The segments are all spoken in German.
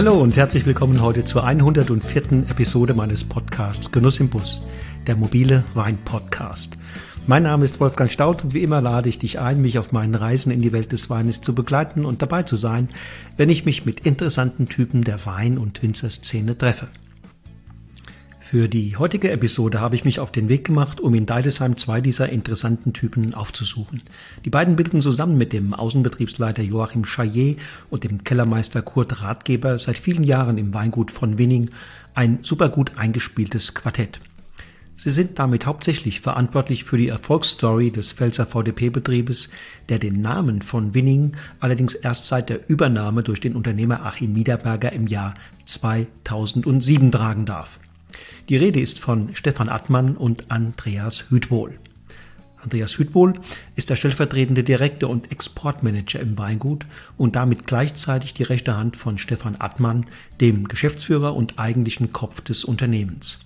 Hallo und herzlich willkommen heute zur 104. Episode meines Podcasts Genuss im Bus, der mobile Wein-Podcast. Mein Name ist Wolfgang Staud und wie immer lade ich dich ein, mich auf meinen Reisen in die Welt des Weines zu begleiten und dabei zu sein, wenn ich mich mit interessanten Typen der Wein- und Winzerszene treffe. Für die heutige Episode habe ich mich auf den Weg gemacht, um in Deidesheim zwei dieser interessanten Typen aufzusuchen. Die beiden bilden zusammen mit dem Außenbetriebsleiter Joachim Chaillet und dem Kellermeister Kurt Ratgeber seit vielen Jahren im Weingut von Winning ein supergut eingespieltes Quartett. Sie sind damit hauptsächlich verantwortlich für die Erfolgsstory des Pfälzer VDP-Betriebes, der den Namen von Winning allerdings erst seit der Übernahme durch den Unternehmer Achim Niederberger im Jahr 2007 tragen darf. Die Rede ist von Stefan Attmann und Andreas Hütwohl. Andreas Hütwohl ist der stellvertretende Direktor und Exportmanager im Weingut und damit gleichzeitig die rechte Hand von Stefan Attmann, dem Geschäftsführer und eigentlichen Kopf des Unternehmens.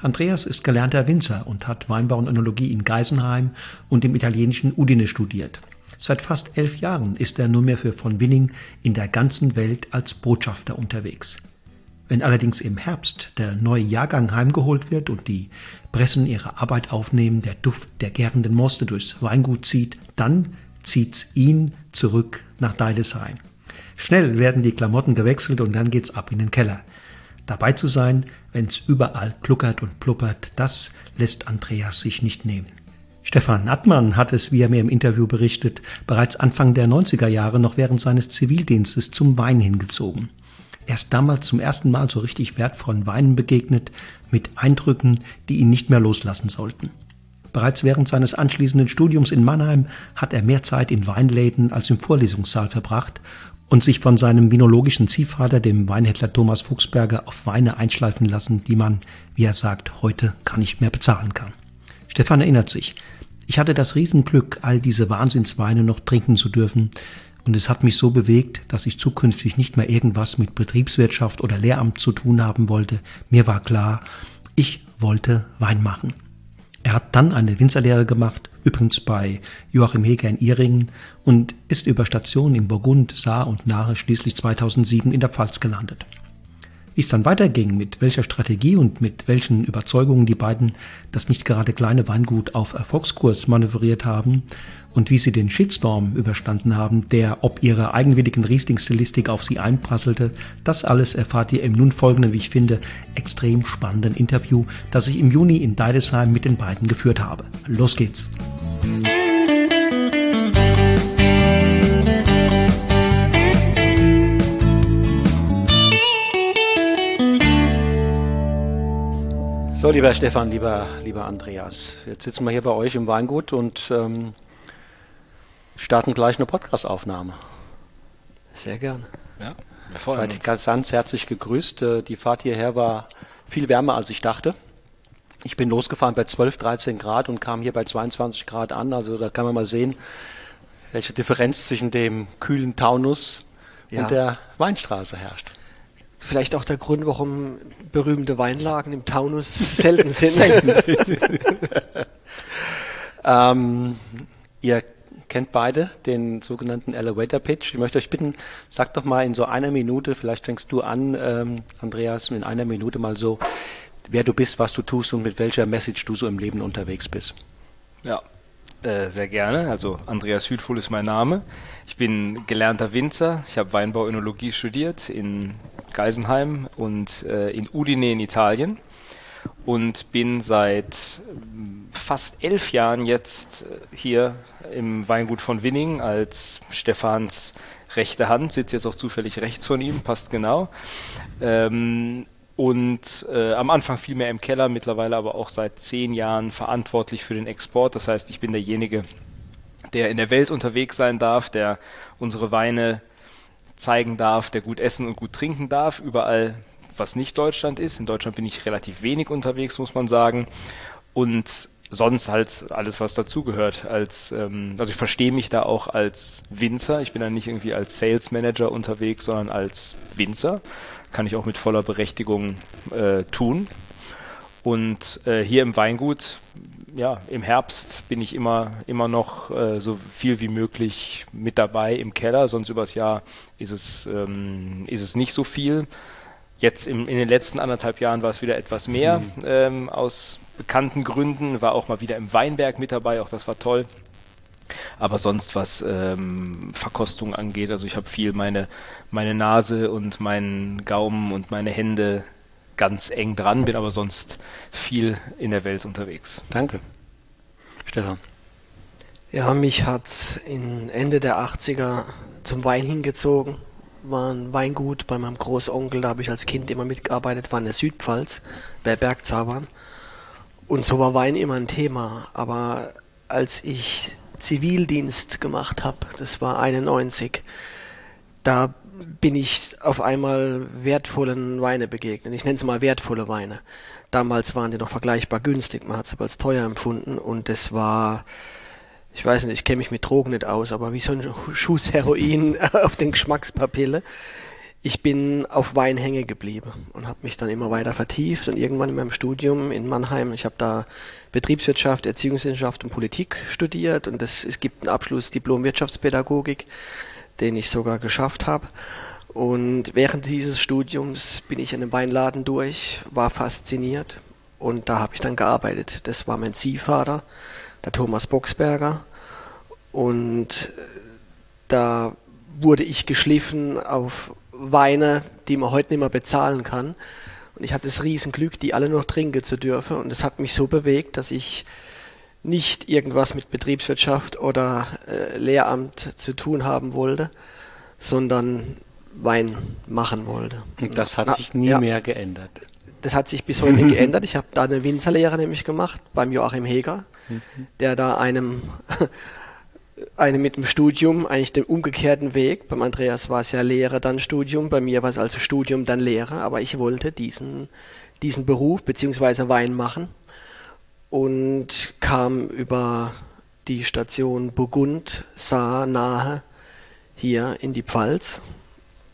Andreas ist gelernter Winzer und hat Weinbau und Önologie in Geisenheim und im italienischen Udine studiert. Seit fast elf Jahren ist er nunmehr für von Winning in der ganzen Welt als Botschafter unterwegs. Wenn allerdings im Herbst der neue Jahrgang heimgeholt wird und die Pressen ihre Arbeit aufnehmen, der Duft der gärenden Moste durchs Weingut zieht, dann zieht's ihn zurück nach Deidesheim. Schnell werden die Klamotten gewechselt und dann geht's ab in den Keller. Dabei zu sein, wenn's überall kluckert und pluppert, das lässt Andreas sich nicht nehmen. Stefan Attmann hat es, wie er mir im Interview berichtet, bereits Anfang der 90er Jahre noch während seines Zivildienstes zum Wein hingezogen erst damals zum ersten Mal so richtig wertvollen Weinen begegnet, mit Eindrücken, die ihn nicht mehr loslassen sollten. Bereits während seines anschließenden Studiums in Mannheim hat er mehr Zeit in Weinläden als im Vorlesungssaal verbracht und sich von seinem vinologischen Ziehvater, dem Weinhändler Thomas Fuchsberger, auf Weine einschleifen lassen, die man, wie er sagt, heute gar nicht mehr bezahlen kann. Stefan erinnert sich, ich hatte das Riesenglück, all diese Wahnsinnsweine noch trinken zu dürfen, und es hat mich so bewegt, dass ich zukünftig nicht mehr irgendwas mit Betriebswirtschaft oder Lehramt zu tun haben wollte. Mir war klar, ich wollte Wein machen. Er hat dann eine Winzerlehre gemacht, übrigens bei Joachim Heger in Iringen und ist über Stationen in Burgund, Saar und Nahe schließlich 2007 in der Pfalz gelandet. Wie es dann weiterging, mit welcher Strategie und mit welchen Überzeugungen die beiden das nicht gerade kleine Weingut auf Erfolgskurs manövriert haben und wie sie den Shitstorm überstanden haben, der ob ihrer eigenwilligen Riesling-Stilistik auf sie einprasselte, das alles erfahrt ihr im nun folgenden, wie ich finde, extrem spannenden Interview, das ich im Juni in Deidesheim mit den beiden geführt habe. Los geht's! So, lieber Stefan, lieber, lieber Andreas, jetzt sitzen wir hier bei euch im Weingut und ähm, starten gleich eine Podcastaufnahme. Sehr gerne. Ja, Seid ganz, ganz herzlich gegrüßt. Äh, die Fahrt hierher war viel wärmer, als ich dachte. Ich bin losgefahren bei 12, 13 Grad und kam hier bei 22 Grad an. Also da kann man mal sehen, welche Differenz zwischen dem kühlen Taunus ja. und der Weinstraße herrscht. Vielleicht auch der Grund, warum berühmte Weinlagen im Taunus selten sind. selten sind. ähm, ihr kennt beide den sogenannten Elevator Pitch. Ich möchte euch bitten, sagt doch mal in so einer Minute, vielleicht fängst du an, ähm, Andreas, in einer Minute mal so, wer du bist, was du tust und mit welcher Message du so im Leben unterwegs bist. Ja, äh, sehr gerne. Also Andreas Hütfuhl ist mein Name. Ich bin gelernter Winzer. Ich habe Weinbauönologie studiert in Geisenheim und äh, in Udine in Italien und bin seit ähm, fast elf Jahren jetzt äh, hier im Weingut von Winning als Stefans rechte Hand, sitzt jetzt auch zufällig rechts von ihm, passt genau. Ähm, und äh, am Anfang viel mehr im Keller, mittlerweile aber auch seit zehn Jahren verantwortlich für den Export. Das heißt, ich bin derjenige, der in der Welt unterwegs sein darf, der unsere Weine zeigen darf, der gut essen und gut trinken darf, überall, was nicht Deutschland ist. In Deutschland bin ich relativ wenig unterwegs, muss man sagen. Und sonst halt alles, was dazugehört. Als, ähm, also ich verstehe mich da auch als Winzer. Ich bin da nicht irgendwie als Sales Manager unterwegs, sondern als Winzer. Kann ich auch mit voller Berechtigung äh, tun. Und äh, hier im Weingut ja, im Herbst bin ich immer, immer noch äh, so viel wie möglich mit dabei im Keller, sonst übers Jahr ist es, ähm, ist es nicht so viel. Jetzt im, in den letzten anderthalb Jahren war es wieder etwas mehr mhm. ähm, aus bekannten Gründen, war auch mal wieder im Weinberg mit dabei, auch das war toll. Aber sonst, was ähm, Verkostung angeht, also ich habe viel meine, meine Nase und meinen Gaumen und meine Hände ganz eng dran, bin aber sonst viel in der Welt unterwegs. Danke. Stefan. Ja, mich hat in Ende der 80er zum Wein hingezogen. War ein Weingut bei meinem Großonkel, da habe ich als Kind immer mitgearbeitet, war in der Südpfalz, bei Bergzabern. Und so war Wein immer ein Thema. Aber als ich Zivildienst gemacht habe, das war 91, da bin ich auf einmal wertvollen Weine begegnet. Ich nenne es mal wertvolle Weine. Damals waren die noch vergleichbar günstig, man hat sie als teuer empfunden und das war, ich weiß nicht, ich kenne mich mit Drogen nicht aus, aber wie so ein Schuss Heroin auf den Geschmackspapille. Ich bin auf Wein hängen geblieben und habe mich dann immer weiter vertieft und irgendwann in meinem Studium in Mannheim, ich habe da Betriebswirtschaft, Erziehungswissenschaft und Politik studiert und das, es gibt einen Abschluss Diplom Wirtschaftspädagogik den ich sogar geschafft habe. Und während dieses Studiums bin ich in einem Weinladen durch, war fasziniert und da habe ich dann gearbeitet. Das war mein Ziehvater, der Thomas Boxberger. Und da wurde ich geschliffen auf Weine, die man heute nicht mehr bezahlen kann. Und ich hatte das Riesenglück, die alle noch trinken zu dürfen. Und es hat mich so bewegt, dass ich nicht irgendwas mit Betriebswirtschaft oder äh, Lehramt zu tun haben wollte, sondern Wein machen wollte. Und das hat Na, sich nie ja, mehr geändert. Das hat sich bis heute geändert. Ich habe da eine Winzerlehre nämlich gemacht beim Joachim Heger, mhm. der da einem einem mit dem Studium eigentlich den umgekehrten Weg. Beim Andreas war es ja Lehre, dann Studium. Bei mir war es also Studium, dann Lehre. Aber ich wollte diesen, diesen Beruf beziehungsweise Wein machen und kam über die Station Burgund, Saar nahe hier in die Pfalz.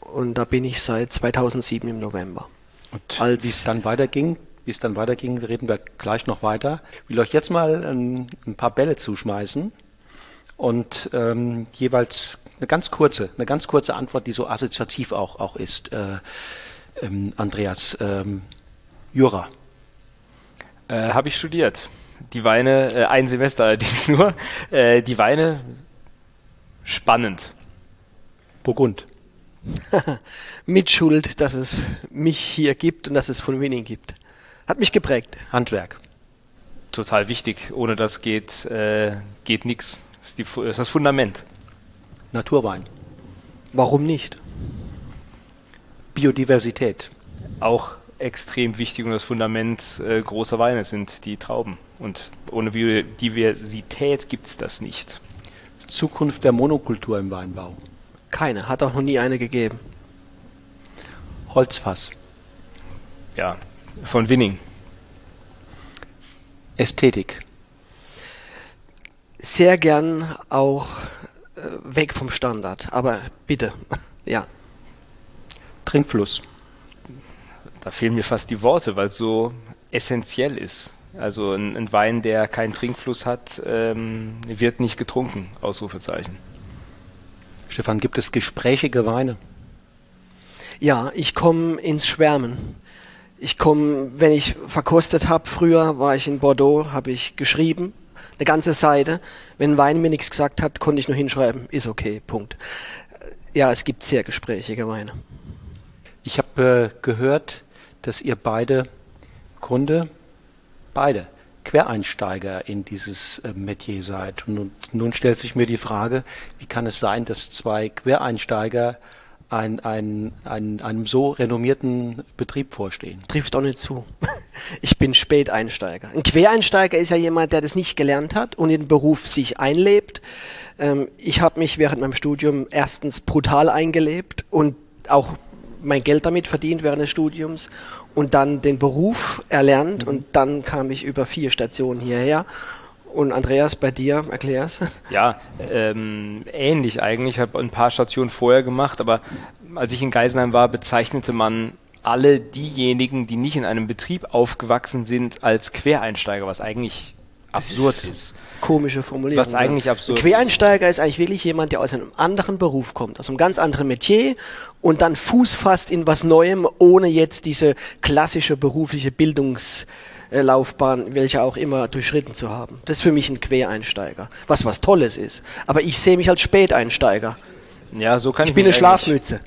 Und da bin ich seit 2007 im November. Und Als wie es dann weiterging, wie es dann weiterging, reden wir gleich noch weiter. Ich will euch jetzt mal ein, ein paar Bälle zuschmeißen und ähm, jeweils eine ganz kurze, eine ganz kurze Antwort, die so assoziativ auch, auch ist. Äh, ähm, Andreas, ähm, Jura. Äh, Habe ich studiert. Die Weine, äh, ein Semester allerdings nur. Äh, die Weine spannend. Burgund. Mit Schuld, dass es mich hier gibt und dass es von Winning gibt. Hat mich geprägt. Handwerk. Total wichtig. Ohne das geht, äh, geht nichts. Das ist das Fundament. Naturwein. Warum nicht? Biodiversität. Auch extrem wichtig und das Fundament äh, großer Weine sind die Trauben. Und ohne Biodiversität gibt es das nicht. Zukunft der Monokultur im Weinbau? Keine, hat auch noch nie eine gegeben. Holzfass? Ja, von Winning. Ästhetik? Sehr gern auch äh, weg vom Standard, aber bitte, ja. Trinkfluss? Da fehlen mir fast die Worte, weil es so essentiell ist. Also ein, ein, Wein, der keinen Trinkfluss hat, ähm, wird nicht getrunken. Ausrufezeichen. Stefan, gibt es gesprächige Weine? Ja, ich komme ins Schwärmen. Ich komme, wenn ich verkostet habe, früher war ich in Bordeaux, habe ich geschrieben, eine ganze Seite. Wenn ein Wein mir nichts gesagt hat, konnte ich nur hinschreiben, ist okay, Punkt. Ja, es gibt sehr gesprächige Weine. Ich habe äh, gehört, dass ihr beide Kunde, beide Quereinsteiger in dieses äh, Metier seid. Und nun, nun, stellt sich mir die Frage, wie kann es sein, dass zwei Quereinsteiger ein, ein, ein, einem so renommierten Betrieb vorstehen? Trifft auch nicht zu. Ich bin Späteinsteiger. Ein Quereinsteiger ist ja jemand, der das nicht gelernt hat und in den Beruf sich einlebt. Ähm, ich habe mich während meinem Studium erstens brutal eingelebt und auch mein Geld damit verdient während des Studiums und dann den Beruf erlernt mhm. und dann kam ich über vier Stationen hierher. Und Andreas, bei dir, erklär's. Ja, ähm, ähnlich eigentlich. Ich habe ein paar Stationen vorher gemacht, aber als ich in Geisenheim war, bezeichnete man alle diejenigen, die nicht in einem Betrieb aufgewachsen sind, als Quereinsteiger, was eigentlich absurd ist, ist. Komische Formulierung. Was eigentlich absurd Ein Quereinsteiger ist eigentlich wirklich jemand, der aus einem anderen Beruf kommt, aus einem ganz anderen Metier und dann Fuß fasst in was Neuem, ohne jetzt diese klassische berufliche Bildungslaufbahn, welche auch immer durchschritten zu haben. Das ist für mich ein Quereinsteiger, was was Tolles ist. Aber ich sehe mich als Späteinsteiger. Ja, so kann ich, ich bin eine Schlafmütze.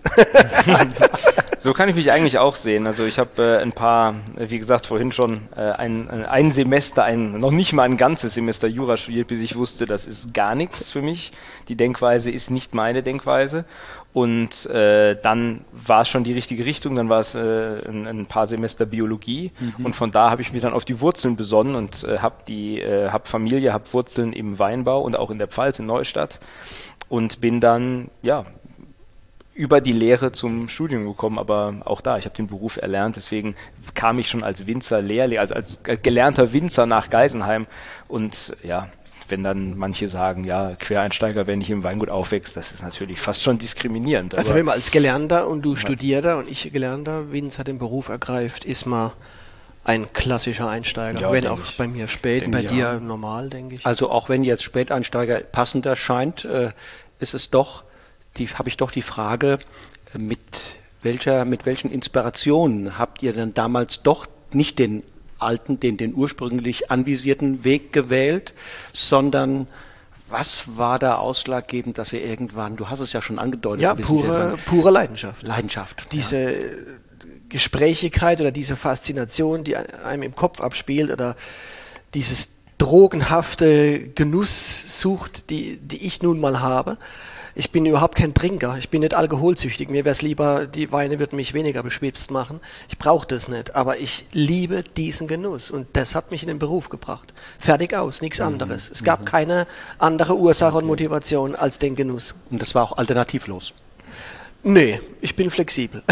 so kann ich mich eigentlich auch sehen. Also ich habe äh, ein paar, äh, wie gesagt, vorhin schon äh, ein, äh, ein Semester, ein noch nicht mal ein ganzes Semester Jura studiert, bis ich wusste, das ist gar nichts für mich. Die Denkweise ist nicht meine Denkweise. Und äh, dann war es schon die richtige Richtung, dann war es äh, ein, ein, paar Semester Biologie. Mhm. und von da habe ich mich dann auf die Wurzeln besonnen und äh, habe die äh, hab Familie, habe Wurzeln im Weinbau und auch in der Pfalz in Neustadt. Und bin dann ja über die Lehre zum Studium gekommen, aber auch da, ich habe den Beruf erlernt, deswegen kam ich schon als Winzer Lehrling, also als gelernter Winzer nach Geisenheim. Und ja, wenn dann manche sagen, ja, Quereinsteiger, wenn ich im Weingut aufwächst, das ist natürlich fast schon diskriminierend. Also wenn man als Gelernter und du ja. Studierter und ich Gelernter Winzer den Beruf ergreift, ist man ein klassischer Einsteiger, ja, wenn auch ich. bei mir spät, bei dir ja. normal, denke ich. Also auch wenn jetzt Späteinsteiger passender scheint, äh, ist es doch, die habe ich doch die Frage, äh, mit welcher, mit welchen Inspirationen habt ihr denn damals doch nicht den alten, den, den ursprünglich anvisierten Weg gewählt, sondern was war da ausschlaggebend, dass ihr irgendwann, du hast es ja schon angedeutet, ja, pure, pure Leidenschaft. Leidenschaft. Diese ja. Gesprächigkeit oder diese Faszination, die einem im Kopf abspielt oder dieses drogenhafte Genusssucht, die, die ich nun mal habe ich bin überhaupt kein Trinker, ich bin nicht alkoholsüchtig. Mir wäre es lieber, die Weine würden mich weniger beschwipst machen. Ich brauche das nicht, aber ich liebe diesen Genuss und das hat mich in den Beruf gebracht. Fertig aus, nichts mhm. anderes. Es gab mhm. keine andere Ursache und Motivation als den Genuss. Und das war auch alternativlos? Nee, ich bin flexibel.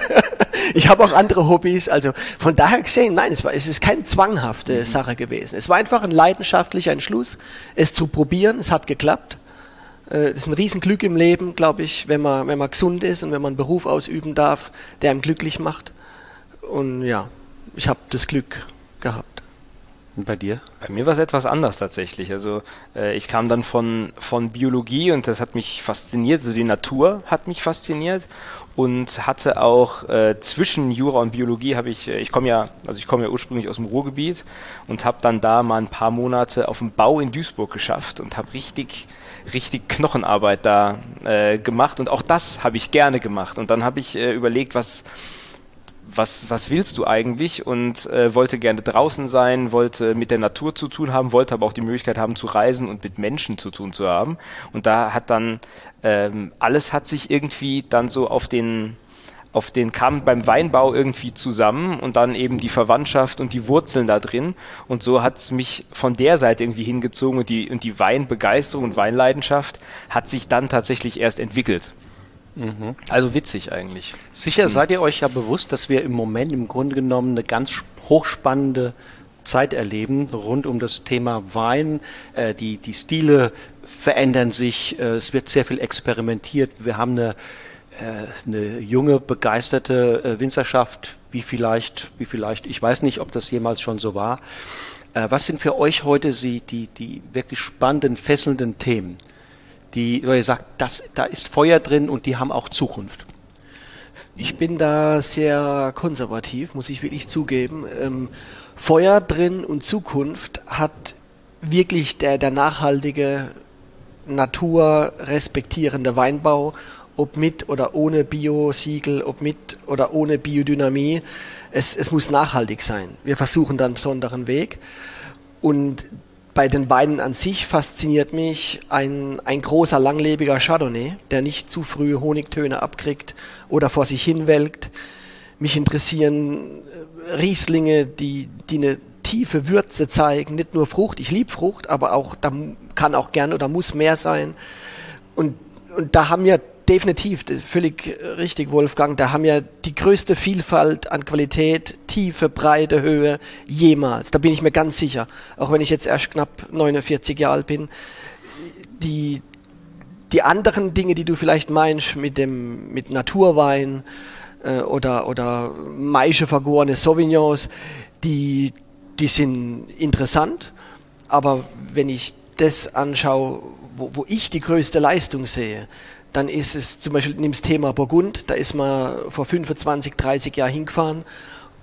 ich habe auch andere Hobbys, also von daher gesehen, nein, es, war, es ist keine zwanghafte mhm. Sache gewesen. Es war einfach ein leidenschaftlicher Entschluss, es zu probieren. Es hat geklappt. Äh, das ist ein Riesenglück im Leben, glaube ich, wenn man, wenn man gesund ist und wenn man einen Beruf ausüben darf, der einem glücklich macht. Und ja, ich habe das Glück gehabt. Und bei dir? Bei mir war es etwas anders tatsächlich. Also äh, ich kam dann von, von Biologie und das hat mich fasziniert. Also die Natur hat mich fasziniert und hatte auch äh, zwischen Jura und Biologie habe ich, äh, ich komme ja, also ich komme ja ursprünglich aus dem Ruhrgebiet und habe dann da mal ein paar Monate auf dem Bau in Duisburg geschafft und habe richtig richtig Knochenarbeit da äh, gemacht und auch das habe ich gerne gemacht. Und dann habe ich äh, überlegt, was, was, was willst du eigentlich? Und äh, wollte gerne draußen sein, wollte mit der Natur zu tun haben, wollte aber auch die Möglichkeit haben zu reisen und mit Menschen zu tun zu haben. Und da hat dann ähm, alles hat sich irgendwie dann so auf den auf den kam beim Weinbau irgendwie zusammen und dann eben die Verwandtschaft und die Wurzeln da drin. Und so hat es mich von der Seite irgendwie hingezogen und die, und die Weinbegeisterung und Weinleidenschaft hat sich dann tatsächlich erst entwickelt. Mhm. Also witzig eigentlich. Sicher mhm. seid ihr euch ja bewusst, dass wir im Moment im Grunde genommen eine ganz hochspannende Zeit erleben rund um das Thema Wein. Äh, die, die Stile verändern sich, äh, es wird sehr viel experimentiert. Wir haben eine eine junge, begeisterte äh, Winzerschaft, wie vielleicht, wie vielleicht, ich weiß nicht, ob das jemals schon so war. Äh, was sind für euch heute die, die, die wirklich spannenden, fesselnden Themen, die, wo ihr sagt, das, da ist Feuer drin und die haben auch Zukunft? Ich bin da sehr konservativ, muss ich wirklich zugeben. Ähm, Feuer drin und Zukunft hat wirklich der, der nachhaltige, naturrespektierende Weinbau ob mit oder ohne Bio-Siegel, ob mit oder ohne Biodynamie. Es, es muss nachhaltig sein. Wir versuchen dann einen besonderen Weg. Und bei den Weinen an sich fasziniert mich ein, ein großer, langlebiger Chardonnay, der nicht zu früh Honigtöne abkriegt oder vor sich hinwelkt. Mich interessieren äh, Rieslinge, die, die eine tiefe Würze zeigen, nicht nur Frucht, ich liebe Frucht, aber auch, da kann auch gern oder muss mehr sein. Und, und da haben wir definitiv, völlig richtig, Wolfgang. Da haben wir die größte Vielfalt an Qualität, Tiefe, Breite, Höhe jemals. Da bin ich mir ganz sicher. Auch wenn ich jetzt erst knapp 49 Jahre alt bin. Die, die anderen Dinge, die du vielleicht meinst mit dem, mit Naturwein äh, oder, oder Maische vergorene Sauvignons, die, die sind interessant aber wenn ich das anschaue, wo, wo ich die größte Leistung sehe, dann ist es zum Beispiel nimm Thema Burgund, da ist man vor 25, 30 Jahren hingefahren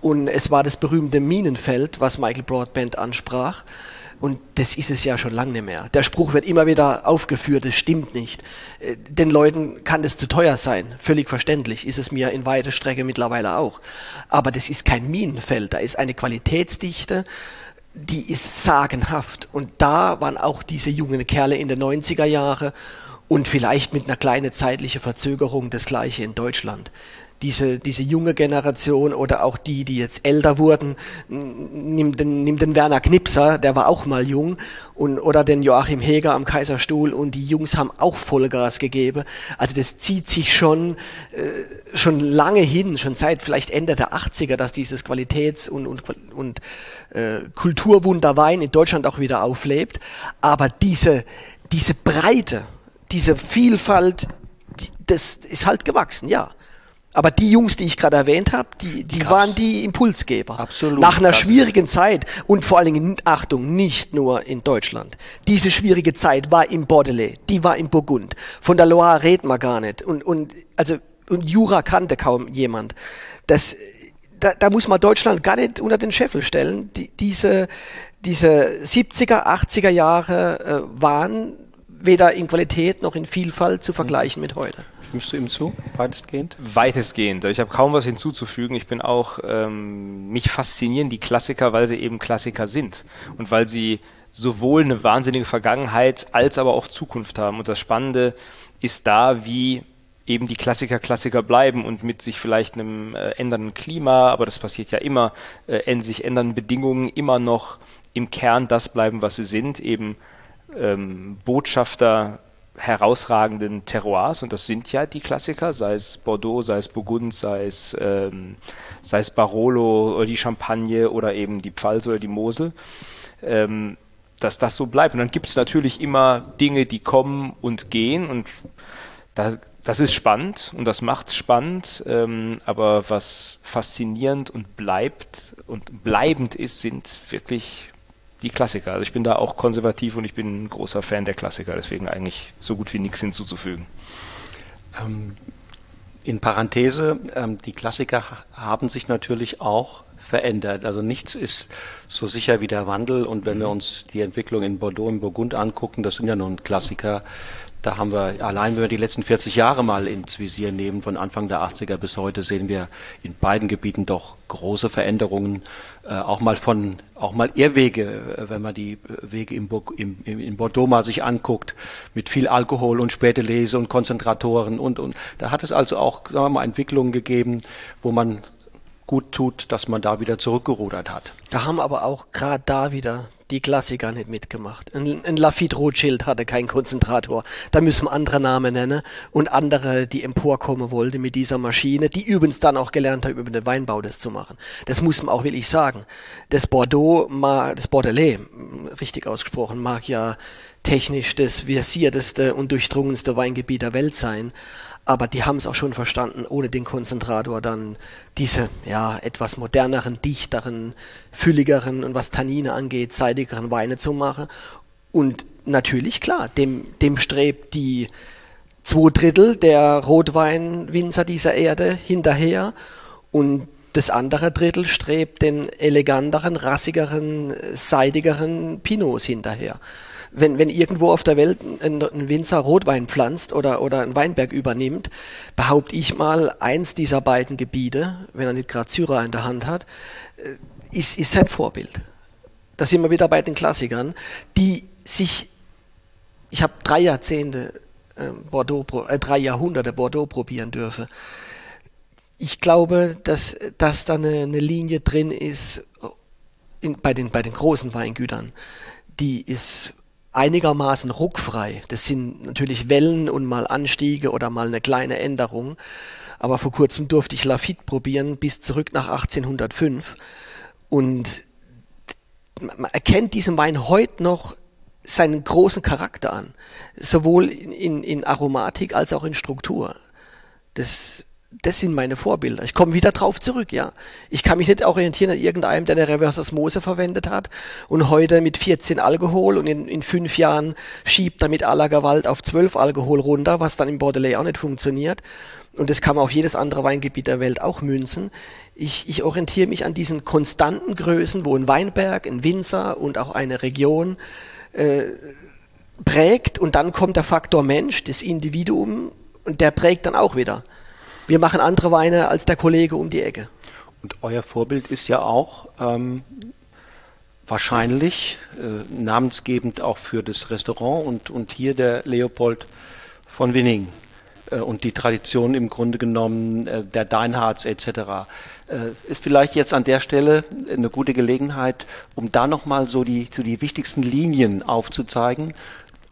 und es war das berühmte Minenfeld, was Michael Broadband ansprach. Und das ist es ja schon lange nicht mehr. Der Spruch wird immer wieder aufgeführt, das stimmt nicht. Äh, den Leuten kann das zu teuer sein, völlig verständlich, ist es mir in weiter Strecke mittlerweile auch. Aber das ist kein Minenfeld, da ist eine Qualitätsdichte, die ist sagenhaft. Und da waren auch diese jungen Kerle in den 90er Jahre und vielleicht mit einer kleinen zeitlichen Verzögerung das gleiche in Deutschland diese, diese junge Generation oder auch die, die jetzt älter wurden, nimm den, nimm den Werner Knipser, der war auch mal jung, und, oder den Joachim Heger am Kaiserstuhl und die Jungs haben auch Vollgas gegeben. Also das zieht sich schon, äh, schon lange hin, schon seit vielleicht Ende der 80er, dass dieses Qualitäts- und, und, und äh, Kulturwunder Wein in Deutschland auch wieder auflebt. Aber diese, diese Breite, diese Vielfalt, das ist halt gewachsen, ja. Aber die Jungs, die ich gerade erwähnt habe, die, die, die waren die Impulsgeber. Absolut. Nach einer schwierigen Zeit und vor allen Dingen, Achtung, nicht nur in Deutschland. Diese schwierige Zeit war im Bordelais, die war im Burgund. Von der Loire redet man gar nicht. Und, und, also, und Jura kannte kaum jemand. Das, da, da muss man Deutschland gar nicht unter den Scheffel stellen. Die, diese, diese 70er, 80er Jahre äh, waren weder in Qualität noch in Vielfalt zu vergleichen mit heute. Stimmst du ihm zu, weitestgehend? Weitestgehend. Ich habe kaum was hinzuzufügen. Ich bin auch, ähm, mich faszinieren die Klassiker, weil sie eben Klassiker sind und weil sie sowohl eine wahnsinnige Vergangenheit als aber auch Zukunft haben. Und das Spannende ist da, wie eben die Klassiker Klassiker bleiben und mit sich vielleicht einem äh, ändernden Klima, aber das passiert ja immer, äh, sich ändernden Bedingungen immer noch im Kern das bleiben, was sie sind, eben ähm, Botschafter herausragenden Terroirs, und das sind ja die Klassiker, sei es Bordeaux, sei es Burgund, sei es, ähm, sei es Barolo oder die Champagne oder eben die Pfalz oder die Mosel, ähm, dass das so bleibt. Und dann gibt es natürlich immer Dinge, die kommen und gehen und da, das ist spannend und das macht es spannend, ähm, aber was faszinierend und bleibt und bleibend ist, sind wirklich die Klassiker. Also ich bin da auch konservativ und ich bin ein großer Fan der Klassiker, deswegen eigentlich so gut wie nichts hinzuzufügen. Ähm, in Parenthese, ähm, die Klassiker haben sich natürlich auch verändert. Also nichts ist so sicher wie der Wandel. Und wenn wir mhm. uns die Entwicklung in Bordeaux und Burgund angucken, das sind ja nun Klassiker, da haben wir, allein wenn wir die letzten 40 Jahre mal ins Visier nehmen, von Anfang der 80er bis heute, sehen wir in beiden Gebieten doch große Veränderungen, äh, auch mal von, auch mal Irrwege, äh, wenn man die Wege im, im, in Bordeaux mal sich anguckt, mit viel Alkohol und späte Lese und Konzentratoren und, und. Da hat es also auch, sagen wir mal, Entwicklungen gegeben, wo man gut tut, dass man da wieder zurückgerudert hat. Da haben aber auch gerade da wieder die Klassiker nicht mitgemacht. Ein, ein Lafitte Rothschild hatte keinen Konzentrator. Da müssen wir andere Namen nennen und andere, die emporkommen wollten mit dieser Maschine, die übrigens dann auch gelernt haben, über den Weinbau das zu machen. Das muss man auch wirklich sagen. Das Bordeaux, das Bordelais, richtig ausgesprochen, mag ja technisch das versierteste und durchdrungenste Weingebiet der Welt sein aber die haben es auch schon verstanden, ohne den Konzentrator dann diese ja etwas moderneren, dichteren, fülligeren und was Tannine angeht, seidigeren Weine zu machen. Und natürlich klar, dem, dem strebt die zwei Drittel der Rotweinwinzer dieser Erde hinterher. Und das andere Drittel strebt den eleganteren, rassigeren, seidigeren Pinots hinterher wenn, wenn irgendwo auf der Welt ein, ein Winzer Rotwein pflanzt oder, oder einen Weinberg übernimmt, behaupte ich mal, eins dieser beiden Gebiete, wenn er nicht gerade Syrah in der Hand hat, äh, ist, ist sein Vorbild. Da sind wir wieder bei den Klassikern, die sich, ich habe drei Jahrzehnte äh, Bordeaux, äh, drei Jahrhunderte Bordeaux probieren dürfen. Ich glaube, dass, dass da eine, eine Linie drin ist in, bei, den, bei den großen Weingütern, die ist einigermaßen ruckfrei. Das sind natürlich Wellen und mal Anstiege oder mal eine kleine Änderung. Aber vor kurzem durfte ich Lafitte probieren bis zurück nach 1805 und man erkennt diesem Wein heute noch seinen großen Charakter an, sowohl in, in, Aromatik als auch in Struktur. Das das sind meine Vorbilder. Ich komme wieder drauf zurück, ja. Ich kann mich nicht orientieren an irgendeinem, der eine Reverse Osmose verwendet hat und heute mit 14 Alkohol und in, in fünf Jahren schiebt er mit aller Gewalt auf 12 Alkohol runter, was dann im Bordelais auch nicht funktioniert. Und das kann man auf jedes andere Weingebiet der Welt auch münzen. Ich, ich orientiere mich an diesen konstanten Größen, wo ein Weinberg, ein Winzer und auch eine Region äh, prägt und dann kommt der Faktor Mensch, das Individuum und der prägt dann auch wieder. Wir machen andere Weine als der Kollege um die Ecke. Und euer Vorbild ist ja auch ähm, wahrscheinlich äh, namensgebend auch für das Restaurant und, und hier der Leopold von Winning äh, und die Tradition im Grunde genommen äh, der Deinhards etc. Äh, ist vielleicht jetzt an der Stelle eine gute Gelegenheit, um da nochmal so die, so die wichtigsten Linien aufzuzeigen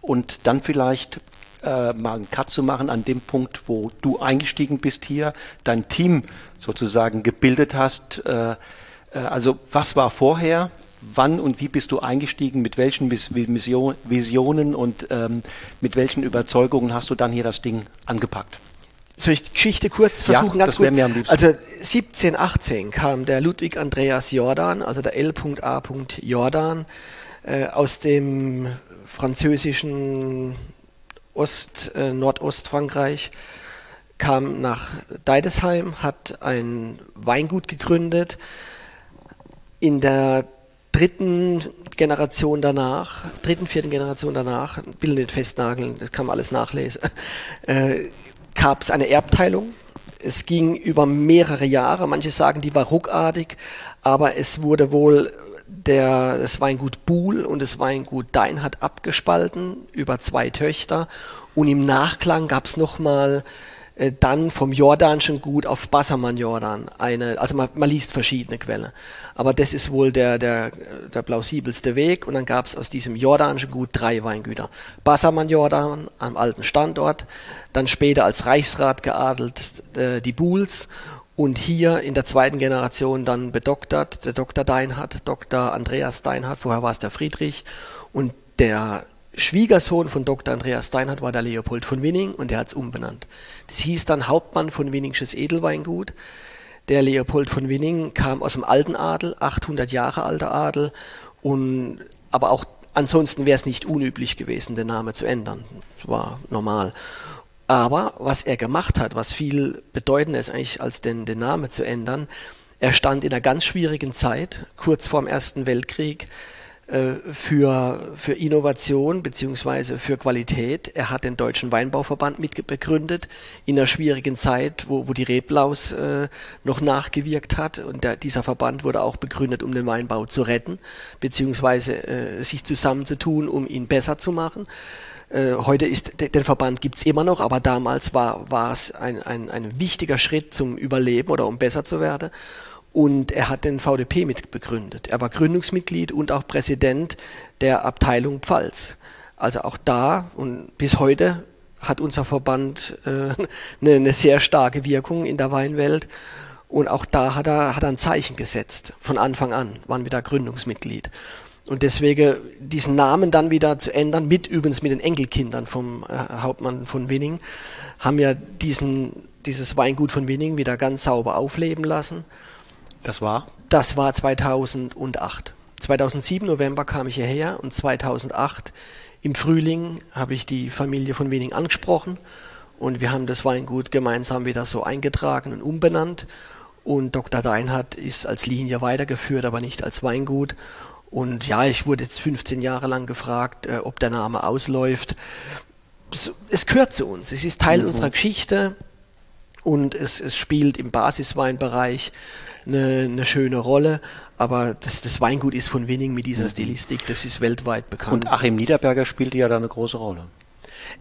und dann vielleicht äh, mal einen Cut zu machen an dem Punkt, wo du eingestiegen bist hier, dein Team sozusagen gebildet hast. Äh, äh, also was war vorher? Wann und wie bist du eingestiegen? Mit welchen Vision, Visionen und ähm, mit welchen Überzeugungen hast du dann hier das Ding angepackt? Soll ich die Geschichte kurz versuchen? Ja, ganz das mir am liebsten. Also 17, 18 kam der Ludwig Andreas Jordan, also der L.A. Jordan, äh, aus dem französischen Ost, äh, Nordostfrankreich, kam nach Deidesheim, hat ein Weingut gegründet. In der dritten Generation danach, dritten, vierten Generation danach, will nicht festnageln, das kann man alles nachlesen, äh, gab es eine Erbteilung. Es ging über mehrere Jahre, manche sagen, die war ruckartig, aber es wurde wohl der, das Weingut Buhl und das Weingut Dein hat abgespalten über zwei Töchter. Und im Nachklang gab es nochmal äh, dann vom jordanischen Gut auf Bassermann Jordan eine, also man, man, liest verschiedene Quellen, aber das ist wohl der, der, der plausibelste Weg. Und dann gab es aus diesem jordanischen Gut drei Weingüter. Bassermann Jordan am alten Standort, dann später als Reichsrat geadelt äh, die Buhls und hier in der zweiten Generation dann bedoktert, der Dr. Deinhardt, Dr. Andreas Deinhardt, vorher war es der Friedrich und der Schwiegersohn von Dr. Andreas Deinhardt war der Leopold von Winning und der hat es umbenannt. Das hieß dann Hauptmann von Winningsches Edelweingut. Der Leopold von Winning kam aus dem alten Adel, 800 Jahre alter Adel und aber auch ansonsten wäre es nicht unüblich gewesen, den Namen zu ändern. Das war normal. Aber was er gemacht hat, was viel bedeutender ist eigentlich als den, den Namen zu ändern, er stand in einer ganz schwierigen Zeit, kurz vorm Ersten Weltkrieg, äh, für, für Innovation beziehungsweise für Qualität. Er hat den Deutschen Weinbauverband mitbegründet in einer schwierigen Zeit, wo, wo die Reblaus äh, noch nachgewirkt hat. Und der, dieser Verband wurde auch begründet, um den Weinbau zu retten, beziehungsweise äh, sich zusammenzutun, um ihn besser zu machen. Äh, heute ist den Verband gibt's immer noch, aber damals war, war es ein, ein, ein wichtiger Schritt zum Überleben oder um besser zu werden. Und er hat den VDP mit begründet. Er war Gründungsmitglied und auch Präsident der Abteilung Pfalz. Also auch da und bis heute hat unser Verband äh, eine, eine sehr starke Wirkung in der Weinwelt. Und auch da hat er, hat er ein Zeichen gesetzt, von Anfang an, waren wir da Gründungsmitglied. Und deswegen diesen Namen dann wieder zu ändern, mit übrigens mit den Enkelkindern vom äh, Hauptmann von Winning, haben wir diesen, dieses Weingut von Winning wieder ganz sauber aufleben lassen. Das war? Das war 2008. 2007 November kam ich hierher und 2008 im Frühling habe ich die Familie von Winning angesprochen und wir haben das Weingut gemeinsam wieder so eingetragen und umbenannt. Und Dr. Deinhardt ist als Linie weitergeführt, aber nicht als Weingut. Und ja, ich wurde jetzt 15 Jahre lang gefragt, äh, ob der Name ausläuft. Es gehört zu uns. Es ist Teil mhm. unserer Geschichte und es, es spielt im Basisweinbereich eine, eine schöne Rolle. Aber das, das Weingut ist von Winning mit dieser mhm. Stilistik, das ist weltweit bekannt. Und Achim Niederberger spielte ja da eine große Rolle.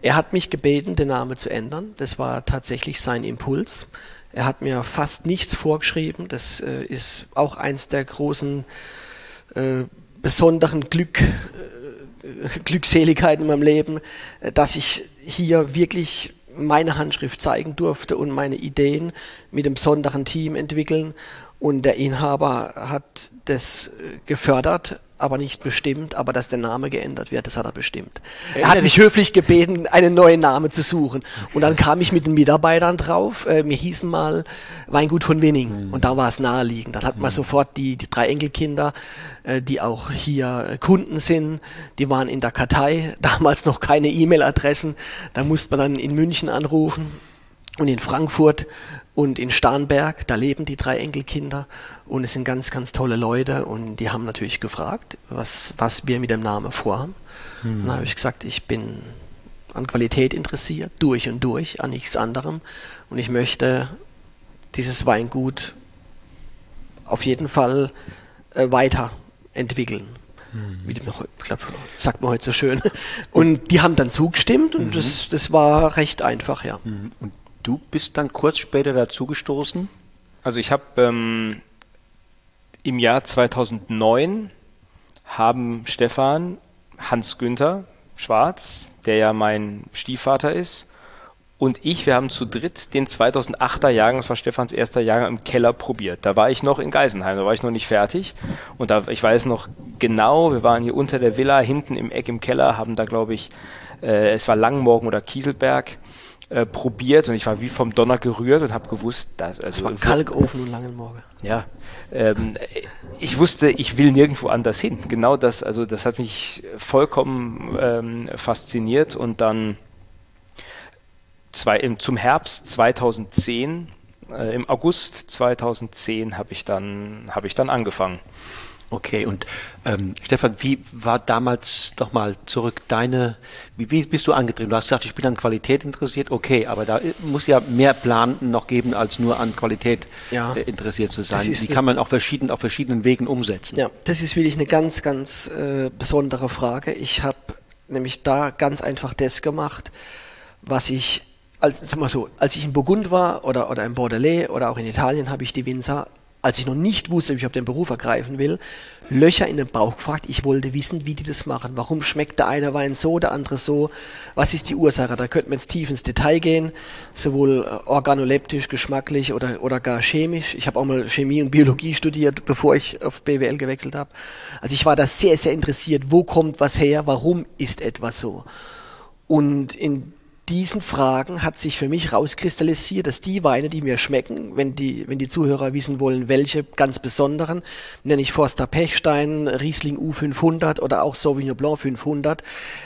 Er hat mich gebeten, den Namen zu ändern. Das war tatsächlich sein Impuls. Er hat mir fast nichts vorgeschrieben. Das äh, ist auch eins der großen äh, besonderen Glück, äh, Glückseligkeiten in meinem Leben, äh, dass ich hier wirklich meine Handschrift zeigen durfte und meine Ideen mit dem besonderen Team entwickeln. Und der Inhaber hat das äh, gefördert aber nicht bestimmt, aber dass der Name geändert wird, das hat er bestimmt. Er hat mich höflich gebeten, einen neuen Namen zu suchen. Und dann kam ich mit den Mitarbeitern drauf, äh, wir hießen mal Weingut von Winning mhm. und da war es naheliegend. Dann hat man mhm. sofort die, die drei Enkelkinder, äh, die auch hier äh, Kunden sind, die waren in der Kartei, damals noch keine E-Mail-Adressen, da musste man dann in München anrufen und in Frankfurt und in Starnberg, da leben die drei Enkelkinder und es sind ganz, ganz tolle Leute und die haben natürlich gefragt, was, was wir mit dem Namen vorhaben. Und dann habe ich gesagt, ich bin an Qualität interessiert, durch und durch, an nichts anderem. Und ich möchte dieses Weingut auf jeden Fall äh, weiterentwickeln. Mhm. Wie man, ich glaube, sagt man heute so schön. Und die haben dann zugestimmt und mhm. das, das war recht einfach, ja. Mhm. Und Du bist dann kurz später dazugestoßen? Also ich habe ähm, im Jahr 2009 haben Stefan, Hans Günther Schwarz, der ja mein Stiefvater ist, und ich, wir haben zu dritt den 2008er Jahrgang, das war Stefans erster Jahrgang, im Keller probiert. Da war ich noch in Geisenheim, da war ich noch nicht fertig. Und da, ich weiß noch genau, wir waren hier unter der Villa, hinten im Eck im Keller, haben da, glaube ich, äh, es war Langmorgen oder Kieselberg, äh, probiert und ich war wie vom Donner gerührt und habe gewusst, dass also das war Kalkofen und Langenmorgen. Ja, ähm, ich wusste, ich will nirgendwo anders hin. Genau das, also das hat mich vollkommen ähm, fasziniert und dann zwei, im, zum Herbst 2010, äh, im August 2010 habe ich dann habe ich dann angefangen. Okay, und ähm, Stefan, wie war damals doch mal zurück deine, wie, wie bist du angetrieben? Du hast gesagt, ich bin an Qualität interessiert, okay, aber da muss ja mehr Plan noch geben, als nur an Qualität ja, äh, interessiert zu sein. Die kann man auch verschieden, auf verschiedenen Wegen umsetzen. Ja, das ist wirklich eine ganz, ganz äh, besondere Frage. Ich habe nämlich da ganz einfach das gemacht, was ich als, sag mal so, als ich in Burgund war oder, oder in Bordelais oder auch in Italien, habe ich die Winzer als ich noch nicht wusste, wie ich auf den Beruf ergreifen will, Löcher in den Bauch gefragt. Ich wollte wissen, wie die das machen. Warum schmeckt der eine Wein so, der andere so? Was ist die Ursache? Da könnte man jetzt tief ins Detail gehen, sowohl äh, organoleptisch, geschmacklich oder, oder gar chemisch. Ich habe auch mal Chemie und Biologie studiert, bevor ich auf BWL gewechselt habe. Also ich war da sehr, sehr interessiert. Wo kommt was her? Warum ist etwas so? Und in diesen Fragen hat sich für mich rauskristallisiert, dass die Weine, die mir schmecken, wenn die, wenn die Zuhörer wissen wollen, welche ganz besonderen, nenne ich Forster Pechstein, Riesling U500 oder auch Sauvignon Blanc 500.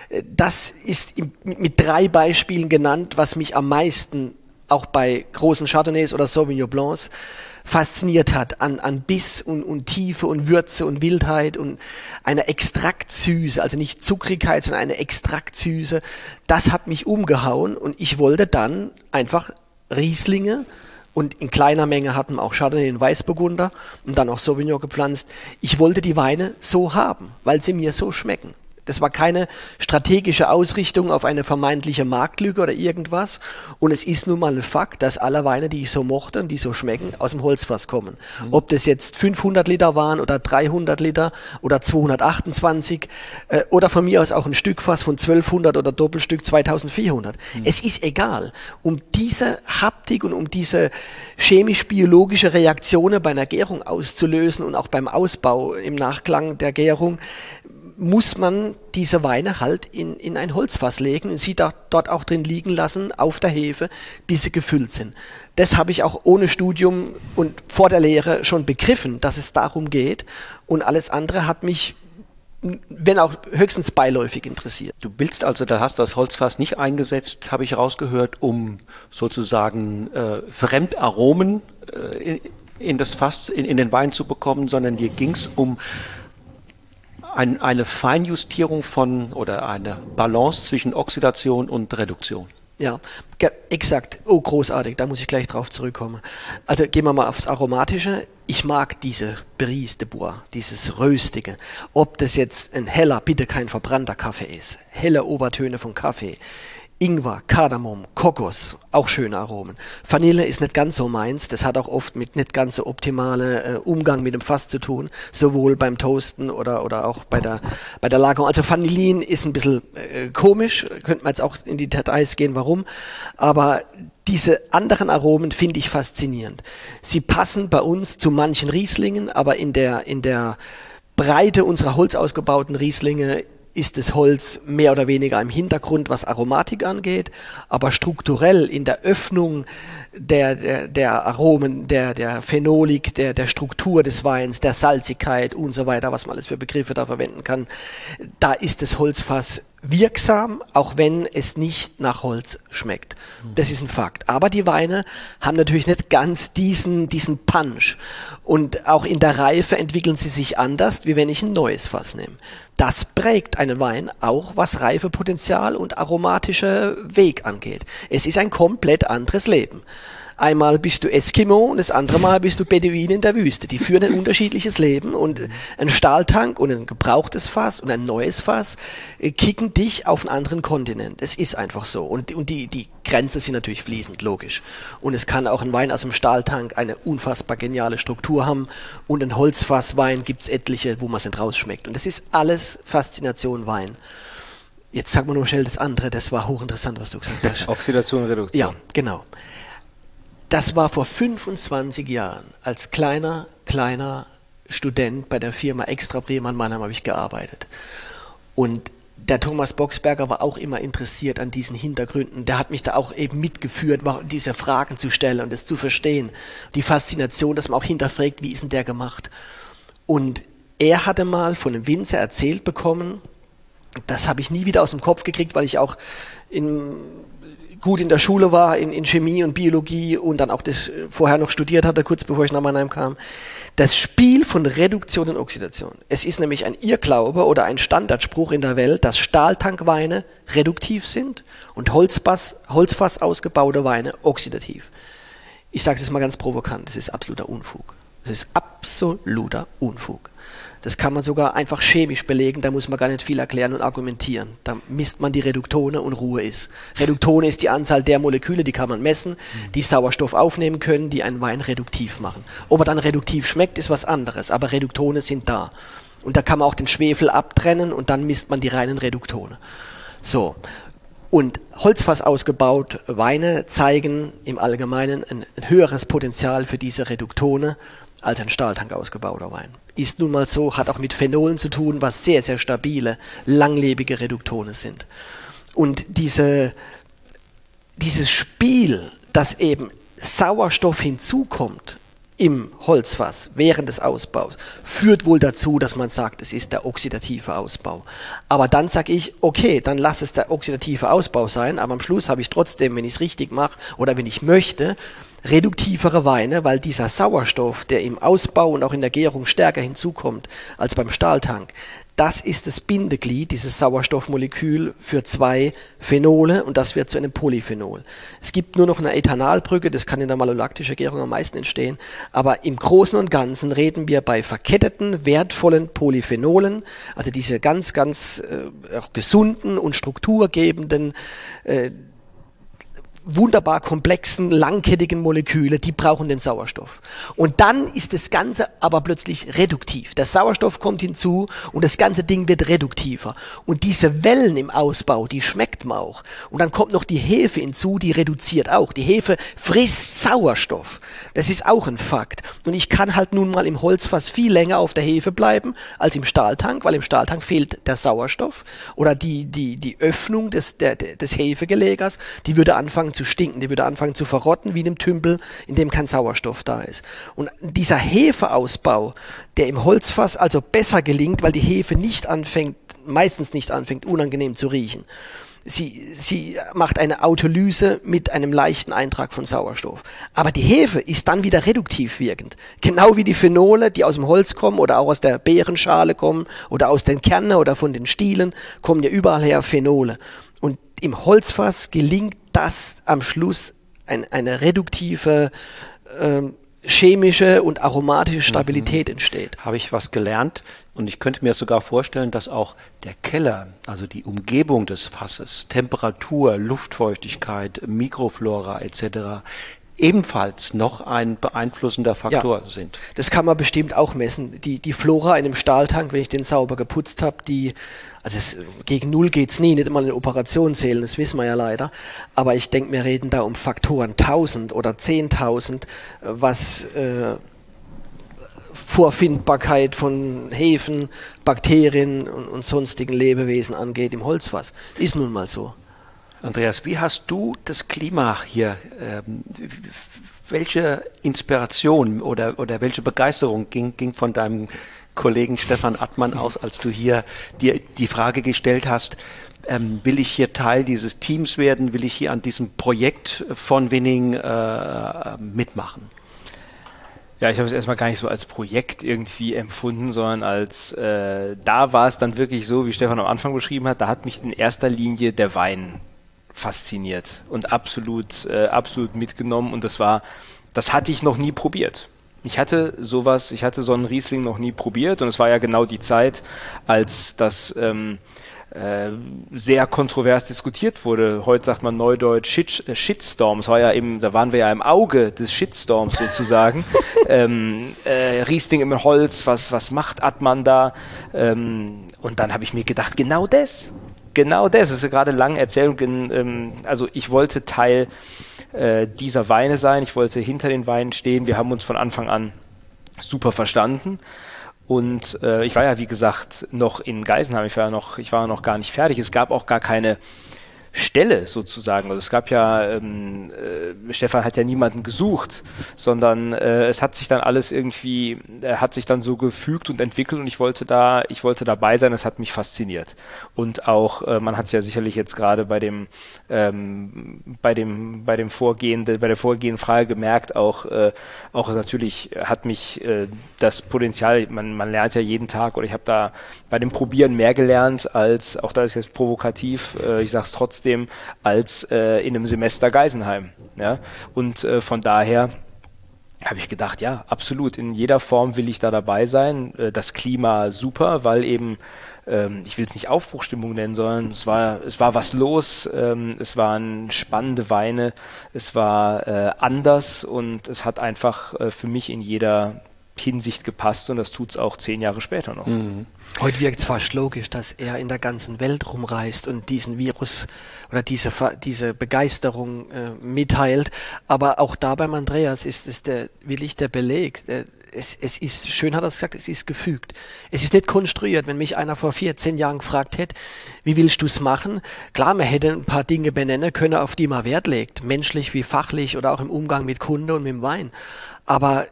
Äh, das ist mit drei Beispielen genannt, was mich am meisten auch bei großen Chardonnays oder Sauvignon Blancs fasziniert hat an, an Biss und, und Tiefe und Würze und Wildheit und eine Extraktsüße, also nicht Zuckrigkeit, sondern eine Extraktsüße, das hat mich umgehauen und ich wollte dann einfach Rieslinge und in kleiner Menge hatten auch Chardonnay und Weißburgunder und dann auch Sauvignon gepflanzt. Ich wollte die Weine so haben, weil sie mir so schmecken. Das war keine strategische Ausrichtung auf eine vermeintliche Marktlücke oder irgendwas. Und es ist nun mal ein Fakt, dass alle Weine, die ich so mochte und die so schmecken, aus dem Holzfass kommen. Mhm. Ob das jetzt 500 Liter waren oder 300 Liter oder 228 äh, oder von mir aus auch ein Stückfass von 1200 oder Doppelstück 2400. Mhm. Es ist egal. Um diese Haptik und um diese chemisch-biologische Reaktionen bei einer Gärung auszulösen und auch beim Ausbau im Nachklang der Gärung, muss man diese Weine halt in, in ein Holzfass legen und sie da, dort auch drin liegen lassen, auf der Hefe, bis sie gefüllt sind. Das habe ich auch ohne Studium und vor der Lehre schon begriffen, dass es darum geht. Und alles andere hat mich wenn auch höchstens beiläufig interessiert. Du willst also, da hast du das Holzfass nicht eingesetzt, habe ich rausgehört, um sozusagen äh, Fremdaromen äh, in, in, das Fass, in, in den Wein zu bekommen, sondern dir ging es um ein, eine Feinjustierung von oder eine Balance zwischen Oxidation und Reduktion. Ja, exakt. Oh, großartig, da muss ich gleich drauf zurückkommen. Also gehen wir mal aufs Aromatische. Ich mag diese Brise de Bois, dieses Röstige. Ob das jetzt ein heller, bitte kein verbrannter Kaffee ist, helle Obertöne von Kaffee, Ingwer, Kardamom, Kokos, auch schöne Aromen. Vanille ist nicht ganz so meins, das hat auch oft mit nicht ganz so optimale äh, Umgang mit dem Fass zu tun, sowohl beim Toasten oder, oder auch bei der, bei der Lagerung. Also Vanillin ist ein bisschen äh, komisch, könnte man jetzt auch in die Details gehen, warum, aber diese anderen Aromen finde ich faszinierend. Sie passen bei uns zu manchen Rieslingen, aber in der, in der Breite unserer holzausgebauten Rieslinge ist das Holz mehr oder weniger im Hintergrund, was Aromatik angeht, aber strukturell in der Öffnung der, der, der Aromen, der, der Phenolik, der, der Struktur des Weins, der Salzigkeit und so weiter, was man alles für Begriffe da verwenden kann, da ist das Holzfass wirksam, auch wenn es nicht nach Holz schmeckt. Das ist ein Fakt. Aber die Weine haben natürlich nicht ganz diesen, diesen Punch. Und auch in der Reife entwickeln sie sich anders, wie wenn ich ein neues Fass nehme. Das prägt einen Wein auch, was Reifepotenzial und aromatischer Weg angeht. Es ist ein komplett anderes Leben. Einmal bist du Eskimo und das andere Mal bist du Beduin in der Wüste. Die führen ein unterschiedliches Leben und ein Stahltank und ein gebrauchtes Fass und ein neues Fass äh, kicken dich auf einen anderen Kontinent. Es ist einfach so. Und, und die, die Grenzen sind natürlich fließend, logisch. Und es kann auch ein Wein aus dem Stahltank eine unfassbar geniale Struktur haben und ein Holzfasswein gibt's etliche, wo man es nicht rausschmeckt. Und das ist alles Faszination Wein. Jetzt sag mal nur schnell das andere, das war hochinteressant, was du gesagt hast. Oxidation, Reduktion. Ja, genau. Das war vor 25 Jahren. Als kleiner, kleiner Student bei der Firma Extra Bremen Mannheim habe ich gearbeitet. Und der Thomas Boxberger war auch immer interessiert an diesen Hintergründen. Der hat mich da auch eben mitgeführt, diese Fragen zu stellen und das zu verstehen. Die Faszination, dass man auch hinterfragt, wie ist denn der gemacht? Und er hatte mal von einem Winzer erzählt bekommen, das habe ich nie wieder aus dem Kopf gekriegt, weil ich auch in gut in der Schule war, in, in Chemie und Biologie und dann auch das äh, vorher noch studiert hatte, kurz bevor ich nach Mannheim kam. Das Spiel von Reduktion und Oxidation. Es ist nämlich ein Irrglaube oder ein Standardspruch in der Welt, dass Stahltankweine reduktiv sind und Holzfass, Holzfass ausgebaute Weine oxidativ. Ich sage es jetzt mal ganz provokant, das ist absoluter Unfug. Das ist absoluter Unfug. Das kann man sogar einfach chemisch belegen, da muss man gar nicht viel erklären und argumentieren. Da misst man die Reduktone und Ruhe ist. Reduktone ist die Anzahl der Moleküle, die kann man messen, die Sauerstoff aufnehmen können, die einen Wein reduktiv machen. Ob er dann reduktiv schmeckt, ist was anderes, aber Reduktone sind da. Und da kann man auch den Schwefel abtrennen und dann misst man die reinen Reduktone. So. Und Holzfass ausgebaut, Weine zeigen im Allgemeinen ein, höheres Potenzial für diese Reduktone als ein Stahltank ausgebauter Wein ist nun mal so, hat auch mit Phenolen zu tun, was sehr, sehr stabile, langlebige Reduktone sind. Und diese, dieses Spiel, dass eben Sauerstoff hinzukommt im Holzfass während des Ausbaus, führt wohl dazu, dass man sagt, es ist der oxidative Ausbau. Aber dann sage ich, okay, dann lass es der oxidative Ausbau sein, aber am Schluss habe ich trotzdem, wenn ich es richtig mache oder wenn ich möchte, reduktivere Weine, weil dieser Sauerstoff, der im Ausbau und auch in der Gärung stärker hinzukommt als beim Stahltank, das ist das Bindeglied, dieses Sauerstoffmolekül für zwei Phenole und das wird zu einem Polyphenol. Es gibt nur noch eine Ethanalbrücke, das kann in der malolaktischen Gärung am meisten entstehen, aber im Großen und Ganzen reden wir bei verketteten, wertvollen Polyphenolen, also diese ganz, ganz äh, gesunden und strukturgebenden äh, wunderbar komplexen, langkettigen Moleküle, die brauchen den Sauerstoff. Und dann ist das Ganze aber plötzlich reduktiv. Der Sauerstoff kommt hinzu und das ganze Ding wird reduktiver. Und diese Wellen im Ausbau, die schmeckt man auch. Und dann kommt noch die Hefe hinzu, die reduziert auch. Die Hefe frisst Sauerstoff. Das ist auch ein Fakt. Und ich kann halt nun mal im Holzfass viel länger auf der Hefe bleiben als im Stahltank, weil im Stahltank fehlt der Sauerstoff oder die, die, die Öffnung des, der, des Hefegelegers, die würde anfangen anfangen zu stinken, die würde anfangen zu verrotten wie in einem Tümpel, in dem kein Sauerstoff da ist. Und dieser Hefeausbau, der im Holzfass also besser gelingt, weil die Hefe nicht anfängt, meistens nicht anfängt, unangenehm zu riechen. Sie, sie macht eine Autolyse mit einem leichten Eintrag von Sauerstoff. Aber die Hefe ist dann wieder reduktiv wirkend. Genau wie die Phenole, die aus dem Holz kommen oder auch aus der Beerenschale kommen oder aus den Kernen oder von den Stielen, kommen ja überall her Phenole. Und im Holzfass gelingt das am Schluss ein, eine reduktive ähm, chemische und aromatische Stabilität mhm. entsteht. Habe ich was gelernt und ich könnte mir sogar vorstellen, dass auch der Keller, also die Umgebung des Fasses, Temperatur, Luftfeuchtigkeit, Mikroflora etc ebenfalls noch ein beeinflussender Faktor ja, sind. Das kann man bestimmt auch messen. Die, die Flora in einem Stahltank, wenn ich den sauber geputzt habe, die, also es, gegen Null geht's nie, nicht immer eine Operation zählen, das wissen wir ja leider. Aber ich denke, wir reden da um Faktoren 1000 oder 10.000, was, äh, Vorfindbarkeit von Hefen, Bakterien und, und sonstigen Lebewesen angeht im Holzfass. Ist nun mal so. Andreas, wie hast du das Klima hier? Ähm, welche Inspiration oder, oder welche Begeisterung ging, ging von deinem Kollegen Stefan Attmann aus, als du hier dir die Frage gestellt hast, ähm, will ich hier Teil dieses Teams werden? Will ich hier an diesem Projekt von Winning äh, mitmachen? Ja, ich habe es erstmal gar nicht so als Projekt irgendwie empfunden, sondern als äh, da war es dann wirklich so, wie Stefan am Anfang beschrieben hat, da hat mich in erster Linie der Wein fasziniert und absolut, äh, absolut mitgenommen und das war, das hatte ich noch nie probiert. Ich hatte sowas, ich hatte so einen Riesling noch nie probiert und es war ja genau die Zeit, als das ähm, äh, sehr kontrovers diskutiert wurde. Heute sagt man neudeutsch Shit, äh, Shitstorm. Es war ja eben, da waren wir ja im Auge des Shitstorms sozusagen. ähm, äh, Riesling im Holz, was, was macht Atman da? Ähm, und dann habe ich mir gedacht, genau das. Genau das. Das ist gerade lang Erzählung. In, ähm, also ich wollte Teil äh, dieser Weine sein. Ich wollte hinter den Weinen stehen. Wir haben uns von Anfang an super verstanden. Und äh, ich war ja, wie gesagt, noch in Geisenheim. Ich war ja noch, ich war noch gar nicht fertig. Es gab auch gar keine Stelle sozusagen. Also es gab ja, ähm, äh, Stefan hat ja niemanden gesucht, sondern äh, es hat sich dann alles irgendwie, äh, hat sich dann so gefügt und entwickelt und ich wollte da, ich wollte dabei sein, das hat mich fasziniert. Und auch, äh, man hat es ja sicherlich jetzt gerade bei dem, ähm, bei dem, bei dem Vorgehen, bei der vorgehenden Frage gemerkt, auch, äh, auch natürlich hat mich äh, das Potenzial, man, man lernt ja jeden Tag oder ich habe da bei dem Probieren mehr gelernt als, auch da ist jetzt provokativ, äh, ich sage es trotzdem, trotzdem als äh, in einem Semester Geisenheim. Ja? Und äh, von daher habe ich gedacht, ja, absolut, in jeder Form will ich da dabei sein. Äh, das Klima super, weil eben ähm, ich will es nicht Aufbruchstimmung nennen, sondern es war, es war was los, ähm, es waren spannende Weine, es war äh, anders und es hat einfach äh, für mich in jeder Hinsicht gepasst und das tut es auch zehn Jahre später noch. Mhm. Heute wirkt es fast logisch, dass er in der ganzen Welt rumreist und diesen Virus oder diese, diese Begeisterung äh, mitteilt. Aber auch da beim Andreas ist es der, willig der Beleg. Der, es, es ist, schön hat er es gesagt, es ist gefügt. Es ist nicht konstruiert. Wenn mich einer vor 14 Jahren gefragt hätte, wie willst du es machen? Klar, man hätte ein paar Dinge benennen können, auf die man Wert legt. Menschlich wie fachlich oder auch im Umgang mit Kunde und mit dem Wein. Aber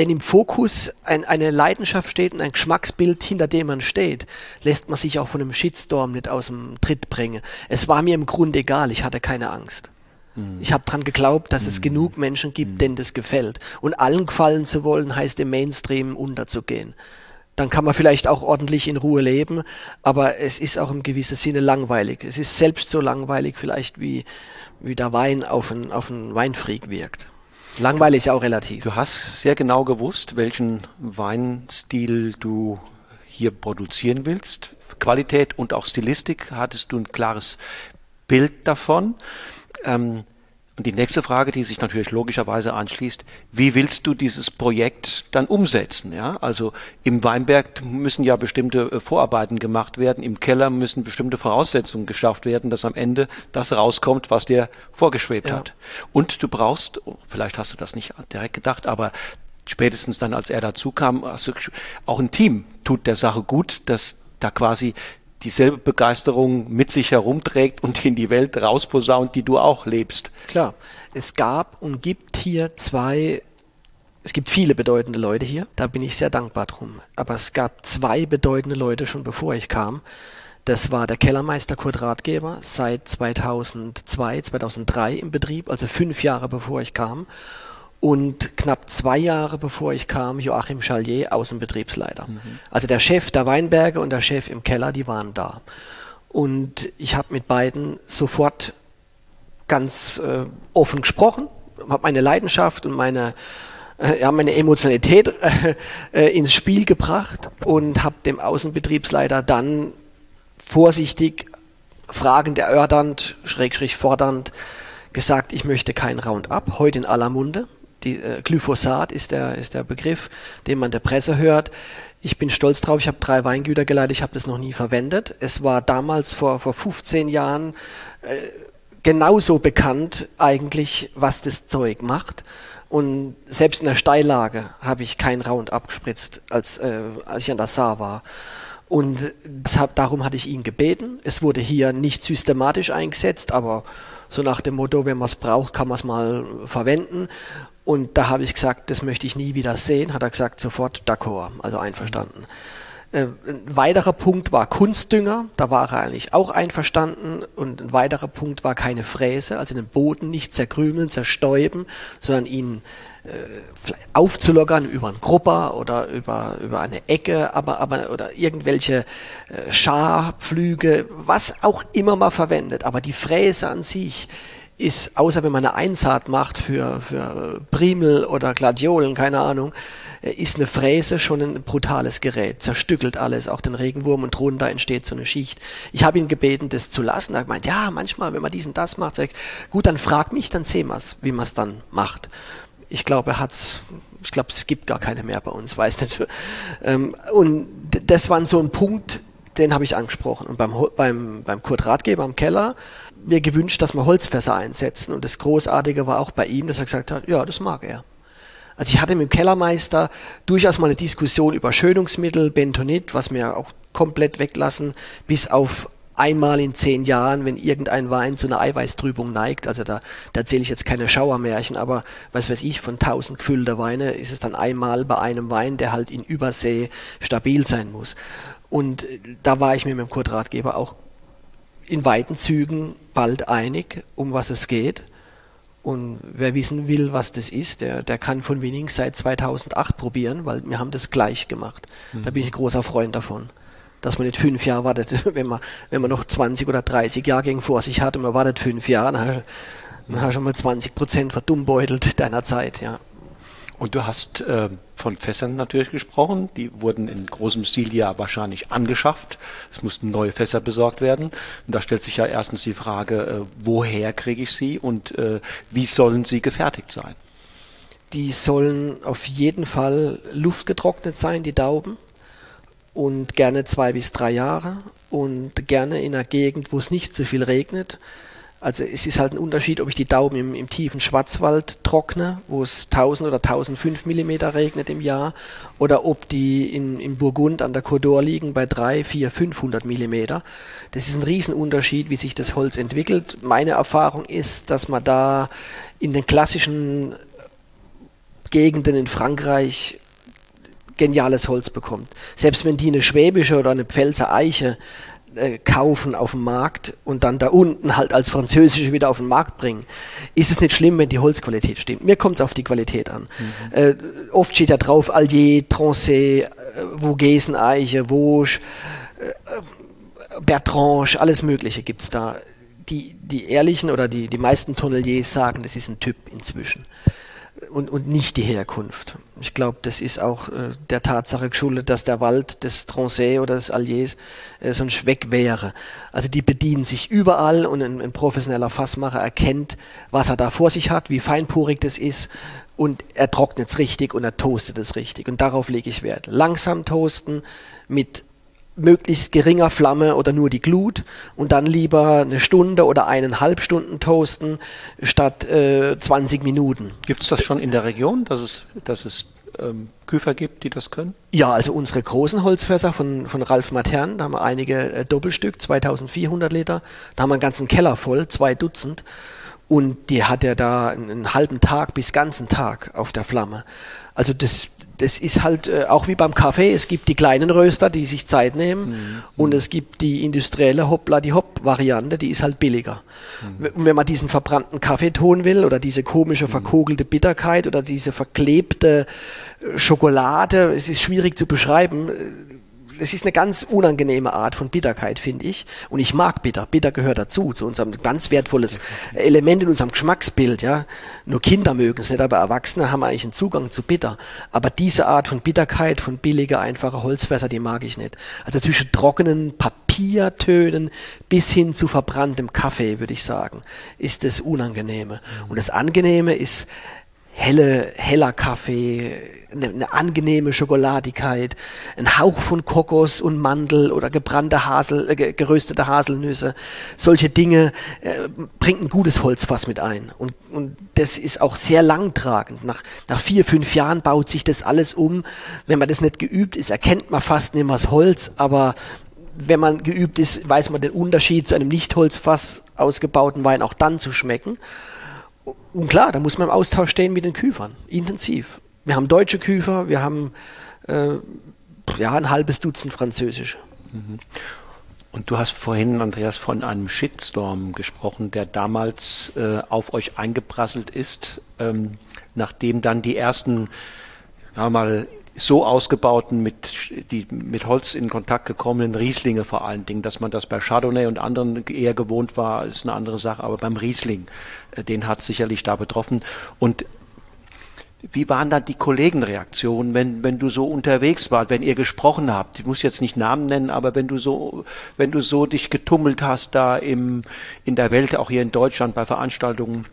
wenn im Fokus ein, eine Leidenschaft steht und ein Geschmacksbild, hinter dem man steht, lässt man sich auch von einem Shitstorm nicht aus dem Tritt bringen. Es war mir im Grunde egal, ich hatte keine Angst. Mhm. Ich habe dran geglaubt, dass mhm. es genug Menschen gibt, mhm. denen das gefällt. Und allen gefallen zu wollen, heißt im Mainstream unterzugehen. Dann kann man vielleicht auch ordentlich in Ruhe leben, aber es ist auch im gewissen Sinne langweilig. Es ist selbst so langweilig vielleicht, wie, wie der Wein auf einen, auf einen Weinfreak wirkt. Langweilig ist ja auch relativ. Du hast sehr genau gewusst, welchen Weinstil du hier produzieren willst. Qualität und auch Stilistik hattest du ein klares Bild davon. Ähm, und die nächste Frage, die sich natürlich logischerweise anschließt, wie willst du dieses Projekt dann umsetzen? Ja, also im Weinberg müssen ja bestimmte äh, Vorarbeiten gemacht werden, im Keller müssen bestimmte Voraussetzungen geschafft werden, dass am Ende das rauskommt, was dir vorgeschwebt ja. hat. Und du brauchst, vielleicht hast du das nicht direkt gedacht, aber spätestens dann, als er dazu kam, du auch ein Team tut der Sache gut, dass da quasi dieselbe Begeisterung mit sich herumträgt und in die Welt rausposaunt, die du auch lebst. Klar, es gab und gibt hier zwei, es gibt viele bedeutende Leute hier, da bin ich sehr dankbar drum. Aber es gab zwei bedeutende Leute schon bevor ich kam. Das war der Kellermeister Kurt Ratgeber, seit 2002, 2003 im Betrieb, also fünf Jahre bevor ich kam und knapp zwei Jahre bevor ich kam, Joachim Chalier, Außenbetriebsleiter. Mhm. Also der Chef der Weinberge und der Chef im Keller, die waren da. Und ich habe mit beiden sofort ganz äh, offen gesprochen, habe meine Leidenschaft und meine, äh, ja, meine Emotionalität äh, ins Spiel gebracht und habe dem Außenbetriebsleiter dann vorsichtig, fragend, erörternd, schrägstrich fordernd gesagt, ich möchte kein Roundup, heute in aller Munde die, äh, Glyphosat ist der, ist der Begriff, den man der Presse hört. Ich bin stolz drauf, ich habe drei Weingüter geleitet, ich habe das noch nie verwendet. Es war damals vor, vor 15 Jahren äh, genauso bekannt eigentlich, was das Zeug macht. Und selbst in der Steillage habe ich kein Round abgespritzt, als, äh, als ich an der Saar war. Und deshalb, darum hatte ich ihn gebeten. Es wurde hier nicht systematisch eingesetzt, aber so nach dem Motto, wenn man es braucht, kann man es mal verwenden. Und da habe ich gesagt, das möchte ich nie wieder sehen. Hat er gesagt, sofort d'accord, also einverstanden. Äh, ein weiterer Punkt war Kunstdünger, da war er eigentlich auch einverstanden. Und ein weiterer Punkt war keine Fräse, also den Boden nicht zerkrümeln, zerstäuben, sondern ihn äh, aufzulockern über einen Grupper oder über, über eine Ecke, aber, aber oder irgendwelche äh, Scharpflüge, was auch immer man verwendet. Aber die Fräse an sich ist, außer wenn man eine Einsaat macht für, für Primel oder Gladiolen, keine Ahnung, äh, ist eine Fräse schon ein brutales Gerät, zerstückelt alles, auch den Regenwurm und drunter entsteht so eine Schicht. Ich habe ihn gebeten, das zu lassen. Er hat gemeint, ja, manchmal, wenn man diesen das macht, sag ich, gut, dann frag mich, dann sehen wir's, wie man es dann macht. Ich glaube, er hat's, ich glaube, es gibt gar keine mehr bei uns, weiß nicht. Ähm, und das war so ein Punkt, den habe ich angesprochen. Und beim, beim, beim Kurt Ratgeber im Keller, mir gewünscht, dass wir Holzfässer einsetzen. Und das Großartige war auch bei ihm, dass er gesagt hat, ja, das mag er. Also ich hatte mit dem Kellermeister durchaus mal eine Diskussion über Schönungsmittel, Bentonit, was wir auch komplett weglassen, bis auf einmal in zehn Jahren, wenn irgendein Wein zu einer Eiweißtrübung neigt, also da, da erzähle ich jetzt keine Schauermärchen, aber was weiß ich, von tausend gefüllter Weine ist es dann einmal bei einem Wein, der halt in Übersee stabil sein muss. Und da war ich mir mit dem Kurt Ratgeber auch in weiten Zügen bald einig, um was es geht. Und wer wissen will, was das ist, der, der kann von Winnings seit 2008 probieren, weil wir haben das gleich gemacht. Mhm. Da bin ich ein großer Freund davon. Dass man nicht fünf Jahre wartet, wenn man, wenn man noch 20 oder 30 Jahrgänge vor sich hat und man wartet fünf Jahre, dann hast, dann hast du schon mal 20 Prozent verdummbeutelt deiner Zeit, ja. Und du hast äh, von Fässern natürlich gesprochen. Die wurden in großem Stil ja wahrscheinlich angeschafft. Es mussten neue Fässer besorgt werden. Und da stellt sich ja erstens die Frage, äh, woher kriege ich sie und äh, wie sollen sie gefertigt sein? Die sollen auf jeden Fall luftgetrocknet sein, die Dauben. Und gerne zwei bis drei Jahre. Und gerne in einer Gegend, wo es nicht so viel regnet also es ist halt ein Unterschied, ob ich die Dauben im, im tiefen Schwarzwald trockne, wo es 1000 oder 1005 Millimeter regnet im Jahr, oder ob die in, in Burgund an der Côte liegen bei 3, 4, 500 Millimeter. Das ist ein Riesenunterschied, wie sich das Holz entwickelt. Meine Erfahrung ist, dass man da in den klassischen Gegenden in Frankreich geniales Holz bekommt. Selbst wenn die eine schwäbische oder eine Pfälzer Eiche äh, kaufen auf dem Markt und dann da unten halt als französische wieder auf den Markt bringen, ist es nicht schlimm, wenn die Holzqualität stimmt. Mir kommt es auf die Qualität an. Mhm. Äh, oft steht da drauf Allier, Trancé, äh, Vogesen-Eiche, Vosges, äh, Bertrange, alles Mögliche gibt es da. Die, die ehrlichen oder die, die meisten Tonneliers sagen, das ist ein Typ inzwischen und, und nicht die Herkunft. Ich glaube, das ist auch äh, der Tatsache geschuldet, dass der Wald des Trancé oder des Alliers äh, sonst weg wäre. Also die bedienen sich überall und ein, ein, professioneller Fassmacher erkennt, was er da vor sich hat, wie feinporig das ist und er trocknet es richtig und er toastet es richtig. Und darauf lege ich Wert. Langsam toasten mit möglichst geringer Flamme oder nur die Glut und dann lieber eine Stunde oder eineinhalb Stunden toasten statt äh, 20 Minuten. Gibt es das schon in der Region, dass es, dass es ähm, Küfer gibt, die das können? Ja, also unsere großen Holzfässer von, von Ralf Matern, da haben wir einige äh, Doppelstück, 2400 Liter, da haben wir einen ganzen Keller voll, zwei Dutzend. Und die hat er da einen, einen halben Tag bis ganzen Tag auf der Flamme. Also das, das ist halt äh, auch wie beim Kaffee. Es gibt die kleinen Röster, die sich Zeit nehmen, mhm. und es gibt die industrielle Hoppla die Hopp Variante, die ist halt billiger. Mhm. Und wenn man diesen verbrannten Kaffeeton will oder diese komische mhm. verkogelte Bitterkeit oder diese verklebte äh, Schokolade, es ist schwierig zu beschreiben es ist eine ganz unangenehme Art von Bitterkeit, finde ich. Und ich mag bitter. Bitter gehört dazu, zu unserem ganz wertvolles Element in unserem Geschmacksbild, ja. Nur Kinder mögen es nicht, aber Erwachsene haben eigentlich einen Zugang zu bitter. Aber diese Art von Bitterkeit, von billiger, einfacher Holzfässer, die mag ich nicht. Also zwischen trockenen Papiertönen bis hin zu verbranntem Kaffee, würde ich sagen, ist das Unangenehme. Und das Angenehme ist, helle, heller Kaffee, eine, eine, angenehme Schokoladigkeit, ein Hauch von Kokos und Mandel oder gebrannte Hasel, äh, geröstete Haselnüsse. Solche Dinge äh, bringt ein gutes Holzfass mit ein. Und, und das ist auch sehr langtragend. Nach, nach vier, fünf Jahren baut sich das alles um. Wenn man das nicht geübt ist, erkennt man fast nicht mehr das Holz, aber wenn man geübt ist, weiß man den Unterschied zu einem Nichtholzfass ausgebauten Wein auch dann zu schmecken. Und klar, da muss man im Austausch stehen mit den Küfern, intensiv. Wir haben deutsche Küfer, wir haben äh, ja, ein halbes Dutzend französische. Mhm. Und du hast vorhin, Andreas, von einem Shitstorm gesprochen, der damals äh, auf euch eingeprasselt ist, ähm, nachdem dann die ersten, ja mal so ausgebauten, mit, die mit Holz in Kontakt gekommenen Rieslinge vor allen Dingen, dass man das bei Chardonnay und anderen eher gewohnt war, ist eine andere Sache, aber beim Riesling, äh, den hat sicherlich da betroffen. Und wie waren dann die Kollegenreaktionen, wenn, wenn du so unterwegs warst, wenn ihr gesprochen habt? Ich muss jetzt nicht Namen nennen, aber wenn du so, wenn du so dich getummelt hast da im, in der Welt, auch hier in Deutschland bei Veranstaltungen,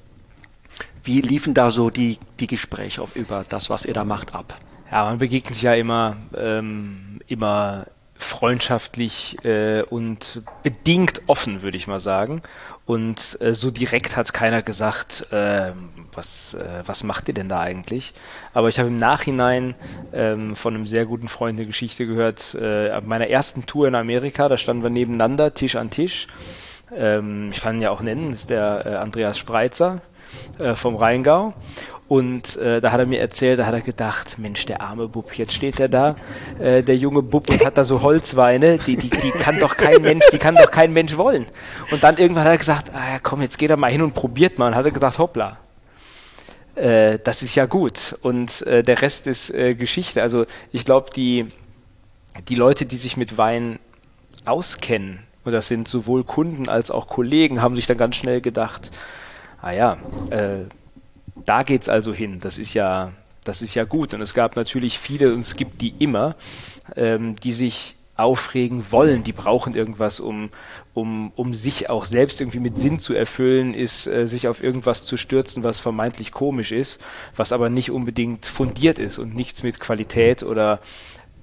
wie liefen da so die, die Gespräche über das, was ihr da macht, ab? Ja, man begegnet sich ja immer, ähm, immer freundschaftlich äh, und bedingt offen, würde ich mal sagen. Und äh, so direkt hat keiner gesagt, äh, was, äh, was macht ihr denn da eigentlich? Aber ich habe im Nachhinein ähm, von einem sehr guten Freund eine Geschichte gehört, äh, meiner ersten Tour in Amerika, da standen wir nebeneinander, Tisch an Tisch. Ähm, ich kann ihn ja auch nennen, das ist der äh, Andreas Spreitzer äh, vom Rheingau. Und äh, da hat er mir erzählt, da hat er gedacht, Mensch, der arme Bub, jetzt steht er da, äh, der junge Bub und hat da so Holzweine, die, die, die kann doch kein Mensch, die kann doch kein Mensch wollen. Und dann irgendwann hat er gesagt, ah, komm, jetzt geht er mal hin und probiert mal. Und hat er gesagt, hoppla, äh, das ist ja gut. Und äh, der Rest ist äh, Geschichte. Also ich glaube, die, die Leute, die sich mit Wein auskennen, und das sind sowohl Kunden als auch Kollegen, haben sich dann ganz schnell gedacht, ah ja, äh, da geht es also hin. Das ist ja, das ist ja gut. Und es gab natürlich viele, und es gibt die immer, ähm, die sich aufregen wollen, die brauchen irgendwas, um, um, um sich auch selbst irgendwie mit Sinn zu erfüllen, ist, äh, sich auf irgendwas zu stürzen, was vermeintlich komisch ist, was aber nicht unbedingt fundiert ist und nichts mit Qualität oder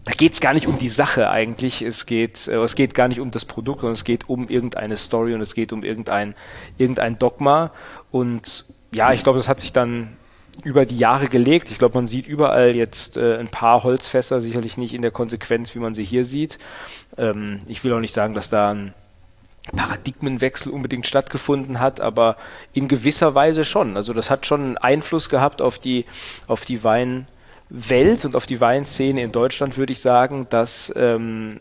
da geht es gar nicht um die Sache eigentlich, es geht, äh, es geht gar nicht um das Produkt, sondern es geht um irgendeine Story und es geht um irgendein, irgendein Dogma und ja, ich glaube, das hat sich dann über die Jahre gelegt. Ich glaube, man sieht überall jetzt äh, ein paar Holzfässer, sicherlich nicht in der Konsequenz, wie man sie hier sieht. Ähm, ich will auch nicht sagen, dass da ein Paradigmenwechsel unbedingt stattgefunden hat, aber in gewisser Weise schon. Also das hat schon einen Einfluss gehabt auf die, auf die Weinwelt und auf die Weinszene in Deutschland, würde ich sagen, dass ähm,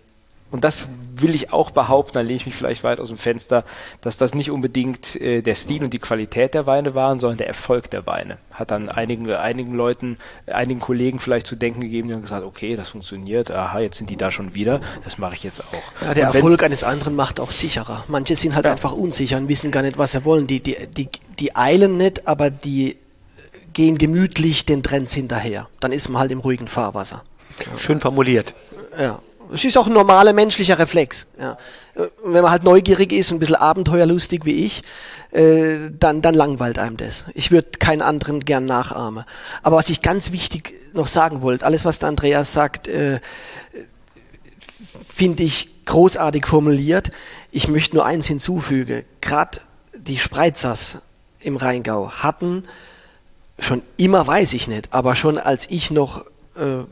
und das will ich auch behaupten, dann lehne ich mich vielleicht weit aus dem Fenster, dass das nicht unbedingt äh, der Stil und die Qualität der Weine waren, sondern der Erfolg der Weine. Hat dann einigen, einigen Leuten, einigen Kollegen vielleicht zu denken gegeben, die haben gesagt, okay, das funktioniert, aha, jetzt sind die da schon wieder, das mache ich jetzt auch. Ja, der Erfolg eines anderen macht auch sicherer. Manche sind halt ja. einfach unsicher und wissen gar nicht, was sie wollen. Die, die, die, die eilen nicht, aber die gehen gemütlich den Trends hinterher. Dann ist man halt im ruhigen Fahrwasser. Schön formuliert. Ja. Es ist auch ein normaler menschlicher Reflex. Ja. Wenn man halt neugierig ist und ein bisschen abenteuerlustig wie ich, äh, dann, dann langweilt einem das. Ich würde keinen anderen gern nachahmen. Aber was ich ganz wichtig noch sagen wollte, alles was der Andreas sagt, äh, finde ich großartig formuliert. Ich möchte nur eins hinzufügen. Gerade die Spreizers im Rheingau hatten schon immer, weiß ich nicht, aber schon als ich noch äh,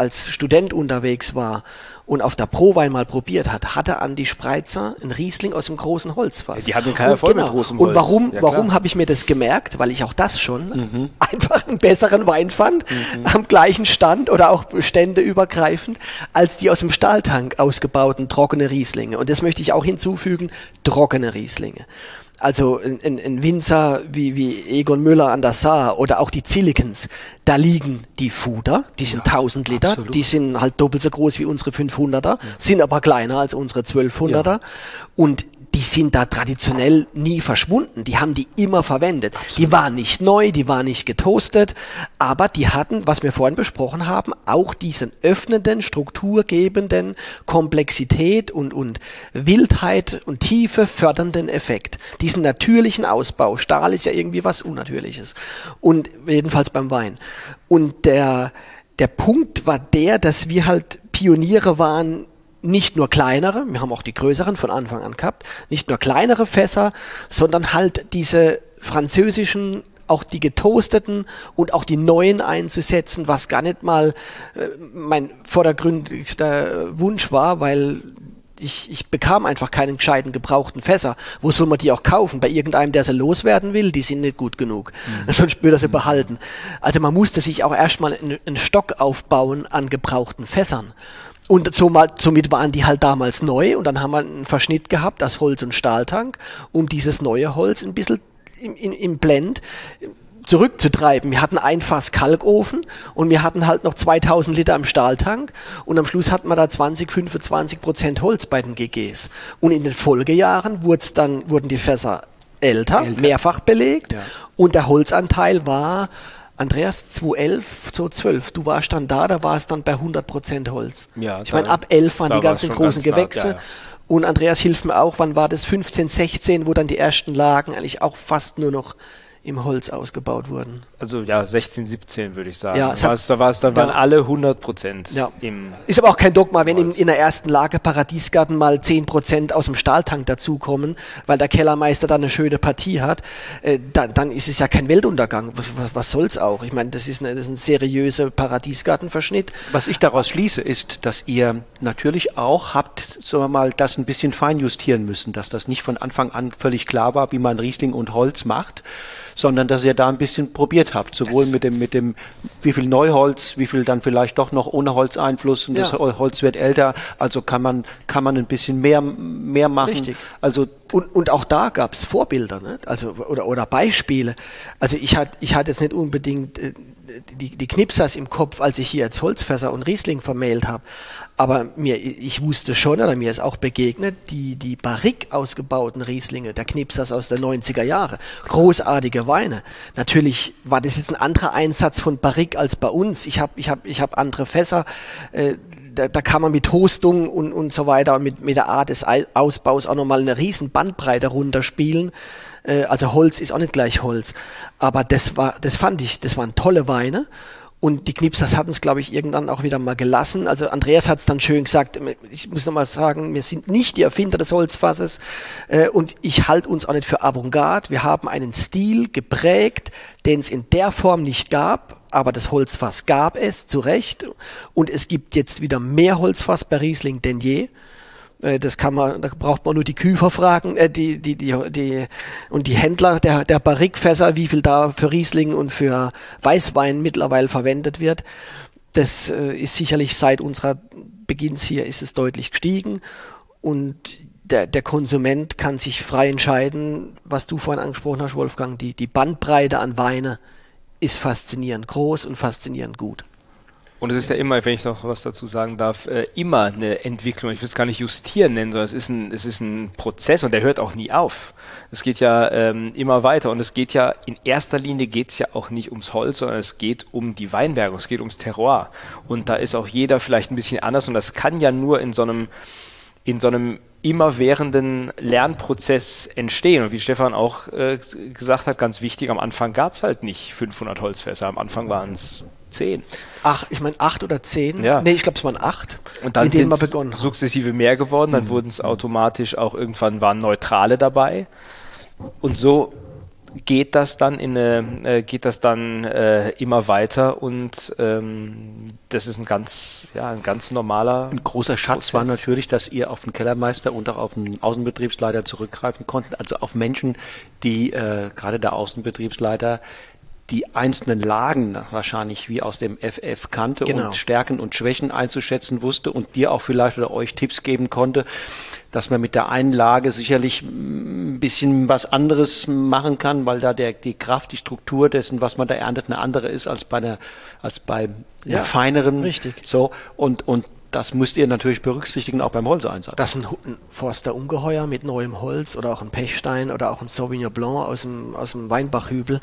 als Student unterwegs war und auf der Prowein mal probiert hat, hatte Andi Spreitzer einen Riesling aus dem großen Holzfass. Sie hatten keinen Erfolg genau. mit großem Holz. Und warum, ja, warum habe ich mir das gemerkt? Weil ich auch das schon mhm. einfach einen besseren Wein fand, mhm. am gleichen Stand oder auch ständeübergreifend, als die aus dem Stahltank ausgebauten trockene Rieslinge. Und das möchte ich auch hinzufügen, trockene Rieslinge also ein, ein Winzer wie, wie Egon Müller an der Saar oder auch die Zillikens, da liegen die Fuder, die sind ja, 1000 Liter, absolut. die sind halt doppelt so groß wie unsere 500er, ja. sind aber kleiner als unsere 1200er ja. und die sind da traditionell nie verschwunden. Die haben die immer verwendet. Die waren nicht neu, die waren nicht getoastet, aber die hatten, was wir vorhin besprochen haben, auch diesen öffnenden, strukturgebenden, Komplexität und, und Wildheit und Tiefe fördernden Effekt. Diesen natürlichen Ausbau. Stahl ist ja irgendwie was Unnatürliches. Und jedenfalls beim Wein. Und der, der Punkt war der, dass wir halt Pioniere waren nicht nur kleinere, wir haben auch die größeren von Anfang an gehabt, nicht nur kleinere Fässer, sondern halt diese französischen auch die getoasteten und auch die neuen einzusetzen, was gar nicht mal äh, mein vordergründigster Wunsch war, weil ich, ich bekam einfach keinen gescheiten gebrauchten Fässer. Wo soll man die auch kaufen? Bei irgendeinem, der sie loswerden will? Die sind nicht gut genug. Mhm. Sonst würde er sie mhm. behalten. Also man musste sich auch erstmal einen, einen Stock aufbauen an gebrauchten Fässern. Und somit waren die halt damals neu und dann haben wir einen Verschnitt gehabt aus Holz- und Stahltank, um dieses neue Holz ein bisschen im, im, im Blend zurückzutreiben. Wir hatten ein Fass Kalkofen und wir hatten halt noch 2000 Liter im Stahltank und am Schluss hatten wir da 20, 25 Prozent Holz bei den GGs. Und in den Folgejahren wurden dann, wurden die Fässer älter, älter. mehrfach belegt ja. und der Holzanteil war Andreas, 2011, 2012, du warst dann da, da war es dann bei 100% Holz. Ja, ich meine, ab 11 waren die ganzen großen Gewächse. Ja, ja. Und Andreas hilft mir auch, wann war das? 15, 16, wo dann die ersten Lagen eigentlich auch fast nur noch im Holz ausgebaut wurden. Also ja, 16, 17 würde ich sagen. Ja, es hat, da war es, dann waren alle 100 Prozent. Ja. Ist aber auch kein Dogma, wenn in, in, der ersten Lage Paradiesgarten mal 10 Prozent aus dem Stahltank dazukommen, weil der Kellermeister da eine schöne Partie hat, äh, dann, dann ist es ja kein Weltuntergang. Was, was soll's auch? Ich meine, das ist, eine, das ist ein seriöser Paradiesgartenverschnitt. Was ich daraus schließe, ist, dass ihr natürlich auch habt, sagen wir mal, das ein bisschen feinjustieren müssen, dass das nicht von Anfang an völlig klar war, wie man Riesling und Holz macht sondern dass ihr da ein bisschen probiert habt, sowohl das mit dem, mit dem, wie viel Neuholz, wie viel dann vielleicht doch noch ohne Holzeinfluss und ja. das Holz wird älter, also kann man, kann man ein bisschen mehr, mehr machen. Richtig. Also und, und auch da gab es Vorbilder, ne? also oder, oder Beispiele. Also ich hatte ich hatte jetzt nicht unbedingt äh, die, die Knipsers im Kopf, als ich hier jetzt Holzfässer und Riesling vermählt habe. Aber mir, ich wusste schon, oder mir ist auch begegnet, die, die Barrique ausgebauten Rieslinge, der Knipsers aus der 90er Jahre. Großartige Weine. Natürlich war das jetzt ein anderer Einsatz von Barrique als bei uns. Ich habe ich hab, ich hab andere Fässer. Äh, da, da kann man mit Hostung und, und so weiter, mit, mit der Art des Ausbaus auch nochmal eine riesen Bandbreite runterspielen. Äh, also Holz ist auch nicht gleich Holz. Aber das war, das fand ich, das waren tolle Weine. Und die Knipsers hatten es, glaube ich, irgendwann auch wieder mal gelassen. Also Andreas hat es dann schön gesagt, ich muss nochmal sagen, wir sind nicht die Erfinder des Holzfasses äh, und ich halte uns auch nicht für Avantgarde. Wir haben einen Stil geprägt, den es in der Form nicht gab, aber das Holzfass gab es, zu Recht. Und es gibt jetzt wieder mehr Holzfass bei Riesling denn je. Äh, das kann man, da braucht man nur die Küfer fragen, äh, die, die, die, die, und die Händler der, der Barrikfässer, wie viel da für Riesling und für Weißwein mittlerweile verwendet wird. Das äh, ist sicherlich seit unserer Beginns hier ist es deutlich gestiegen und der, der Konsument kann sich frei entscheiden, was du vorhin angesprochen hast, Wolfgang, die, die Bandbreite an Weine ist faszinierend groß und faszinierend gut. Und es ist ja immer, wenn ich noch was dazu sagen darf, äh, immer eine Entwicklung. Ich will es gar nicht justieren nennen, sondern es ist ein, es ist ein Prozess und der hört auch nie auf. Es geht ja ähm, immer weiter und es geht ja, in erster Linie geht es ja auch nicht ums Holz, sondern es geht um die Weinberge, es geht ums Terroir. Und da ist auch jeder vielleicht ein bisschen anders und das kann ja nur in so einem, in so einem immerwährenden Lernprozess entstehen. Und wie Stefan auch äh, gesagt hat, ganz wichtig, am Anfang gab es halt nicht 500 Holzfässer, am Anfang waren es zehn. Ach, ich meine acht oder zehn? Ja. Nee, ich glaube, es waren acht. Und dann sind es sukzessive mehr geworden, dann mhm. wurden es automatisch auch irgendwann waren Neutrale dabei. Und so geht das dann in eine, äh, geht das dann äh, immer weiter und ähm, das ist ein ganz, ja, ein ganz normaler. Ein großer Schatz Prozess. war natürlich, dass ihr auf den Kellermeister und auch auf den Außenbetriebsleiter zurückgreifen konnten, also auf Menschen, die äh, gerade der Außenbetriebsleiter die einzelnen Lagen wahrscheinlich wie aus dem FF kannte genau. und Stärken und Schwächen einzuschätzen wusste und dir auch vielleicht oder euch Tipps geben konnte, dass man mit der einen Lage sicherlich ein bisschen was anderes machen kann, weil da der, die Kraft, die Struktur dessen, was man da erntet, eine andere ist als bei der, als bei ja, feineren. Richtig. So, und, und das müsst ihr natürlich berücksichtigen, auch beim Holzeinsatz. Dass ein, ein Forster Ungeheuer mit neuem Holz oder auch ein Pechstein oder auch ein Sauvignon Blanc aus dem, aus dem Weinbachhübel,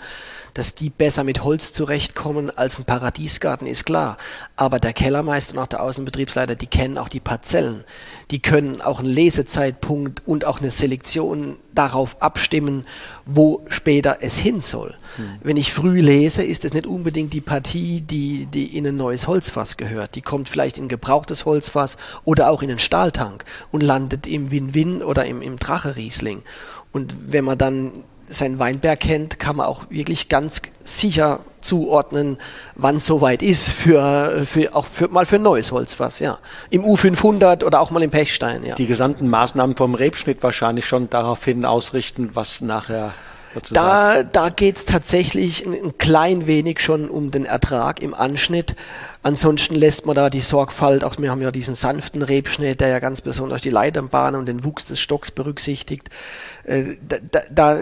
dass die besser mit Holz zurechtkommen als ein Paradiesgarten, ist klar. Aber der Kellermeister und auch der Außenbetriebsleiter, die kennen auch die Parzellen. Die können auch einen Lesezeitpunkt und auch eine Selektion darauf abstimmen, wo später es hin soll. Hm. Wenn ich früh lese, ist es nicht unbedingt die Partie, die, die in ein neues Holzfass gehört. Die kommt vielleicht in ein gebrauchtes Holzfass oder auch in einen Stahltank und landet im Win-Win oder im, im Drache-Riesling. Und wenn man dann seinen Weinberg kennt, kann man auch wirklich ganz sicher zuordnen, wann es soweit ist für, für auch für, mal für ein neues Holzfass, ja. Im U500 oder auch mal im Pechstein, ja. Die gesamten Maßnahmen vom Rebschnitt wahrscheinlich schon daraufhin ausrichten, was nachher da, da geht es tatsächlich ein, ein, klein wenig schon um den Ertrag im Anschnitt. Ansonsten lässt man da die Sorgfalt, auch wir haben ja diesen sanften Rebschnitt, der ja ganz besonders die Leiternbahn und den Wuchs des Stocks berücksichtigt. Äh, da, da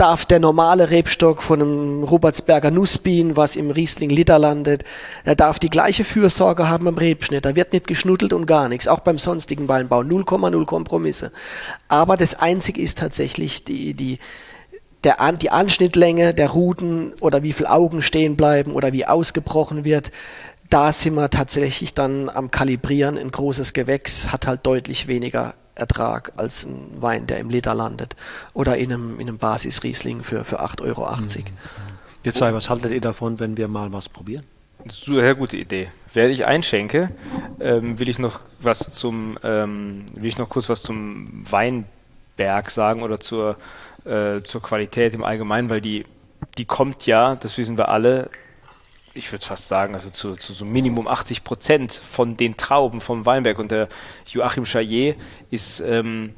darf der normale Rebstock von einem Robertsberger Nussbein, was im Riesling Liter landet, der darf die gleiche Fürsorge haben beim Rebschnitt. Da wird nicht geschnuddelt und gar nichts, auch beim sonstigen Weinbau. 0,0 Kompromisse. Aber das Einzige ist tatsächlich die, die, der, die Anschnittlänge der Ruten oder wie viele Augen stehen bleiben oder wie ausgebrochen wird. Da sind wir tatsächlich dann am Kalibrieren. Ein großes Gewächs hat halt deutlich weniger Ertrag als ein Wein, der im Liter landet oder in einem, in einem Basisriesling für, für 8,80 Euro. Mhm. Ihr zwei, was haltet ihr davon, wenn wir mal was probieren? Das ist eine sehr gute Idee. Während ich einschenke, ähm, will ich noch was zum, ähm, will ich noch kurz was zum Weinberg sagen oder zur, äh, zur Qualität im Allgemeinen, weil die, die kommt ja, das wissen wir alle, ich würde fast sagen, also zu, zu, so Minimum 80 Prozent von den Trauben vom Weinberg. Und der Joachim Chaillet ist ähm,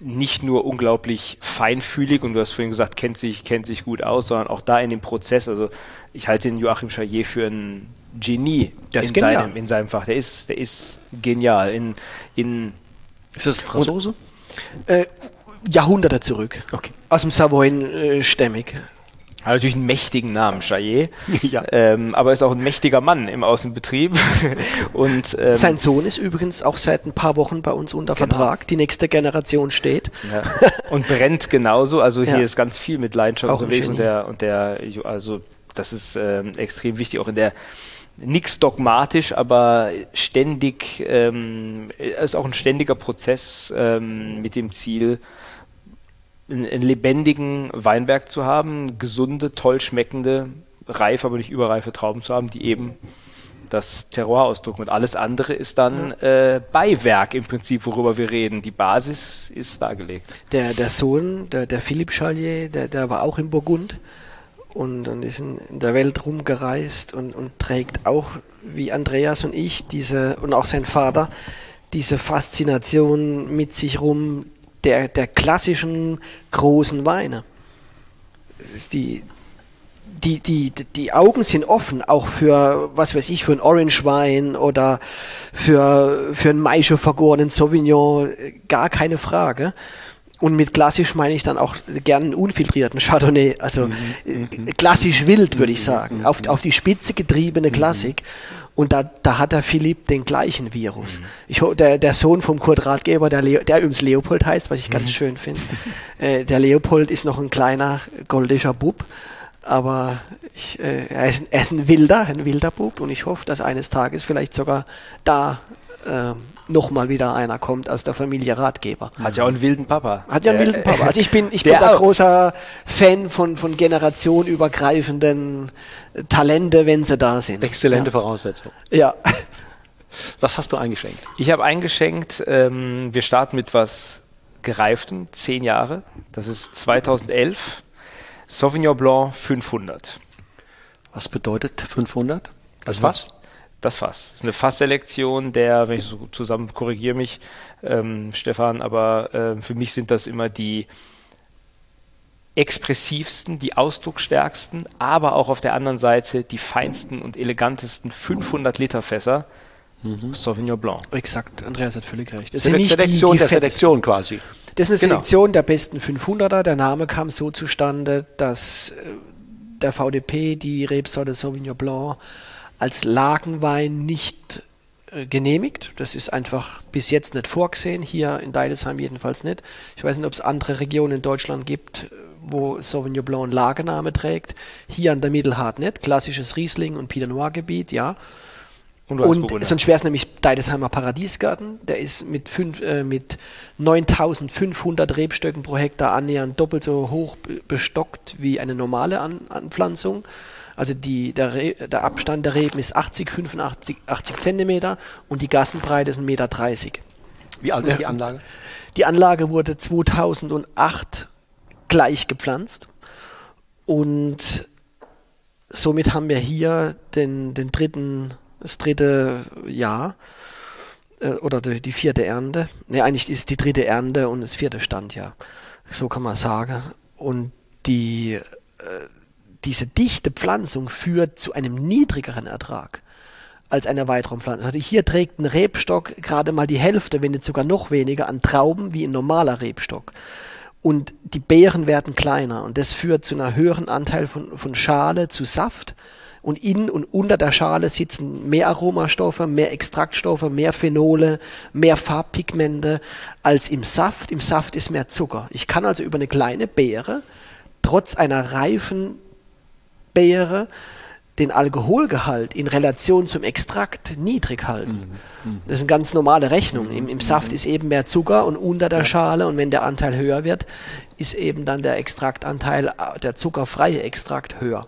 nicht nur unglaublich feinfühlig und du hast vorhin gesagt, kennt sich, kennt sich gut aus, sondern auch da in dem Prozess. Also ich halte den Joachim Chaillet für ein Genie in seinem, in seinem Fach. Der ist, der ist genial. In, in ist das Franzose? Äh, Jahrhunderte zurück. Okay. Aus dem Savoyen äh, stämmig. Hat natürlich einen mächtigen Namen, Chaillet. Ja. Ähm, aber ist auch ein mächtiger Mann im Außenbetrieb. und, ähm, Sein Sohn ist übrigens auch seit ein paar Wochen bei uns unter genau. Vertrag. Die nächste Generation steht. Ja. Und brennt genauso. Also hier ja. ist ganz viel mit Leidenschaft unterwegs und der, und der, also das ist ähm, extrem wichtig, auch in der nichts dogmatisch, aber ständig, ähm, ist auch ein ständiger Prozess ähm, mit dem Ziel, einen lebendigen Weinberg zu haben, gesunde, toll schmeckende, reif, aber nicht überreife Trauben zu haben, die eben das Terroir ausdrücken. Und alles andere ist dann äh, Beiwerk im Prinzip, worüber wir reden. Die Basis ist dargelegt. Der, der Sohn, der, der Philippe Chalier, der, der war auch in Burgund und, und ist in, in der Welt rumgereist und, und trägt auch, wie Andreas und ich, diese und auch sein Vater, diese Faszination mit sich rum, der, der klassischen großen Weine. Die, die, die, die Augen sind offen, auch für, was weiß ich, für einen Orange-Wein oder für, für einen Maische vergorenen Sauvignon, gar keine Frage. Und mit klassisch meine ich dann auch gern einen unfiltrierten Chardonnay, also mhm. Äh, mhm. klassisch wild, würde ich mhm. sagen, mhm. auf, auf die Spitze getriebene mhm. Und da, da hat der Philipp den gleichen Virus. Mhm. Ich, der, der Sohn vom Kurt Ratgeber, der, Leo, der übrigens Leopold heißt, was ich ganz mhm. schön finde. Äh, der Leopold ist noch ein kleiner goldischer Bub, aber ich, äh, er, ist, er ist ein wilder, ein wilder Bub und ich hoffe, dass eines Tages vielleicht sogar da äh, nochmal wieder einer kommt aus der Familie Ratgeber. Hat ja auch einen wilden Papa. Hat ja einen wilden Papa. Also ich bin, ich bin da großer Fan von, von generationenübergreifenden Talente, wenn sie da sind. Exzellente ja. Voraussetzung. Ja. Was hast du eingeschenkt? Ich habe eingeschenkt, ähm, wir starten mit was Gereiftem, zehn Jahre. Das ist 2011. Sauvignon Blanc 500. Was bedeutet 500? Das was? Das Fass. Das ist eine Fassselektion der, wenn ich so zusammen korrigiere mich, ähm, Stefan, aber äh, für mich sind das immer die expressivsten, die ausdrucksstärksten, aber auch auf der anderen Seite die feinsten und elegantesten 500 Liter Fässer mhm. Sauvignon Blanc. Exakt, Andreas hat völlig recht. Das Selek Selektion die, die der Selektion quasi. Das ist eine genau. Selektion der besten 500er. Der Name kam so zustande, dass äh, der VDP die Rebsorte Sauvignon Blanc als Lagenwein nicht äh, genehmigt. Das ist einfach bis jetzt nicht vorgesehen, hier in Deidesheim jedenfalls nicht. Ich weiß nicht, ob es andere Regionen in Deutschland gibt, wo Sauvignon Blanc einen Lagername trägt. Hier an der Mittelhart nicht. Klassisches Riesling- und Pinot Noir-Gebiet, ja. Und, und sonst wäre es nämlich Deidesheimer Paradiesgarten. Der ist mit, fünf, äh, mit 9500 Rebstöcken pro Hektar annähernd doppelt so hoch bestockt wie eine normale An Anpflanzung. Also die, der, der, Abstand der Reben ist 80, 85, 80 Zentimeter und die Gassenbreite ist 1,30 Meter. Wie alt ist die Anlage? Die Anlage wurde 2008 gleich gepflanzt und somit haben wir hier den, den dritten, das dritte Jahr äh, oder die, die, vierte Ernte. Ne, eigentlich ist die dritte Ernte und das vierte Standjahr. So kann man sagen. Und die äh, diese dichte Pflanzung führt zu einem niedrigeren Ertrag als eine Weitraumpflanzung. Also hier trägt ein Rebstock gerade mal die Hälfte, wenn nicht sogar noch weniger, an Trauben wie ein normaler Rebstock. Und die Beeren werden kleiner und das führt zu einem höheren Anteil von, von Schale zu Saft. Und in und unter der Schale sitzen mehr Aromastoffe, mehr Extraktstoffe, mehr Phenole, mehr Farbpigmente als im Saft. Im Saft ist mehr Zucker. Ich kann also über eine kleine Beere trotz einer reifen Beere den Alkoholgehalt in Relation zum Extrakt niedrig halten. Mhm. Mhm. Das ist eine ganz normale Rechnung. Im, Im, Saft mhm. ist eben mehr Zucker und unter der Schale und wenn der Anteil höher wird, ist eben dann der Extraktanteil, äh, der zuckerfreie Extrakt höher.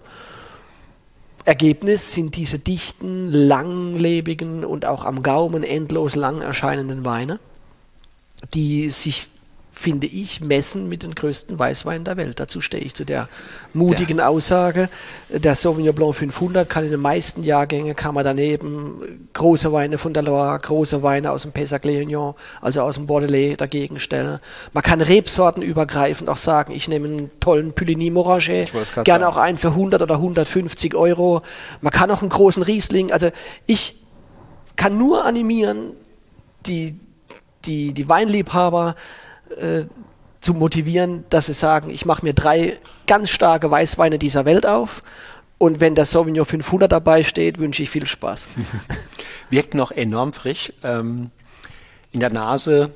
Ergebnis sind diese dichten, langlebigen und auch am Gaumen endlos lang erscheinenden Weine, die sich finde ich, messen mit den größten Weißweinen der Welt. Dazu stehe ich zu der mutigen ja. Aussage. Der Sauvignon Blanc 500 kann in den meisten Jahrgängen, kann man daneben große Weine von der Loire, große Weine aus dem Pessac Léognan, also aus dem Bordelais dagegen stellen. Man kann Rebsorten übergreifend auch sagen, ich nehme einen tollen Puligny Moraget, gerne auch einen für 100 oder 150 Euro. Man kann auch einen großen Riesling, also ich kann nur animieren, die, die, die Weinliebhaber, äh, zu motivieren, dass sie sagen, ich mache mir drei ganz starke Weißweine dieser Welt auf und wenn der Sauvignon 500 dabei steht, wünsche ich viel Spaß. Wirkt noch enorm frisch. Ähm, in der Nase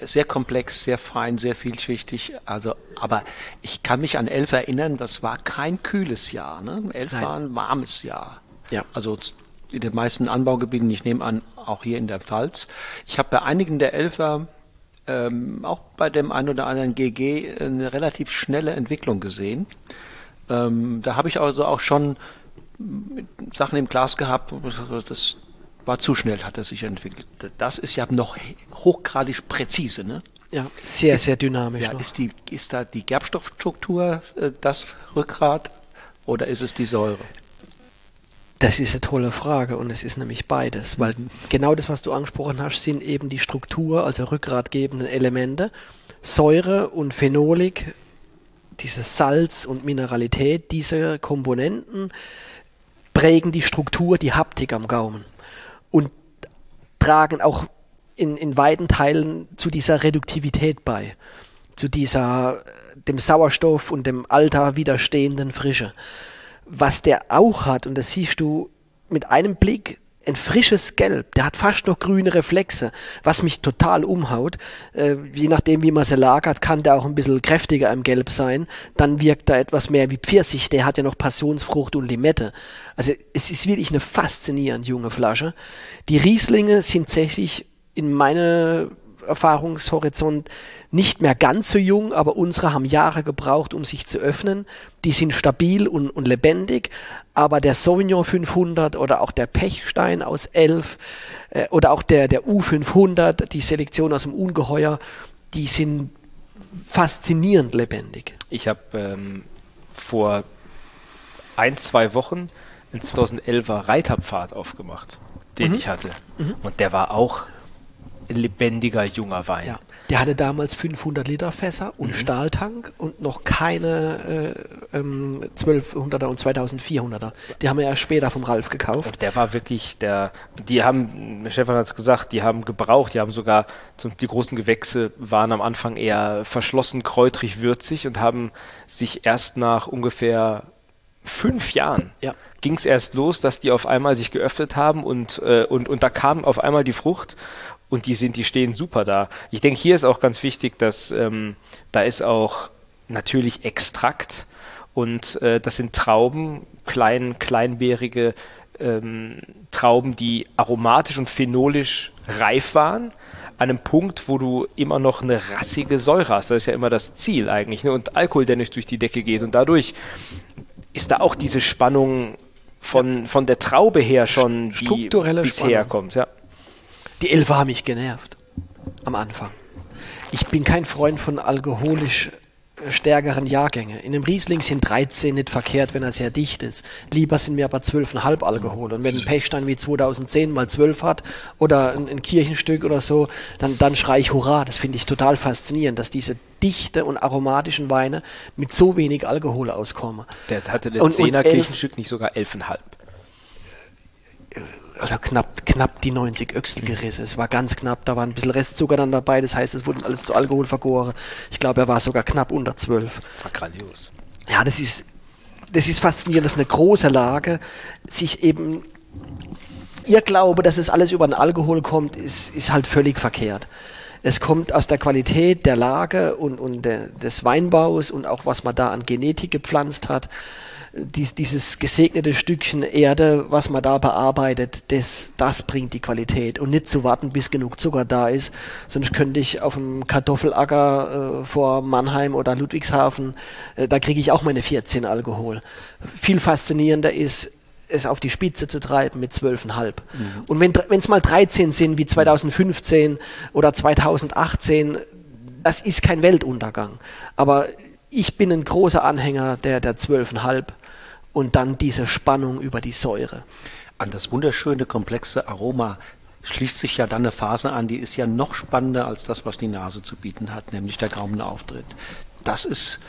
sehr komplex, sehr fein, sehr vielschichtig. Also, aber ich kann mich an elf erinnern, das war kein kühles Jahr. Ne? Elf Nein. war ein warmes Jahr. Ja. Also in den meisten Anbaugebieten, ich nehme an, auch hier in der Pfalz. Ich habe bei einigen der Elfer ähm, auch bei dem einen oder anderen GG eine relativ schnelle Entwicklung gesehen. Ähm, da habe ich also auch schon Sachen im Glas gehabt, das war zu schnell, hat er sich entwickelt. Das ist ja noch hochgradig präzise, ne? Ja, sehr, ist, sehr dynamisch. Ja, ist, die, ist da die Gerbstoffstruktur äh, das Rückgrat oder ist es die Säure? Das ist eine tolle Frage und es ist nämlich beides, weil genau das, was du angesprochen hast, sind eben die Struktur, also rückgratgebenden Elemente. Säure und Phenolik, dieses Salz und Mineralität, diese Komponenten prägen die Struktur, die Haptik am Gaumen und tragen auch in, in weiten Teilen zu dieser Reduktivität bei, zu dieser dem Sauerstoff und dem Alter widerstehenden Frische was der auch hat, und das siehst du mit einem Blick, ein frisches Gelb, der hat fast noch grüne Reflexe, was mich total umhaut. Äh, je nachdem, wie man sie lagert, kann der auch ein bisschen kräftiger im Gelb sein. Dann wirkt er etwas mehr wie Pfirsich, der hat ja noch Passionsfrucht und Limette. Also es ist wirklich eine faszinierend junge Flasche. Die Rieslinge sind tatsächlich in meiner Erfahrungshorizont nicht mehr ganz so jung, aber unsere haben Jahre gebraucht, um sich zu öffnen. Die sind stabil und, und lebendig, aber der Sauvignon 500 oder auch der Pechstein aus 11 äh, oder auch der, der U500, die Selektion aus dem Ungeheuer, die sind faszinierend lebendig. Ich habe ähm, vor ein, zwei Wochen einen 2011er Reiterpfad aufgemacht, den mhm. ich hatte. Mhm. Und der war auch lebendiger junger Wein. Ja, der hatte damals 500 Liter Fässer und mhm. Stahltank und noch keine äh, ähm, 1200er und 2400er. Die haben wir ja später vom Ralf gekauft. Der war wirklich, der, die haben, Stefan hat es gesagt, die haben gebraucht, die haben sogar, zum, die großen Gewächse waren am Anfang eher verschlossen, kräutrig, würzig und haben sich erst nach ungefähr fünf Jahren ja. ging es erst los, dass die auf einmal sich geöffnet haben und, äh, und, und da kam auf einmal die Frucht und die sind, die stehen super da. Ich denke, hier ist auch ganz wichtig, dass ähm, da ist auch natürlich Extrakt und äh, das sind Trauben, klein, kleinbeerige ähm, Trauben, die aromatisch und phenolisch reif waren, an einem Punkt, wo du immer noch eine rassige Säure hast. Das ist ja immer das Ziel eigentlich. Ne? Und Alkohol, der nicht durch die Decke geht. Und dadurch ist da auch diese Spannung von, von der Traube her schon, die bisher kommt. Ja. Die Elfe haben mich genervt. Am Anfang. Ich bin kein Freund von alkoholisch stärkeren Jahrgänge. In einem Riesling sind 13 nicht verkehrt, wenn er sehr dicht ist. Lieber sind mir aber 12,5 Alkohol. Und wenn ein Pechstein wie 2010 mal 12 hat oder ein, ein Kirchenstück oder so, dann, dann schrei ich Hurra. Das finde ich total faszinierend, dass diese dichte und aromatischen Weine mit so wenig Alkohol auskommen. Der hatte das 10er Kirchenstück nicht sogar 11,5 also knapp, knapp die 90 Öchsel gerissen. Es war ganz knapp, da war ein bisschen Restzucker dann dabei, das heißt, es wurde alles zu Alkohol vergoren. Ich glaube, er war sogar knapp unter 12. War grandios. Ja, das ist, das ist faszinierend, dass eine große Lage sich eben, ihr Glaube, dass es alles über den Alkohol kommt, ist, ist halt völlig verkehrt. Es kommt aus der Qualität der Lage und, und der, des Weinbaus und auch was man da an Genetik gepflanzt hat dies, dieses gesegnete Stückchen Erde, was man da bearbeitet, das, das bringt die Qualität. Und nicht zu warten, bis genug Zucker da ist. Sonst könnte ich auf dem Kartoffelacker äh, vor Mannheim oder Ludwigshafen, äh, da kriege ich auch meine 14 Alkohol. Viel faszinierender ist, es auf die Spitze zu treiben mit 12,5. Mhm. Und wenn es mal 13 sind, wie 2015 oder 2018, das ist kein Weltuntergang. Aber ich bin ein großer Anhänger der, der 12,5 und dann diese Spannung über die Säure. An das wunderschöne, komplexe Aroma schließt sich ja dann eine Phase an, die ist ja noch spannender als das, was die Nase zu bieten hat, nämlich der Gaumenauftritt. Das ist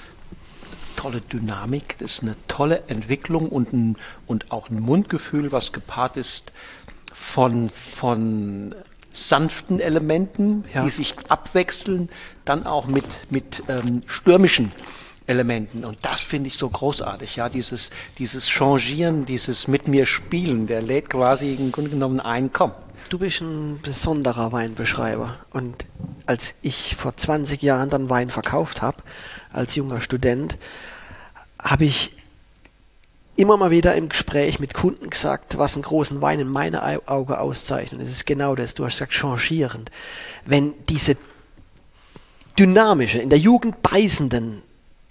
tolle Dynamik, das ist eine tolle Entwicklung und, ein, und auch ein Mundgefühl, was gepaart ist von, von sanften Elementen, ja. die sich abwechseln, dann auch mit, mit ähm, stürmischen Elementen. Und das finde ich so großartig, ja, dieses, dieses Changieren, dieses mit mir spielen, der lädt quasi im Grunde genommen ein, komm. Du bist ein besonderer Weinbeschreiber. Und als ich vor 20 Jahren dann Wein verkauft habe, als junger Student, habe ich immer mal wieder im Gespräch mit Kunden gesagt, was einen großen Wein in meinen Augen auszeichnet. Es ist genau das, du hast gesagt, changierend. Wenn diese dynamische, in der Jugend beißenden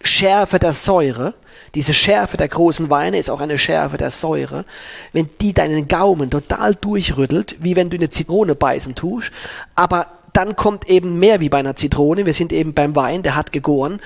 Schärfe der Säure, diese Schärfe der großen Weine ist auch eine Schärfe der Säure, wenn die deinen Gaumen total durchrüttelt, wie wenn du eine Zitrone beißen tust, aber dann kommt eben mehr wie bei einer Zitrone. Wir sind eben beim Wein, der hat gegoren.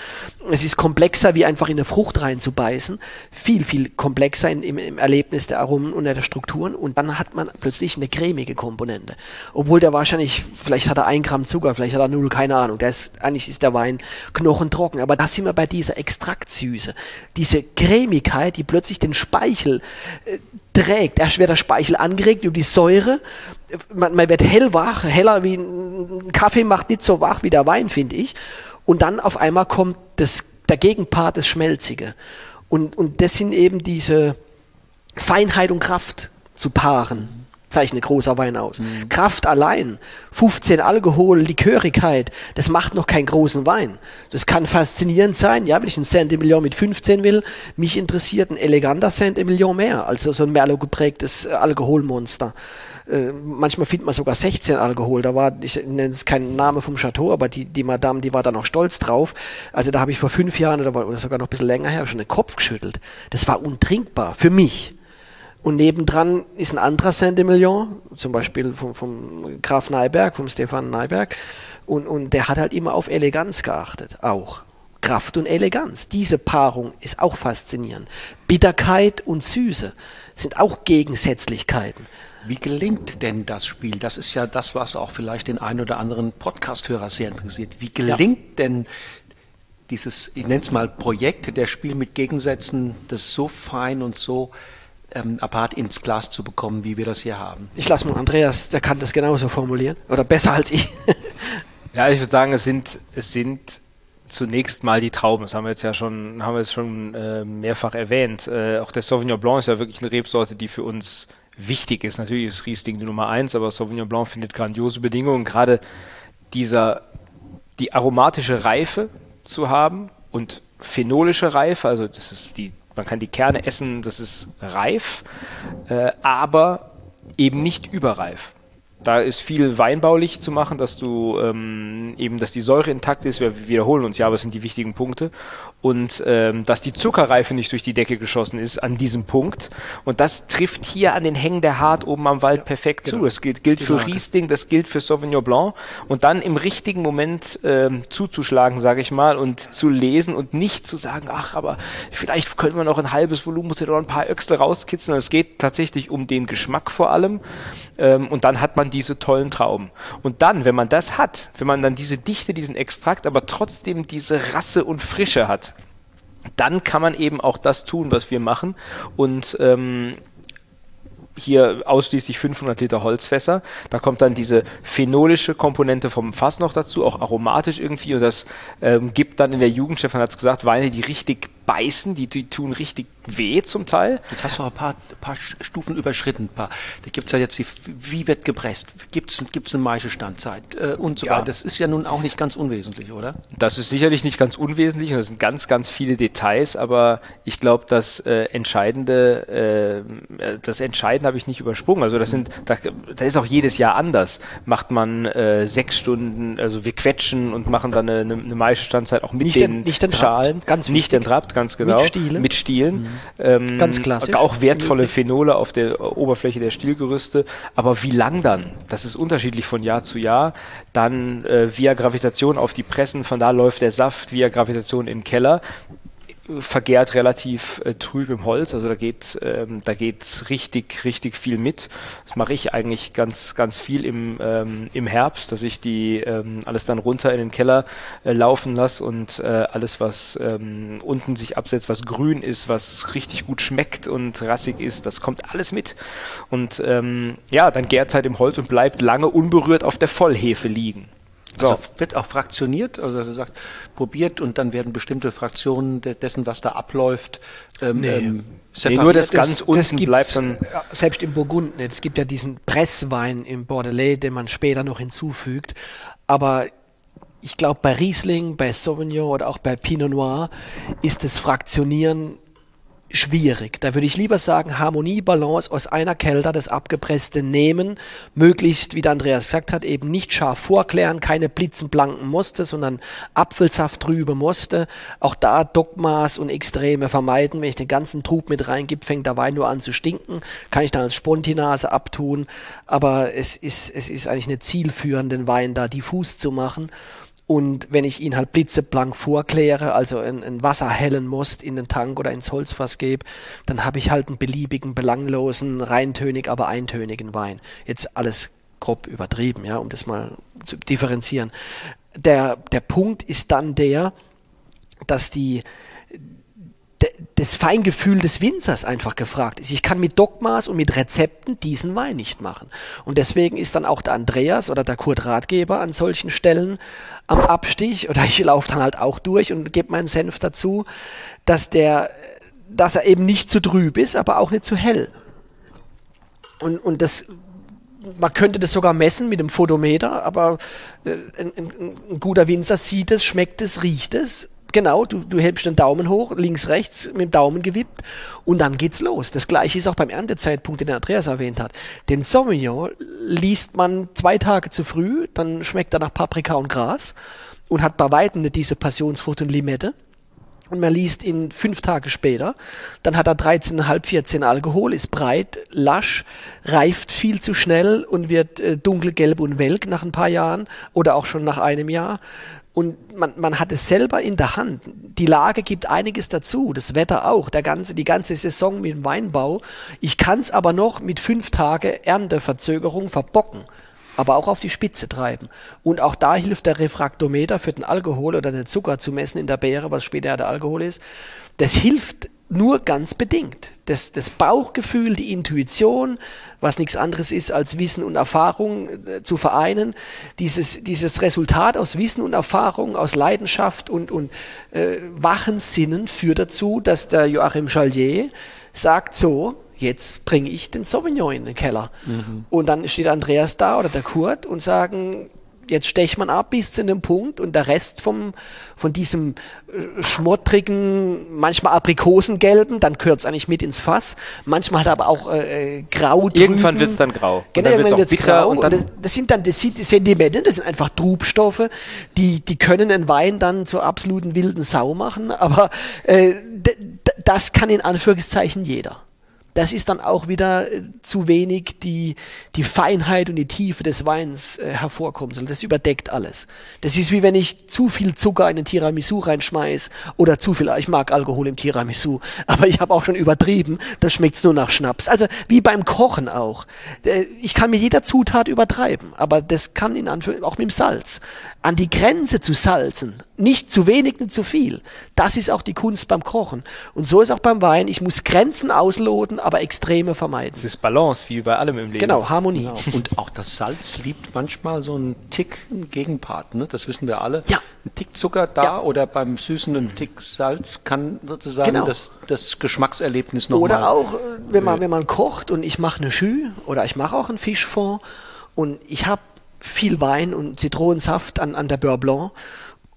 Es ist komplexer, wie einfach in eine Frucht reinzubeißen. Viel, viel komplexer in, im, im, Erlebnis der Aromen und der Strukturen. Und dann hat man plötzlich eine cremige Komponente. Obwohl der wahrscheinlich, vielleicht hat er ein Gramm Zucker, vielleicht hat er null, keine Ahnung. Der ist, eigentlich ist der Wein knochentrocken. Aber da sind wir bei dieser Extraktsüße. Diese Cremigkeit, die plötzlich den Speichel äh, trägt. Erst wird der Speichel angeregt über die Säure. Man, man wird hellwach, heller wie ein Kaffee macht nicht so wach wie der Wein, finde ich. Und dann auf einmal kommt das, der Gegenpart, das Schmelzige. Und, und das sind eben diese Feinheit und Kraft zu paaren zeichnet großer Wein aus. Mhm. Kraft allein, 15 Alkohol, Likörigkeit, das macht noch keinen großen Wein. Das kann faszinierend sein, ja, wenn ich einen Saint-Emilion mit 15 will, mich interessiert ein eleganter Saint-Emilion mehr, also so ein Merlot geprägtes äh, Alkoholmonster. Äh, manchmal findet man sogar 16 Alkohol. Da war, ich nenne es keinen Name vom Chateau, aber die, die Madame, die war da noch stolz drauf. Also da habe ich vor fünf Jahren oder, oder sogar noch ein bisschen länger her schon den Kopf geschüttelt. Das war untrinkbar für mich. Und nebendran ist ein anderer Saint-Emilion, zum Beispiel vom, vom Graf Neiberg, vom Stefan Neiberg. Und, und der hat halt immer auf Eleganz geachtet, auch. Kraft und Eleganz. Diese Paarung ist auch faszinierend. Bitterkeit und Süße sind auch Gegensätzlichkeiten. Wie gelingt denn das Spiel? Das ist ja das, was auch vielleicht den einen oder anderen Podcast-Hörer sehr interessiert. Wie gelingt ja. denn dieses, ich nenne es mal Projekt, der Spiel mit Gegensätzen, das so fein und so ähm, apart ins Glas zu bekommen, wie wir das hier haben. Ich lasse mal Andreas, der kann das genauso formulieren oder besser als ich. ja, ich würde sagen, es sind, es sind zunächst mal die Trauben. Das haben wir jetzt ja schon, haben wir jetzt schon äh, mehrfach erwähnt. Äh, auch der Sauvignon Blanc ist ja wirklich eine Rebsorte, die für uns wichtig ist. Natürlich ist Riesling die Nummer eins, aber Sauvignon Blanc findet grandiose Bedingungen. Gerade dieser, die aromatische Reife zu haben und phenolische Reife, also das ist die, man kann die Kerne essen, das ist reif, äh, aber eben nicht überreif. Da ist viel weinbaulich zu machen, dass du ähm, eben, dass die Säure intakt ist. Wir wiederholen uns ja, aber es sind die wichtigen Punkte. Und ähm, dass die Zuckerreife nicht durch die Decke geschossen ist an diesem Punkt. Und das trifft hier an den Hängen der Hart oben am Wald perfekt genau. zu. Das gilt, gilt das für Riesling, das gilt für Sauvignon Blanc. Und dann im richtigen Moment ähm, zuzuschlagen, sage ich mal, und zu lesen und nicht zu sagen, ach, aber vielleicht können wir noch ein halbes Volumen, noch ein paar Öchsel rauskitzeln. Es geht tatsächlich um den Geschmack vor allem. Ähm, und dann hat man diese tollen Trauben. Und dann, wenn man das hat, wenn man dann diese Dichte, diesen Extrakt, aber trotzdem diese Rasse und Frische hat, dann kann man eben auch das tun, was wir machen. Und ähm, hier ausschließlich 500 Liter Holzfässer. Da kommt dann diese phenolische Komponente vom Fass noch dazu, auch aromatisch irgendwie. Und das ähm, gibt dann in der Jugend, Stefan hat es gesagt, Weine, die richtig beißen, die, die tun richtig weh zum Teil. Jetzt hast du ein paar, paar Stufen überschritten. Paar. Da gibt es ja jetzt die, wie wird gepresst? Gibt es gibt's eine Maischestandzeit äh, und so ja. weiter? Das ist ja nun auch nicht ganz unwesentlich, oder? Das ist sicherlich nicht ganz unwesentlich und das sind ganz, ganz viele Details, aber ich glaube, das äh, Entscheidende, äh, das Entscheidende habe ich nicht übersprungen. Also das sind, da, da ist auch jedes Jahr anders. Macht man äh, sechs Stunden, also wir quetschen und machen dann eine, eine Maischestandzeit auch mit nicht den, den nicht Schalen. Ganz nicht entrappt, ganz genau. Mit Stielen. Mit Stielen. Mhm. Ähm, ganz klassisch. Auch wertvolle Phenole auf der Oberfläche der Stielgerüste. Aber wie lang dann? Das ist unterschiedlich von Jahr zu Jahr. Dann äh, via Gravitation auf die Pressen, von da läuft der Saft via Gravitation in den Keller vergärt relativ äh, trüb im Holz, also da geht ähm, da geht richtig richtig viel mit. Das mache ich eigentlich ganz ganz viel im ähm, im Herbst, dass ich die ähm, alles dann runter in den Keller äh, laufen lasse und äh, alles was ähm, unten sich absetzt, was grün ist, was richtig gut schmeckt und rassig ist, das kommt alles mit und ähm, ja, dann gärt halt im Holz und bleibt lange unberührt auf der Vollhefe liegen. So. Also wird auch fraktioniert, also er sagt, probiert und dann werden bestimmte Fraktionen dessen, was da abläuft, ähm, nee. ähm, separiert. Nee, nur das, ganz das, unten das bleibt dann. Selbst im Burgund nicht. Es gibt ja diesen Presswein im Bordelais, den man später noch hinzufügt. Aber ich glaube, bei Riesling, bei Sauvignon oder auch bei Pinot Noir ist das Fraktionieren schwierig. Da würde ich lieber sagen, Harmonie, Balance aus einer Kelter, das Abgepresste nehmen, möglichst, wie der Andreas gesagt hat, eben nicht scharf vorklären, keine blitzenblanken Muster, sondern Apfelsaft trübe Muster. Auch da Dogmas und Extreme vermeiden. Wenn ich den ganzen Trub mit reingib, fängt der Wein nur an zu stinken, kann ich dann als Spontinase abtun. Aber es ist, es ist eigentlich nicht zielführend, Wein da diffus zu machen. Und wenn ich ihn halt blitzeblank vorkläre, also ein, ein Wasser hellen muss in den Tank oder ins Holzfass gebe, dann habe ich halt einen beliebigen, belanglosen, reintönig, aber eintönigen Wein. Jetzt alles grob übertrieben, ja, um das mal zu differenzieren. Der, der Punkt ist dann der, dass die, das Feingefühl des Winzers einfach gefragt ist. Ich kann mit Dogmas und mit Rezepten diesen Wein nicht machen. Und deswegen ist dann auch der Andreas oder der Kurt Ratgeber an solchen Stellen am Abstich oder ich laufe dann halt auch durch und gebe meinen Senf dazu, dass der, dass er eben nicht zu trüb ist, aber auch nicht zu hell. Und, und das man könnte das sogar messen mit dem Photometer, aber äh, ein, ein, ein, guter Winzer sieht es, schmeckt es, riecht es Genau, du, du hältst den Daumen hoch, links, rechts, mit dem Daumen gewippt und dann geht's los. Das gleiche ist auch beim Erntezeitpunkt, den Andreas erwähnt hat. Den Sauvignon liest man zwei Tage zu früh, dann schmeckt er nach Paprika und Gras und hat bei weitem nicht diese Passionsfrucht und Limette. Und man liest ihn fünf Tage später, dann hat er 13,5, 14 Alkohol, ist breit, lasch, reift viel zu schnell und wird äh, dunkelgelb und welk nach ein paar Jahren oder auch schon nach einem Jahr und man, man hat es selber in der Hand. Die Lage gibt einiges dazu, das Wetter auch, der ganze, die ganze Saison mit dem Weinbau. Ich kann es aber noch mit fünf Tage Ernteverzögerung verbocken, aber auch auf die Spitze treiben. Und auch da hilft der Refraktometer für den Alkohol oder den Zucker zu messen in der Beere, was später der Alkohol ist. Das hilft nur ganz bedingt. das, das Bauchgefühl, die Intuition, was nichts anderes ist als Wissen und Erfahrung äh, zu vereinen, dieses, dieses Resultat aus Wissen und Erfahrung, aus Leidenschaft und, und äh, wachen Sinnen führt dazu, dass der Joachim Chalier sagt so, jetzt bringe ich den Sauvignon in den Keller. Mhm. Und dann steht Andreas da oder der Kurt und sagen, jetzt stecht man ab bis zu dem Punkt und der Rest vom, von diesem äh, schmottrigen, manchmal aprikosengelben, dann gehört es eigentlich mit ins Fass, manchmal hat aber auch äh, äh grau drüben. Irgendwann wird es dann grau. Genau, irgendwann wird es grau. Und, und das, das, sind dann das Sedimente, das sind einfach Trubstoffe, die, die können einen Wein dann zur absoluten wilden Sau machen, aber äh, das kann in Anführungszeichen jeder das ist dann auch wieder äh, zu wenig die, die Feinheit und die Tiefe des Weins äh, hervorkommen soll. Das überdeckt alles. Das ist wie wenn ich zu viel Zucker in den Tiramisu reinschmeiß oder zu viel, ich mag Alkohol im Tiramisu, aber ich habe auch schon übertrieben, das schmeckt nur nach Schnaps. Also wie beim Kochen auch. Äh, ich kann mit jeder Zutat übertreiben, aber das kann in Anführungszeichen auch mit dem Salz. An die Grenze zu salzen, nicht zu wenig, nicht zu viel. Das ist auch die Kunst beim Kochen. Und so ist auch beim Wein. Ich muss Grenzen ausloten, aber Extreme vermeiden. Es ist Balance, wie bei allem im Leben. Genau, Harmonie. Genau. Und auch das Salz liebt manchmal so einen Tick einen Gegenpart, ne? das wissen wir alle. Ja. Ein Tick Zucker da ja. oder beim Süßen ein Tick Salz kann sozusagen genau. das, das Geschmackserlebnis nochmal... Oder auch, äh, wenn man, wenn man kocht und ich mache eine Schü oder ich mache auch einen Fischfond und ich habe viel Wein und Zitronensaft an, an der Beurre Blanc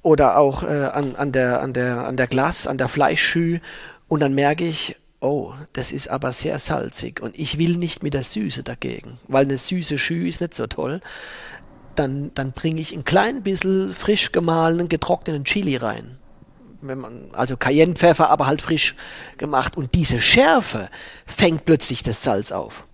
oder auch äh, an, an, der, an, der, an der Glas, an der Fleischschü und dann merke ich, oh, das ist aber sehr salzig und ich will nicht mit der Süße dagegen, weil eine süße Schü ist nicht so toll. Dann, dann bringe ich ein klein bisschen frisch gemahlenen, getrockneten Chili rein. Wenn man, also Cayennepfeffer, aber halt frisch gemacht. Und diese Schärfe fängt plötzlich das Salz auf.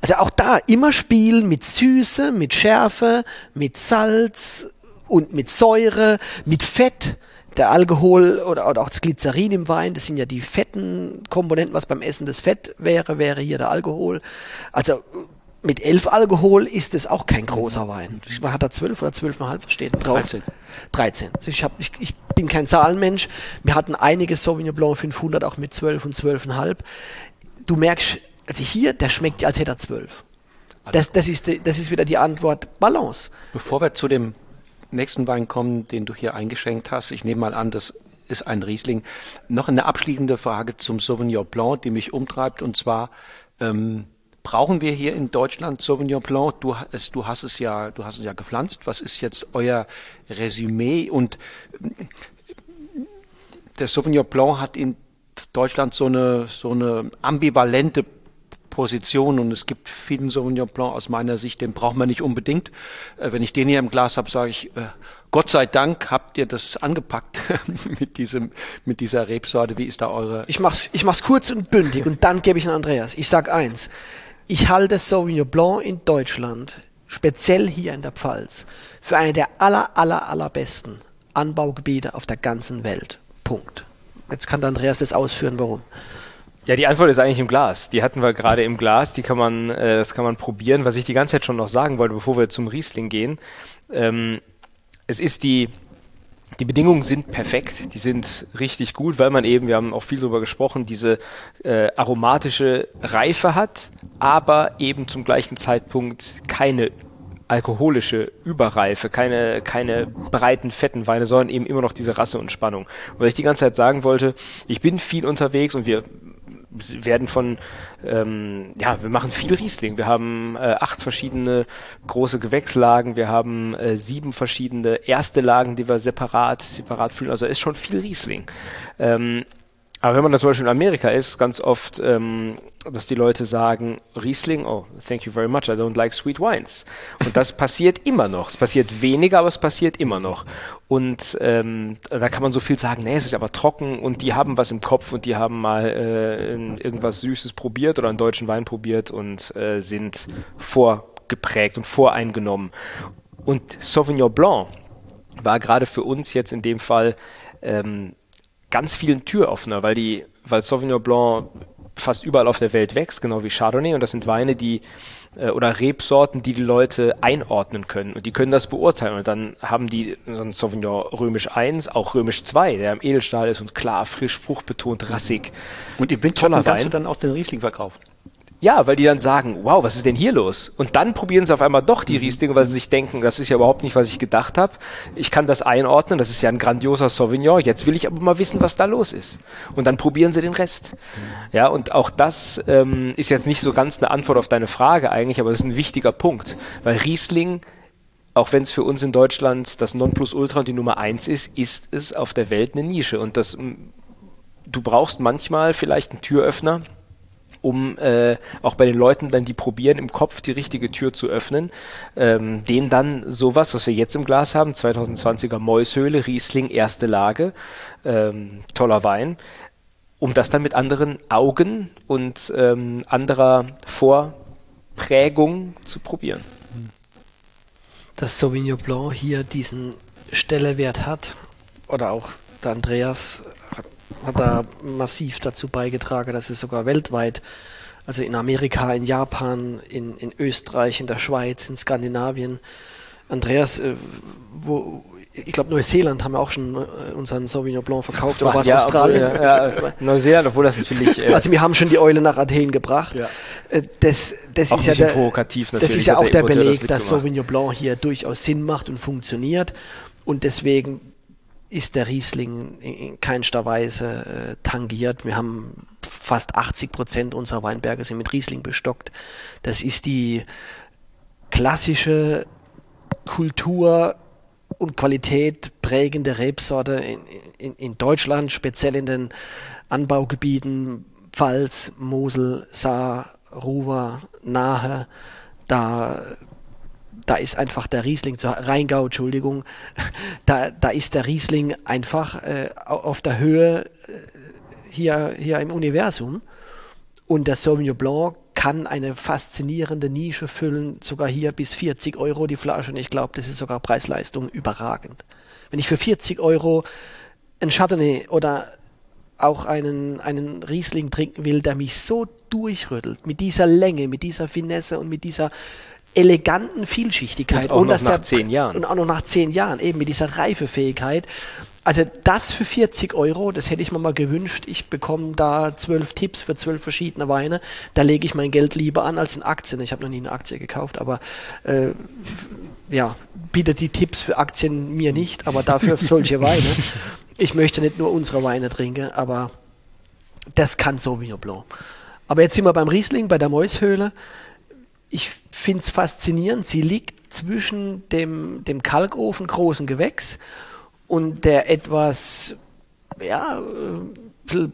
Also auch da immer spielen mit Süße, mit Schärfe, mit Salz und mit Säure, mit Fett der Alkohol oder, oder auch das Glycerin im Wein, das sind ja die fetten Komponenten, was beim Essen das Fett wäre, wäre hier der Alkohol. Also mit elf Alkohol ist es auch kein großer Wein. Hat er zwölf oder zwölfeinhalb steht drauf? 13. 13. Also ich, hab, ich, ich bin kein Zahlenmensch. Wir hatten einige Sauvignon Blanc 500 auch mit zwölf und zwölfeinhalb. Du merkst, also hier, der schmeckt als hätte er zwölf. Das, das, ist, das ist wieder die Antwort Balance. Bevor wir zu dem nächsten Wein kommen, den du hier eingeschenkt hast. Ich nehme mal an, das ist ein Riesling. Noch eine abschließende Frage zum Sauvignon Blanc, die mich umtreibt, und zwar ähm, brauchen wir hier in Deutschland Sauvignon Blanc? Du, es, du hast es ja, du hast es ja gepflanzt. Was ist jetzt euer Resümee? Und der Sauvignon Blanc hat in Deutschland so eine so eine ambivalente Position und es gibt vielen Sauvignon Blanc aus meiner Sicht, den braucht man nicht unbedingt. Äh, wenn ich den hier im Glas habe, sage ich, äh, Gott sei Dank habt ihr das angepackt mit diesem, mit dieser Rebsorte. Wie ist da eure? Ich mach's, ich mach's kurz und bündig und dann gebe ich an Andreas. Ich sag eins. Ich halte Sauvignon Blanc in Deutschland, speziell hier in der Pfalz, für eine der aller, aller, allerbesten Anbaugebiete auf der ganzen Welt. Punkt. Jetzt kann der Andreas das ausführen, warum. Ja, die Antwort ist eigentlich im Glas. Die hatten wir gerade im Glas. Die kann man, äh, das kann man probieren. Was ich die ganze Zeit schon noch sagen wollte, bevor wir zum Riesling gehen. Ähm, es ist die, die Bedingungen sind perfekt. Die sind richtig gut, weil man eben, wir haben auch viel darüber gesprochen, diese äh, aromatische Reife hat, aber eben zum gleichen Zeitpunkt keine alkoholische Überreife, keine, keine breiten, fetten Weine, sondern eben immer noch diese Rasse und Spannung. Und weil ich die ganze Zeit sagen wollte, ich bin viel unterwegs und wir werden von, ähm, ja, wir machen viel Riesling. Wir haben äh, acht verschiedene große Gewächslagen, wir haben äh, sieben verschiedene erste Lagen, die wir separat, separat füllen. Also ist schon viel Riesling. Ähm, aber wenn man da zum Beispiel in Amerika ist, ganz oft, ähm, dass die Leute sagen, Riesling, oh, thank you very much, I don't like sweet wines. Und das passiert immer noch. Es passiert weniger, aber es passiert immer noch. Und ähm, da kann man so viel sagen, nee, es ist aber trocken und die haben was im Kopf und die haben mal äh, irgendwas Süßes probiert oder einen deutschen Wein probiert und äh, sind vorgeprägt und voreingenommen. Und Sauvignon Blanc war gerade für uns jetzt in dem Fall ähm, ganz vielen Türöffner, weil die, weil Sauvignon Blanc fast überall auf der Welt wächst, genau wie Chardonnay. Und das sind Weine, die äh, oder Rebsorten, die die Leute einordnen können. Und die können das beurteilen. Und dann haben die so ein Sauvignon römisch 1, auch römisch 2, der im Edelstahl ist und klar, frisch, fruchtbetont, rassig. Und im Winter kannst du dann auch den Riesling verkaufen. Ja, weil die dann sagen, wow, was ist denn hier los? Und dann probieren sie auf einmal doch die mhm. Rieslinge, weil sie sich denken, das ist ja überhaupt nicht, was ich gedacht habe. Ich kann das einordnen, das ist ja ein grandioser Sauvignon. Jetzt will ich aber mal wissen, was da los ist. Und dann probieren sie den Rest. Mhm. Ja, und auch das ähm, ist jetzt nicht so ganz eine Antwort auf deine Frage eigentlich, aber das ist ein wichtiger Punkt, weil Riesling auch wenn es für uns in Deutschland das Nonplusultra und die Nummer eins ist, ist es auf der Welt eine Nische. Und das, du brauchst manchmal vielleicht einen Türöffner, um äh, auch bei den Leuten dann, die probieren, im Kopf die richtige Tür zu öffnen, ähm, denen dann sowas, was wir jetzt im Glas haben, 2020er Mäushöhle, Riesling, erste Lage, ähm, toller Wein, um das dann mit anderen Augen und ähm, anderer Vorprägung zu probieren. Dass Sauvignon Blanc hier diesen Stellewert hat, oder auch der Andreas hat da massiv dazu beigetragen, dass es sogar weltweit, also in Amerika, in Japan, in, in Österreich, in der Schweiz, in Skandinavien, Andreas, äh, wo, ich glaube, Neuseeland haben wir auch schon äh, unseren Sauvignon Blanc verkauft, oder war es ja, Australien? Obwohl, ja, ja, Neuseeland, obwohl das natürlich. Äh also, wir haben schon die Eule nach Athen gebracht. Ja. Äh, das, das, ist ja der, das ist ja auch der Beleg, das dass Sauvignon Blanc hier durchaus Sinn macht und funktioniert. Und deswegen ist der Riesling in keinster Weise äh, tangiert. Wir haben fast 80 Prozent unserer Weinberge sind mit Riesling bestockt. Das ist die klassische Kultur und Qualität prägende Rebsorte in, in, in Deutschland, speziell in den Anbaugebieten Pfalz, Mosel, Saar, Ruwer, Nahe. Da da ist einfach der Riesling, zu Rheingau, Entschuldigung, da, da ist der Riesling einfach äh, auf der Höhe äh, hier, hier im Universum. Und der Sauvignon Blanc kann eine faszinierende Nische füllen, sogar hier bis 40 Euro die Flasche. Und ich glaube, das ist sogar Preis-Leistung überragend. Wenn ich für 40 Euro ein Chardonnay oder auch einen, einen Riesling trinken will, der mich so durchrüttelt, mit dieser Länge, mit dieser Finesse und mit dieser eleganten Vielschichtigkeit. Und auch noch nach der, zehn Jahren. Und auch noch nach zehn Jahren, eben mit dieser Reifefähigkeit. Also das für 40 Euro, das hätte ich mir mal gewünscht. Ich bekomme da zwölf Tipps für zwölf verschiedene Weine. Da lege ich mein Geld lieber an als in Aktien. Ich habe noch nie eine Aktie gekauft, aber äh, ja, bietet die Tipps für Aktien mir nicht, aber dafür solche Weine. Ich möchte nicht nur unsere Weine trinken, aber das kann Sauvignon Blanc. Aber jetzt sind wir beim Riesling, bei der Mäushöhle ich finde es faszinierend. Sie liegt zwischen dem, dem Kalkofen großen Gewächs und der etwas ja, äh,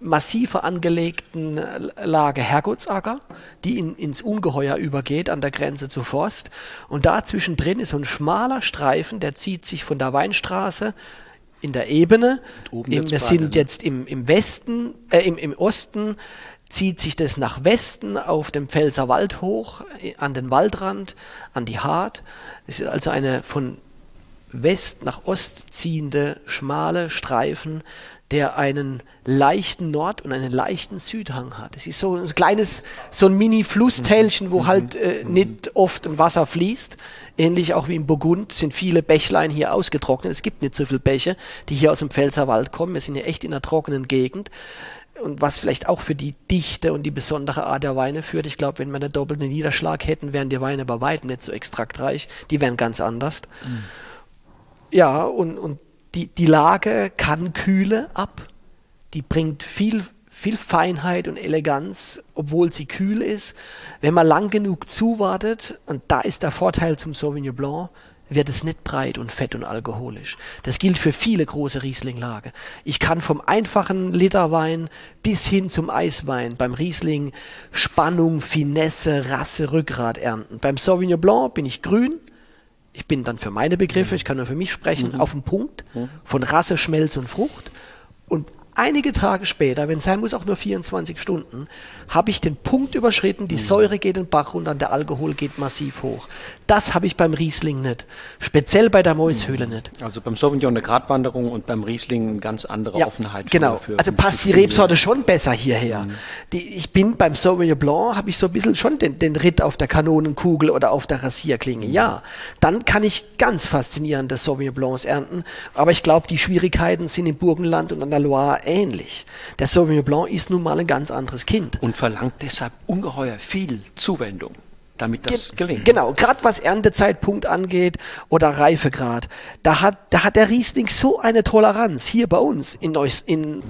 massiver angelegten Lage Herrgottsacker, die in, ins Ungeheuer übergeht an der Grenze zu Forst. Und da zwischendrin ist so ein schmaler Streifen, der zieht sich von der Weinstraße in der Ebene. Im, wir sind ne? jetzt im, im Westen, äh, im, im Osten zieht sich das nach Westen auf dem Pfälzer Wald hoch, an den Waldrand, an die Hart. Es ist also eine von West nach Ost ziehende schmale Streifen, der einen leichten Nord- und einen leichten Südhang hat. Es ist so ein kleines, so ein Mini-Flusstälchen, wo halt äh, nicht oft Wasser fließt. Ähnlich auch wie im Burgund sind viele Bächlein hier ausgetrocknet. Es gibt nicht so viele Bäche, die hier aus dem Pfälzer Wald kommen. Wir sind ja echt in einer trockenen Gegend und was vielleicht auch für die Dichte und die besondere Art der Weine führt. Ich glaube, wenn wir einen doppelten Niederschlag hätten, wären die Weine bei weitem nicht so extraktreich. Die wären ganz anders. Mhm. Ja, und, und die, die Lage kann Kühle ab. Die bringt viel, viel Feinheit und Eleganz, obwohl sie kühl ist. Wenn man lang genug zuwartet, und da ist der Vorteil zum Sauvignon Blanc, wird es nicht breit und fett und alkoholisch. Das gilt für viele große Riesling-Lager. Ich kann vom einfachen Literwein bis hin zum Eiswein beim Riesling Spannung, Finesse, Rasse, Rückgrat ernten. Beim Sauvignon Blanc bin ich grün. Ich bin dann für meine Begriffe, ich kann nur für mich sprechen, mhm. auf dem Punkt mhm. von Rasse, Schmelz und Frucht. Und einige Tage später, wenn es sein muss, auch nur 24 Stunden, habe ich den Punkt überschritten, die Säure geht den Bach runter der Alkohol geht massiv hoch. Das habe ich beim Riesling nicht. Speziell bei der Mäushöhle nicht. Also beim Sauvignon eine Gratwanderung und beim Riesling eine ganz andere Ja, Offenheit. genau. also passt die. Rebsorte schon besser hierher. Die, ich bin beim Sauvignon Blanc, habe ich so ein bisschen schon den, den Ritt auf der Kanonenkugel oder auf der Rasierklinge. Ja, dann kann ich ganz faszinierende Sauvignon Blancs ernten. Aber ich glaube, die Schwierigkeiten sind im Burgenland und an der Loire ähnlich. Der Sauvignon Blanc ist nun mal ein ganz anderes Kind. Und verlangt deshalb ungeheuer viel Zuwendung, damit das Ge- gelingt. Genau, gerade was Erntezeitpunkt angeht oder Reifegrad, da hat, da hat der Riesling so eine Toleranz hier bei uns in Neus, in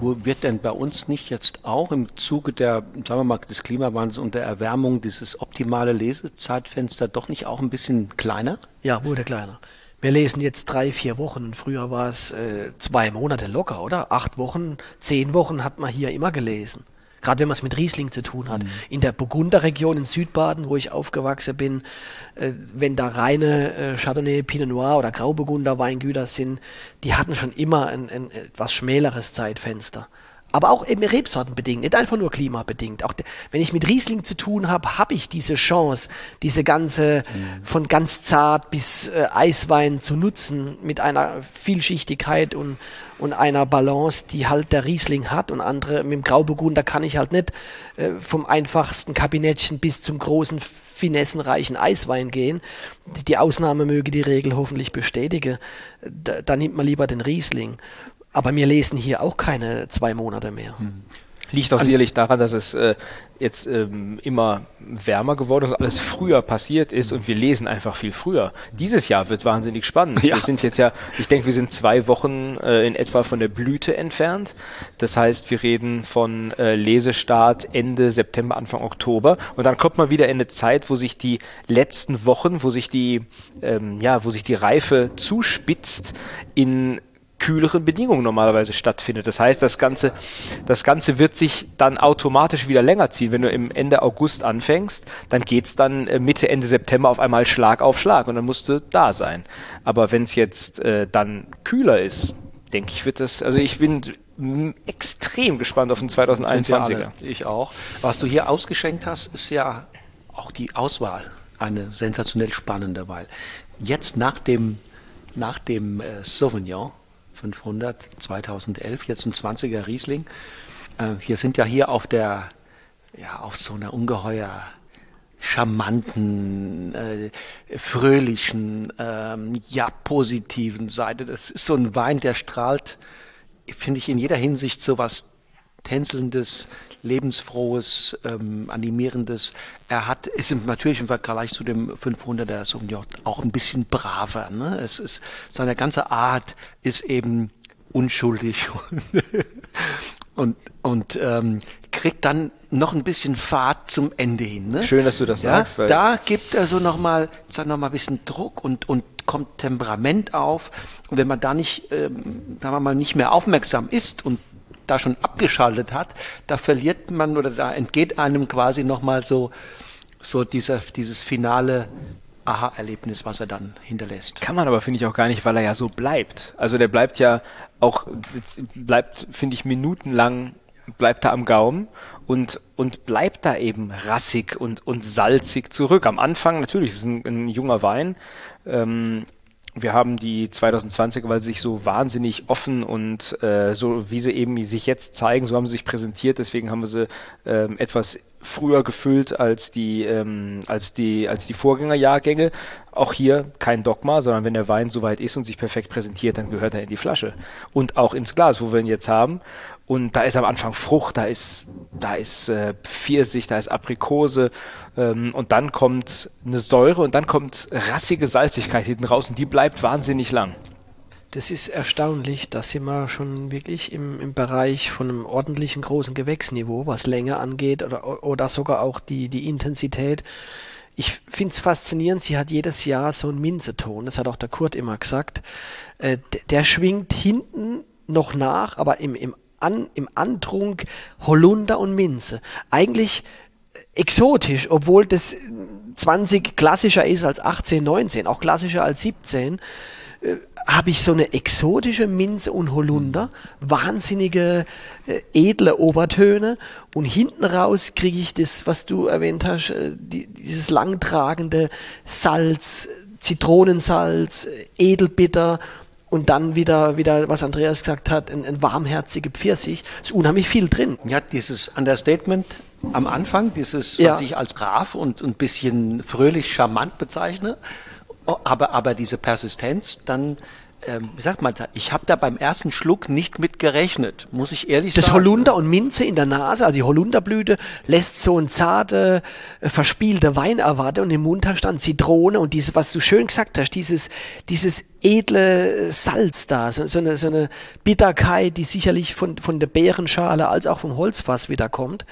wird denn bei uns nicht jetzt auch im Zuge der, sagen wir mal, des Klimawandels und der Erwärmung dieses optimale Lesezeitfenster doch nicht auch ein bisschen kleiner? Ja, wurde kleiner. Wir lesen jetzt drei, vier Wochen. Früher war es äh, zwei Monate locker, oder? Acht Wochen, zehn Wochen hat man hier immer gelesen. Gerade wenn man es mit Riesling zu tun hat. In der Burgunderregion in Südbaden, wo ich aufgewachsen bin, äh, wenn da reine äh, Chardonnay, Pinot Noir oder Grauburgunder Weingüter sind, die hatten schon immer ein, ein etwas schmäleres Zeitfenster. Aber auch eben rebsortenbedingt, nicht einfach nur klimabedingt. Auch wenn ich mit Riesling zu tun habe, habe ich diese Chance, diese ganze von ganz zart bis äh, Eiswein zu nutzen mit einer Vielschichtigkeit und, und einer Balance, die halt der Riesling hat und andere mit dem Grauburgunder kann ich halt nicht äh, vom einfachsten Kabinettchen bis zum großen finessenreichen Eiswein gehen. Die- Die Ausnahme möge die Regel hoffentlich bestätigen. Da, da nimmt man lieber den Riesling. Aber wir lesen hier auch keine zwei Monate mehr. Liegt auch sicherlich daran, dass es äh, jetzt ähm, immer wärmer geworden ist, alles früher passiert ist und wir lesen einfach viel früher. Dieses Jahr wird wahnsinnig spannend. Ja. Wir sind jetzt ja, ich denke, wir sind zwei Wochen äh, in etwa von der Blüte entfernt. Das heißt, wir reden von äh, Lesestart Ende September, Anfang Oktober und dann kommt man wieder in eine Zeit, wo sich die letzten Wochen, wo sich die, ähm, ja, wo sich die Reife zuspitzt in kühleren Bedingungen normalerweise stattfindet. Das heißt, das Ganze, das Ganze wird sich dann automatisch wieder länger ziehen. Wenn du im Ende August anfängst, dann geht's dann äh, Mitte, Ende September auf einmal Schlag auf Schlag und dann musst du da sein. Aber wenn es jetzt äh, dann kühler ist, denke ich, wird das, also ich bin extrem gespannt auf den Sind wir 2021er. alle. Ich auch. Was du hier ausgeschenkt hast, ist ja auch die Auswahl eine sensationell spannende, weil jetzt nach dem, nach dem äh, Sauvignon 500 2011, jetzt ein 20er Riesling, äh, wir sind ja hier auf der, ja, auf so einer ungeheuer charmanten, äh, fröhlichen, ähm, ja, positiven Seite. Das ist so ein Wein, der strahlt, finde ich, in jeder Hinsicht so was tänzelndes, lebensfrohes, ähm, animierendes. Er hat, ist im, natürlich im Vergleich zu dem 500er Sauvignon auch ein bisschen braver. Ne? Es ist, seine ganze Art ist eben unschuldig und, und ähm, kriegt dann noch ein bisschen Fahrt zum Ende hin. Ne? Schön, dass du das ja, sagst, weil- Da gibt er so nochmal noch mal ein bisschen Druck und, und kommt Temperament auf. Und wenn man da nicht, ähm, sagen wir mal, nicht mehr aufmerksam ist und da schon abgeschaltet hat, da verliert man oder da entgeht einem quasi nochmal so, so dieser, dieses finale Aha-Erlebnis, was er dann hinterlässt. Kann man aber, finde ich, auch gar nicht, weil er ja so bleibt. Also der bleibt ja auch, bleibt, finde ich, minutenlang, bleibt er am Gaumen und, und bleibt da eben rassig und, und salzig zurück. Am Anfang, natürlich, ist ein, ein junger Wein. Ähm, wir haben die 2020er, weil sie sich so wahnsinnig offen und äh, so wie sie eben sich jetzt zeigen, so haben sie sich präsentiert. Deswegen haben wir sie ähm, etwas früher gefüllt als die ähm, als die als die Vorgängerjahrgänge. Auch hier kein Dogma, sondern wenn der Wein soweit ist und sich perfekt präsentiert, dann gehört er in die Flasche und auch ins Glas, wo wir ihn jetzt haben. Und da ist am Anfang Frucht, da ist da ist äh, Pfirsich, da ist Aprikose ähm, und dann kommt eine Säure und dann kommt rassige Salzigkeit hinten raus und die bleibt wahnsinnig lang. Das ist erstaunlich, da sind wir schon wirklich im, im Bereich von einem ordentlichen großen Gewächsniveau, was Länge angeht oder, oder sogar auch die, die Intensität. Ich finde es faszinierend, sie hat jedes Jahr so einen Minzeton, das hat auch der Kurt immer gesagt. Äh, der schwingt hinten noch nach, aber im, im, An, im Antrunk Holunder und Minze. Eigentlich exotisch, obwohl das 20 klassischer ist als 18, 19, auch klassischer als 17. äh, habe ich so eine exotische Minze und Holunder, wahnsinnige äh, edle Obertöne und hinten raus kriege ich das, was du erwähnt hast, äh, die, dieses langtragende Salz, Zitronensalz, äh, edelbitter und dann wieder, wieder, was Andreas gesagt hat, ein, ein warmherzige Pfirsich. Es ist unheimlich viel drin. Ja, dieses Understatement am Anfang, dieses, Ja. was ich als brav und ein bisschen fröhlich charmant bezeichne, aber, aber diese Persistenz, dann, ähm, wie sagt man ich habe da beim ersten Schluck nicht mit gerechnet, muss ich ehrlich Das sagen. Holunder und Minze in der Nase, also die Holunderblüte, lässt so ein zarte, äh, verspielte Wein erwarten und im Mund hast dann Zitrone und dieses, was du schön gesagt hast, dieses, dieses edle Salz da, so, so, eine, so eine Bitterkeit, die sicherlich von, von der Beerenschale als auch vom Holzfass wiederkommt.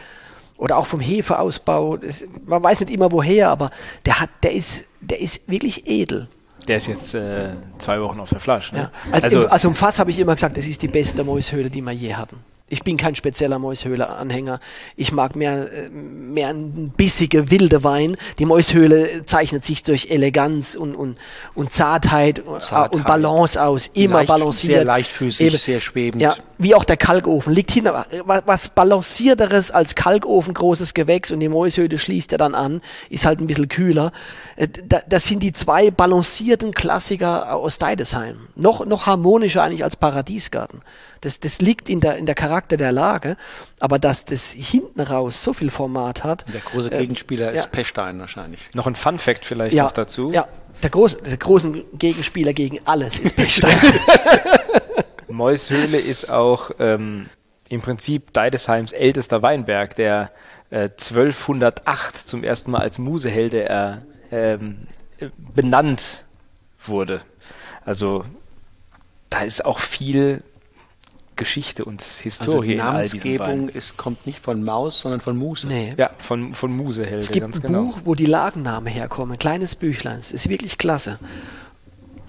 Oder auch vom Hefeausbau. Das, man weiß nicht immer woher, aber der hat, der ist, der ist wirklich edel. Der ist jetzt äh, zwei Wochen auf der Flasche. Ne? Ja. Also, im, also im Fass habe ich immer gesagt, das ist die beste Mäushöhle, die wir je hatten. Ich bin kein spezieller Mäushöhle-Anhänger. Ich mag mehr, äh, mehr einen bissige, wilde Wein. Die Mäushöhle zeichnet sich durch Eleganz und, und, und Zartheit, und- Zartheit. und Balance aus. Immer Leicht- balanciert. sehr leichtfüßig, sehr schwebend. Ja, wie auch der Kalkofen. Liegt hin, was, was balancierteres als Kalkofen, großes Gewächs und die Mäushöhle schließt er dann an, ist halt ein bisschen kühler. Äh, da- Das sind die zwei balancierten Klassiker aus Deidesheim. Noch, noch harmonischer eigentlich als Paradiesgarten. Das, das liegt in der, in der Charakter der Lage, aber dass das hinten raus so viel Format hat. Der große äh, Gegenspieler ja. ist Pechstein wahrscheinlich. Noch ein Fun Fact vielleicht ja, noch dazu. Ja, der, groß, der großen Gegenspieler gegen alles ist Pechstein. Mäushöhle ist auch ähm, im Prinzip Deidesheims ältester Weinberg, der äh, 1208 zum ersten Mal als Musehelde äh, ähm, äh, benannt wurde. Also da ist auch viel Geschichte und Also Historie die all diesen Namensgebung ist, kommt nicht von Maus, sondern von Muse. nee. Ja, von, von Musehelde, Es gibt ganz ein genau. Buch, wo die Lagennamen herkommen, ein kleines Büchlein. Es ist wirklich klasse.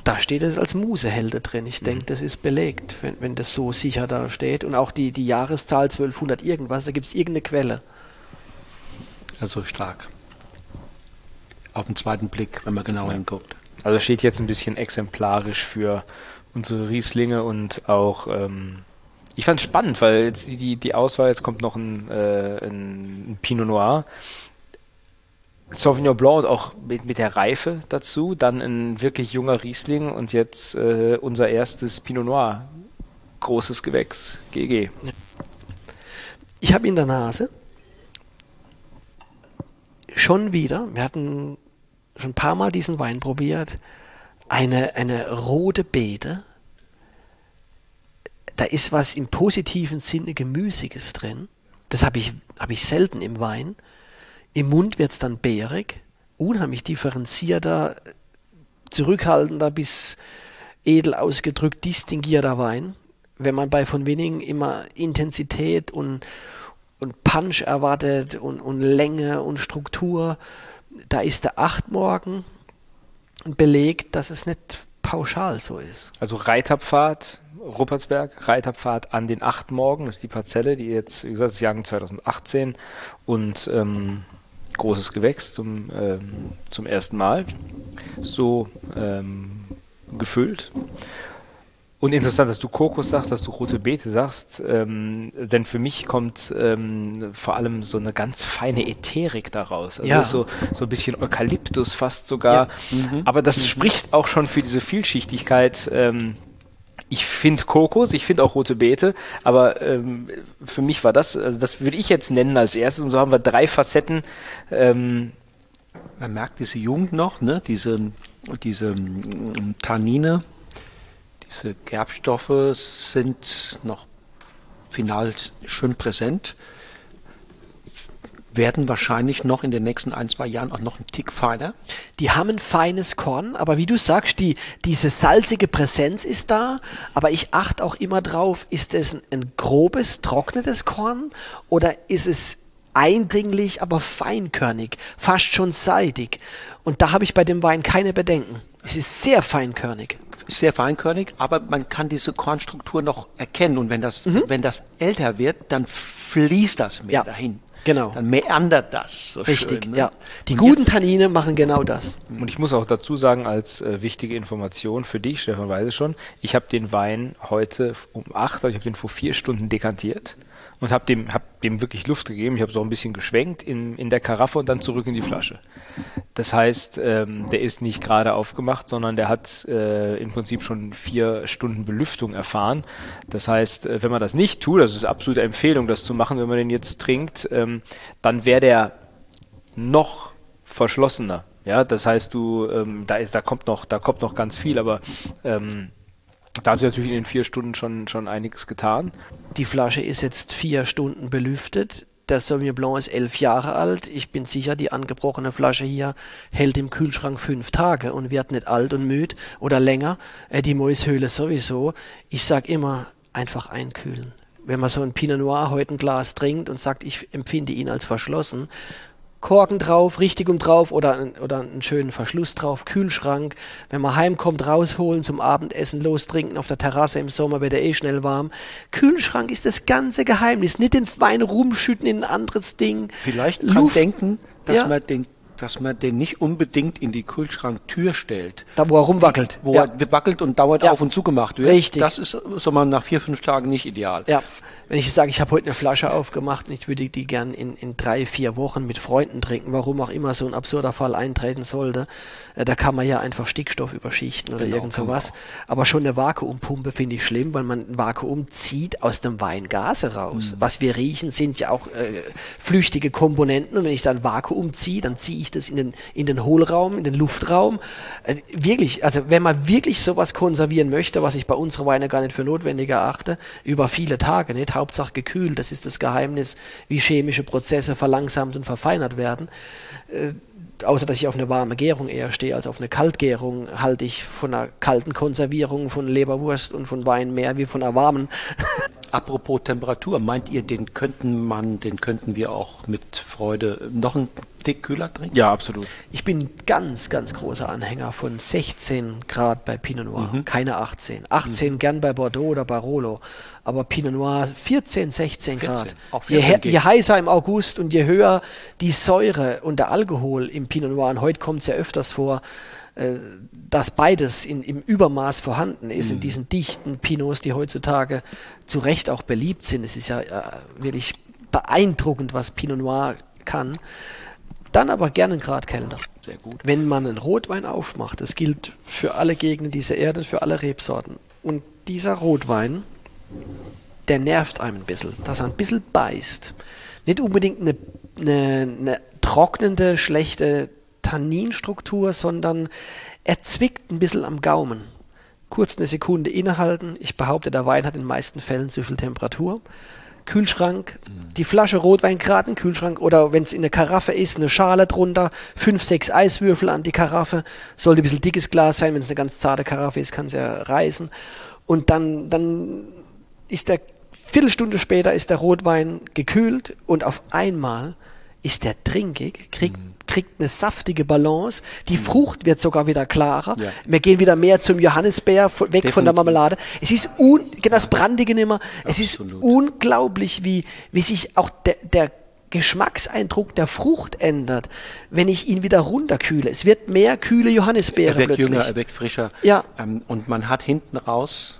Da steht es als Musehelde drin. Ich Mhm. denke, das ist belegt, wenn, wenn das so sicher da steht. Und auch die, die Jahreszahl 1200 irgendwas, da gibt es irgendeine Quelle. Also stark. Auf den zweiten Blick, wenn man genauer hinguckt. Also steht jetzt ein bisschen exemplarisch für unsere Rieslinge und auch, ähm, ich fand es spannend, weil jetzt die- die, Auswahl, jetzt kommt noch ein, äh, ein Pinot Noir, Sauvignon Blanc und auch mit, mit der Reife dazu, dann ein wirklich junger Riesling und jetzt äh, unser erstes Pinot Noir, großes Gewächs, GG. Ich habe in der Nase. Schon wieder, wir hatten schon ein paar Mal diesen Wein probiert, eine, eine rote Beete. Da ist was im positiven Sinne Gemüsiges drin. Das habe ich, hab ich selten im Wein. Im Mund wird es dann beerig, unheimlich differenzierter, zurückhaltender bis edel ausgedrückt distinguierter Wein. Wenn man bei von Winning immer Intensität und, und Punch erwartet und, und Länge und Struktur, da ist der Achtmorgen belegt, dass es nicht pauschal so ist. Also Reiterpfad, Ruppertsberg, Reiterpfad an den acht Morgen, das ist die Parzelle, die jetzt, wie gesagt, das ist Jahrgang 2018 und ähm, großes Gewächs zum, ähm, zum ersten Mal, so ähm, gefüllt. Und interessant, dass du Kokos sagst, dass du rote Beete sagst, ähm, denn für mich kommt ähm, vor allem so eine ganz feine Ätherik daraus. Also Ja. so, so ein bisschen Eukalyptus fast sogar. Aber das spricht auch schon für diese Vielschichtigkeit. Ähm, ich finde Kokos, ich finde auch rote Beete, aber ähm, für mich war das, also das würde ich jetzt nennen als erstes. Und so haben wir drei Facetten. Ähm, Man merkt diese Jugend noch, ne? diese, diese mm, Tannine, diese Gerbstoffe sind noch final schön präsent, werden wahrscheinlich noch in den nächsten ein, zwei Jahren auch noch ein Tick feiner. Die haben ein feines Korn, aber wie du sagst, die, diese salzige Präsenz ist da, aber ich achte auch immer drauf, ist es ein, ein grobes, trocknetes Korn oder ist es eindringlich, aber feinkörnig, fast schon seidig. Und da habe ich bei dem Wein keine Bedenken. Es ist sehr feinkörnig. Sehr feinkörnig, aber man kann diese Kornstruktur noch erkennen und wenn das, wenn das älter wird, dann fließt das mehr Ja. dahin. Genau. dann meandert das so Richtig, schön. ne? ja. Die Und guten jetzt- Tannine machen genau das. Und ich muss auch dazu sagen, als äh, wichtige Information für dich, Stefan weiß es schon, ich habe den Wein heute um acht, also ich habe den vor vier Stunden dekantiert und habe dem, hab dem wirklich Luft gegeben. Ich habe so ein bisschen geschwenkt in, in der Karaffe und dann zurück in die Flasche. Das heißt, ähm, der ist nicht gerade aufgemacht, sondern der hat äh, im Prinzip schon vier Stunden Belüftung erfahren. Das heißt, äh, wenn man das nicht tut, das ist absolute Empfehlung, das zu machen, wenn man den jetzt trinkt, ähm, dann wäre der noch verschlossener. Ja, das heißt, du, ähm, da ist, da kommt noch, da kommt noch ganz viel, aber ähm, da hat sich natürlich in den vier Stunden schon, schon einiges getan. Die Flasche ist jetzt vier Stunden belüftet. Der Sauvignon Blanc ist elf Jahre alt. Ich bin sicher, die angebrochene Flasche hier hält im Kühlschrank fünf Tage und wird nicht alt und müde oder länger. Äh, die Mäushöhle sowieso. Ich sag immer, einfach einkühlen. Wenn man so ein Pinot Noir heute ein Glas trinkt und sagt, ich empfinde ihn als verschlossen, Korken drauf, richtig um drauf oder, oder einen schönen Verschluss drauf, Kühlschrank. Wenn man heimkommt, rausholen, zum Abendessen lostrinken, auf der Terrasse im Sommer wird er eh schnell warm. Kühlschrank ist das ganze Geheimnis. Nicht den Wein rumschütten in ein anderes Ding. Vielleicht dran Luft, denken, dass Ja. man den dass man den nicht unbedingt in die Kühlschranktür stellt. Da, wo er rumwackelt. Wo ja. er wackelt und dauernd Ja. auf und zugemacht wird. Richtig. Das ist so mal nach vier, fünf Tagen nicht ideal. Ja, wenn ich sage, ich habe heute eine Flasche aufgemacht und ich würde die gern in, in drei, vier Wochen mit Freunden trinken, warum auch immer so ein absurder Fall eintreten sollte, äh, da kann man ja einfach Stickstoff überschichten oder Genau, irgend sowas. Aber schon eine Vakuumpumpe finde ich schlimm, weil man ein Vakuum zieht aus dem Wein Gase raus. Was wir riechen, sind ja auch äh, flüchtige Komponenten und wenn ich dann Vakuum ziehe, dann ziehe ich das in den, in den Hohlraum, in den Luftraum. Äh, wirklich, also wenn man wirklich sowas konservieren möchte, was ich bei unserer Weine gar nicht für notwendig erachte, über viele Tage, nicht? Hauptsache gekühlt, das ist das Geheimnis, wie chemische Prozesse verlangsamt und verfeinert werden. Äh, außer dass ich auf eine warme Gärung eher stehe als auf eine Kaltgärung, halte ich von einer kalten Konservierung von Leberwurst und von Wein mehr wie von einer warmen. Apropos Temperatur, meint ihr, den könnten man, den könnten wir auch mit Freude noch einen Tick kühler trinken? Ja, absolut. Ich bin ganz, ganz großer Anhänger von 16 Grad bei Pinot Noir, keine 18. 18 gern bei Bordeaux oder Barolo, aber Pinot Noir 14, 16 Grad. 14, auch Je, 14 he- geht. je heißer im August und je höher die Säure und der Alkohol im Pinot Noir, und heute kommt es ja öfters vor, äh, dass beides in, im Übermaß vorhanden ist, Mhm. in diesen dichten Pinots, die heutzutage zu Recht auch beliebt sind. Es ist ja äh, wirklich beeindruckend, was Pinot Noir kann. Dann aber gerne einen Grad kälter. Sehr gut. Wenn man einen Rotwein aufmacht, das gilt für alle Gegenden dieser Erde, für alle Rebsorten. Und dieser Rotwein, der nervt einem ein bisschen, dass er ein bisschen beißt. Nicht unbedingt eine, eine, eine trocknende, schlechte Tanninstruktur, sondern er zwickt ein bisschen am Gaumen. Kurz eine Sekunde innehalten. Ich behaupte, der Wein hat in den meisten Fällen zu viel Temperatur. Kühlschrank, die Flasche Rotwein gerade in Kühlschrank oder wenn es in der Karaffe ist, eine Schale drunter, fünf, sechs Eiswürfel an die Karaffe. Sollte ein bisschen dickes Glas sein, wenn es eine ganz zarte Karaffe ist, kann es ja reißen. Und dann, dann ist der Viertelstunde später ist der Rotwein gekühlt und auf einmal ist der trinkig, kriegt, kriegt eine saftige Balance, die Frucht wird sogar wieder klarer. Ja. Wir gehen wieder mehr zum Johannisbeer, weg von der Definitiv. Marmelade. Es ist un, genau das Brandige nimmer. Es ist unglaublich, wie, wie sich auch der, der Geschmackseindruck der Frucht ändert, wenn ich ihn wieder runterkühle. Es wird mehr kühle Er Johannisbeere wird plötzlich. jünger, er wird frischer. Ja. Ähm, und man hat hinten raus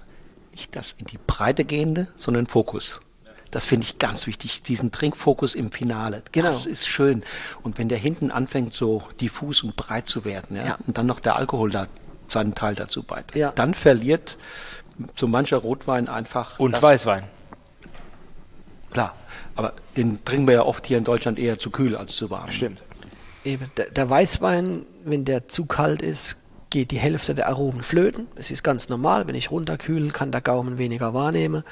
nicht das in die Breite gehende, sondern Fokus. Das finde ich ganz wichtig, diesen Trinkfokus im Finale. Genau. Das ist schön. Und wenn der hinten anfängt, so diffus und breit zu werden, ja, Ja. und dann noch der Alkohol da seinen Teil dazu beiträgt, Ja. dann verliert so mancher Rotwein einfach. Und das- Weißwein. Klar. Aber den trinken wir ja oft hier in Deutschland eher zu kühl als zu warm. Stimmt. Eben, der, der Weißwein, wenn der zu kalt ist, geht die Hälfte der Aromen flöten. Es ist ganz normal, wenn ich runterkühle, kann der Gaumen weniger wahrnehmen.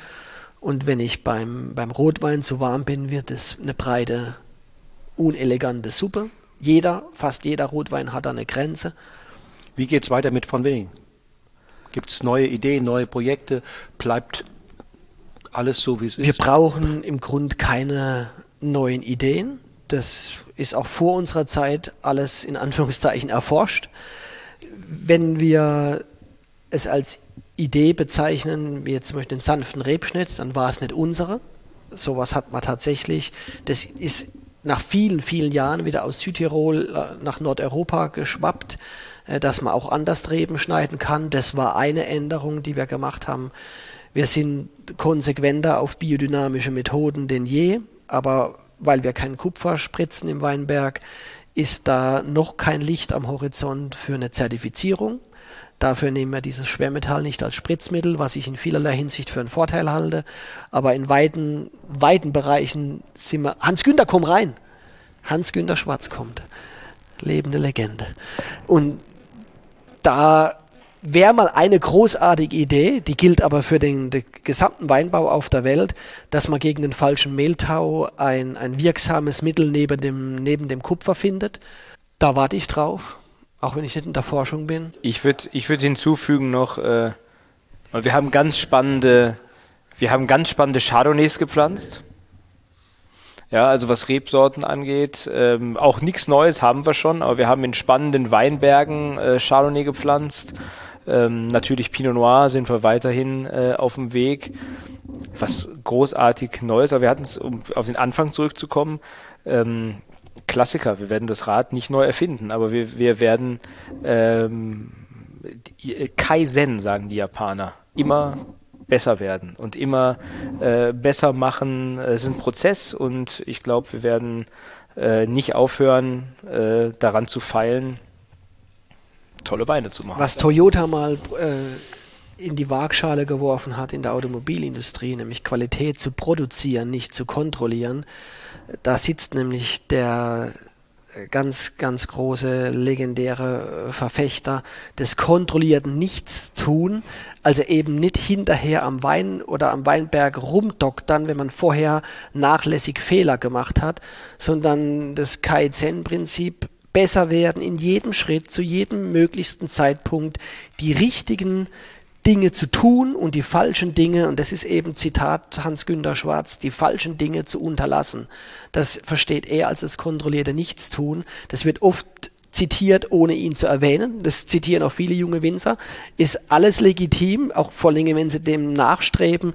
Und wenn ich beim, beim Rotwein zu warm bin, wird es eine breite, unelegante Suppe. Jeder, fast jeder Rotwein hat da eine Grenze. Wie geht's weiter mit von Winning? Gibt es neue Ideen, neue Projekte? Bleibt alles so, wie es Wir ist? brauchen im Grund keine neuen Ideen. Das ist auch vor unserer Zeit alles in Anführungszeichen erforscht. Wenn wir es als Idee bezeichnen, wie jetzt zum Beispiel den sanften Rebschnitt, dann war es nicht unsere. Sowas hat man tatsächlich. Das ist nach vielen, vielen Jahren wieder aus Südtirol äh, nach Nordeuropa geschwappt, äh, dass man auch anders Reben schneiden kann. Das war eine Änderung, die wir gemacht haben. Wir sind konsequenter auf biodynamische Methoden denn je, aber weil wir keinen Kupfer spritzen im Weinberg, ist da noch kein Licht am Horizont für eine Zertifizierung. Dafür nehmen wir dieses Schwermetall nicht als Spritzmittel, was ich in vielerlei Hinsicht für einen Vorteil halte. Aber in weiten, weiten Bereichen sind wir. Hans-Günter, komm rein! Hans-Günter Schwarz kommt. Lebende Legende. Und da wäre mal eine großartige Idee, die gilt aber für den, den, gesamten Weinbau auf der Welt, dass man gegen den falschen Mehltau ein, ein wirksames Mittel neben dem, neben dem Kupfer findet. Da warte ich drauf, auch wenn ich nicht in der Forschung bin. Ich würde ich würd hinzufügen noch, äh, wir haben ganz spannende, wir haben ganz spannende Chardonnays gepflanzt. Ja, also was Rebsorten angeht, ähm, auch nichts Neues haben wir schon, aber wir haben in spannenden Weinbergen äh, Chardonnay gepflanzt. Ähm, natürlich Pinot Noir sind wir weiterhin äh, auf dem Weg. Was großartig Neues, aber wir hatten es, um auf den Anfang zurückzukommen, ähm, Klassiker. Wir werden das Rad nicht neu erfinden, aber wir, wir werden ähm, Kaizen, sagen die Japaner, immer besser werden und immer äh, besser machen. Es ist ein Prozess und ich glaube, wir werden äh, nicht aufhören, äh, daran zu feilen, tolle Beine zu machen. Was Toyota mal äh, in die Waagschale geworfen hat in der Automobilindustrie, nämlich Qualität zu produzieren, nicht zu kontrollieren, da sitzt nämlich der ganz, ganz große, legendäre Verfechter des kontrollierten Nichtstun, also eben nicht hinterher am Wein oder am Weinberg rumdoktern, wenn man vorher nachlässig Fehler gemacht hat, sondern das Kaizen-Prinzip besser werden in jedem Schritt, zu jedem möglichsten Zeitpunkt, die richtigen Dinge zu tun und die falschen Dinge, und das ist eben Zitat Hans-Günter Schwarz, die falschen Dinge zu unterlassen. Das versteht er als das kontrollierte Nichtstun. Das wird oft zitiert, ohne ihn zu erwähnen. Das zitieren auch viele junge Winzer. Ist alles legitim, auch vor allem, wenn sie dem nachstreben.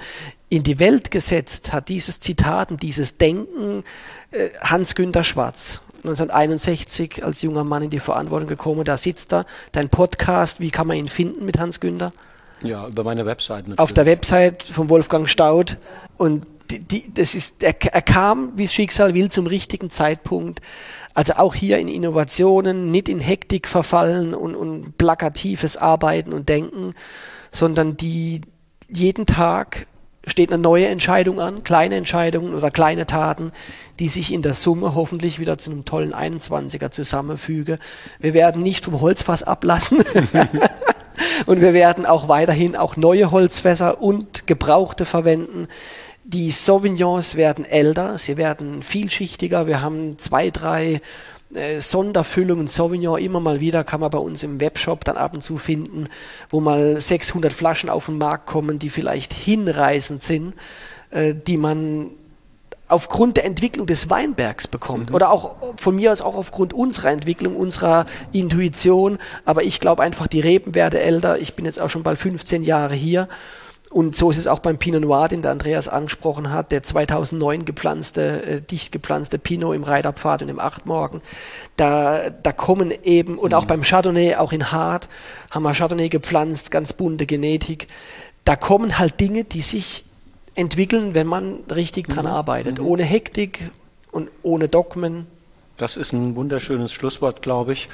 In die Welt gesetzt hat dieses Zitat und dieses Denken äh, Hans-Günter Schwarz. 1961 als junger Mann in die Verantwortung gekommen. Da sitzt er. Dein Podcast, wie kann man ihn finden mit Hans Günther? Ja, über meine Website. Natürlich. Auf der Website von Wolfgang Staud. Und die, die, das ist, er, er kam, wie es Schicksal will, zum richtigen Zeitpunkt. Also auch hier in Innovationen, nicht in Hektik verfallen und, und plakatives Arbeiten und Denken, sondern die jeden Tag steht eine neue Entscheidung an, kleine Entscheidungen oder kleine Taten, die sich in der Summe hoffentlich wieder zu einem tollen 21er zusammenfüge. Wir werden nicht vom Holzfass ablassen. und wir werden auch weiterhin auch neue Holzfässer und gebrauchte verwenden. Die Sauvignons werden älter, sie werden vielschichtiger. Wir haben zwei, drei äh, Sonderfüllungen Sauvignon immer mal wieder kann man bei uns im Webshop dann ab und zu finden, wo mal 600 Flaschen auf den Markt kommen, die vielleicht hinreißend sind, äh, die man aufgrund der Entwicklung des Weinbergs bekommt. Mhm. Oder auch von mir aus auch aufgrund unserer Entwicklung, unserer Intuition. Aber ich glaube einfach, die Reben werden älter. Ich bin jetzt auch schon bald 15 Jahre hier. Und so ist es auch beim Pinot Noir, den der Andreas angesprochen hat, der 2009 gepflanzte, äh, dicht gepflanzte Pinot im Reiterpfad und im Achtmorgen. Da, da kommen eben, und auch mhm. beim Chardonnay, auch in Hart, haben wir Chardonnay gepflanzt, ganz bunte Genetik. Da kommen halt Dinge, die sich entwickeln, wenn man richtig dran mhm. arbeitet. Mhm. Ohne Hektik und ohne Dogmen. Das ist ein wunderschönes Schlusswort, glaube ich.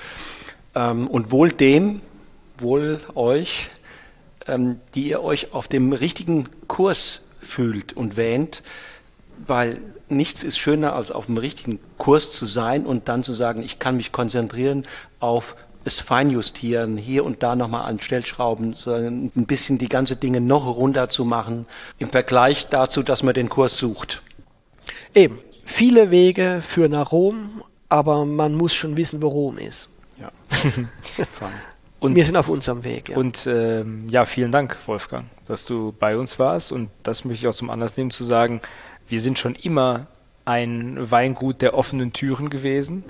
Ähm, und wohl dem, wohl euch, ähm, die ihr euch auf dem richtigen Kurs fühlt und wähnt, weil nichts ist schöner, als auf dem richtigen Kurs zu sein und dann zu sagen, ich kann mich konzentrieren auf es feinjustieren, hier und da nochmal an Stellschrauben, sondern ein bisschen die ganze Dinge noch runter zu machen, im Vergleich dazu, dass man den Kurs sucht. Eben, viele Wege führen nach Rom, aber man muss schon wissen, wo Rom ist. Ja. und wir sind auf unserem Weg. Ja. Und ähm, ja, vielen Dank, Wolfgang, dass du bei uns warst. Und das möchte ich auch zum Anlass nehmen zu sagen, wir sind schon immer ein Weingut der offenen Türen gewesen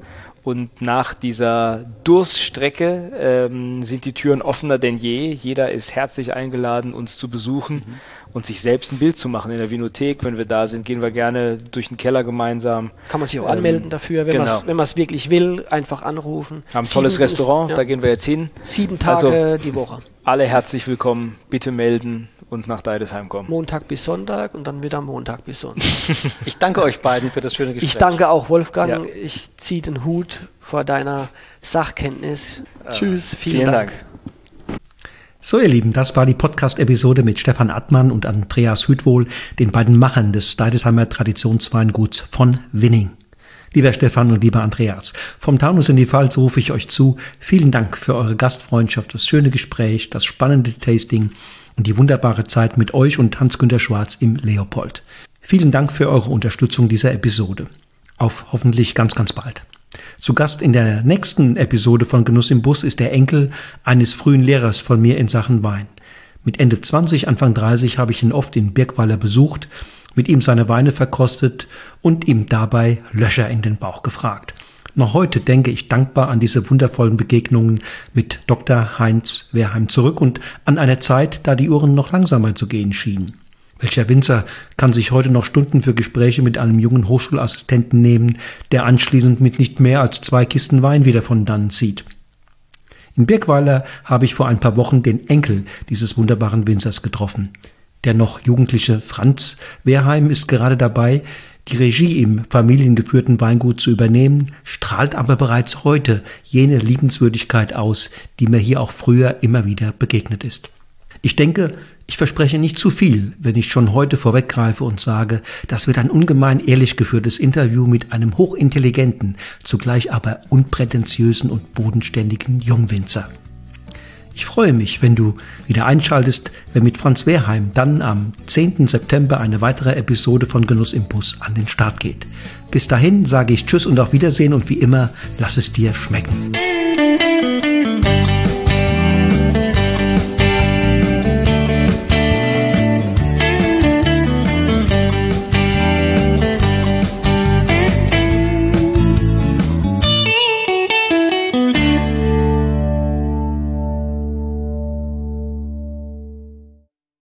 und nach dieser Durststrecke ähm, sind die Türen offener denn je. Jeder ist herzlich eingeladen, uns zu besuchen. Mhm. und sich selbst ein Bild zu machen in der Vinothek. Wenn wir da sind, gehen wir gerne durch den Keller gemeinsam. Kann man sich auch ähm, anmelden dafür, wenn genau. man es wirklich will, einfach anrufen. Haben ein tolles Restaurant, ist, ja. da gehen wir jetzt hin. Sieben Tage also, die Woche. Alle herzlich willkommen, bitte melden und nach Deidesheim kommen. Montag bis Sonntag und dann wieder Montag bis Sonntag. ich danke euch beiden für das schöne Gespräch. Ich danke auch, Wolfgang. Ja. Ich ziehe den Hut vor deiner Sachkenntnis. Äh, Tschüss, vielen, vielen Dank. Dank. So, ihr Lieben, das war die Podcast-Episode mit Stefan Attmann und Andreas Hütwohl, den beiden Machern des Deidesheimer Traditionsweinguts von Winning. Lieber Stefan und lieber Andreas, vom Taunus in die Pfalz rufe ich euch zu. Vielen Dank für eure Gastfreundschaft, das schöne Gespräch, das spannende Tasting und die wunderbare Zeit mit euch und Hans-Günter Schwarz im Leopold. Vielen Dank für eure Unterstützung dieser Episode. Auf hoffentlich ganz, ganz bald. Zu Gast in der nächsten Episode von Genuss im Bus ist der Enkel eines frühen Lehrers von mir in Sachen Wein. Mit Ende 20, Anfang 30 habe ich ihn oft in Birkweiler besucht, mit ihm seine Weine verkostet und ihm dabei Löcher in den Bauch gefragt. Noch heute denke ich dankbar an diese wundervollen Begegnungen mit Dr. Heinz Wehrheim zurück und an eine Zeit, da die Uhren noch langsamer zu gehen schienen. Welcher Winzer kann sich heute noch Stunden für Gespräche mit einem jungen Hochschulassistenten nehmen, der anschließend mit nicht mehr als zwei Kisten Wein wieder von dannen zieht? In Birkweiler habe ich vor ein paar Wochen den Enkel dieses wunderbaren Winzers getroffen. Der noch jugendliche Franz Wehrheim ist gerade dabei, die Regie im familiengeführten Weingut zu übernehmen, strahlt aber bereits heute jene Liebenswürdigkeit aus, die mir hier auch früher immer wieder begegnet ist. Ich denke, ich verspreche nicht zu viel, wenn ich schon heute vorweggreife und sage, das wird ein ungemein ehrlich geführtes Interview mit einem hochintelligenten, zugleich aber unprätentiösen und bodenständigen Jungwinzer. Ich freue mich, wenn du wieder einschaltest, wenn mit Franz Wehrheim dann am 10. September eine weitere Episode von Genuss im Bus an den Start geht. Bis dahin sage ich Tschüss und auf Wiedersehen und wie immer, lass es dir schmecken.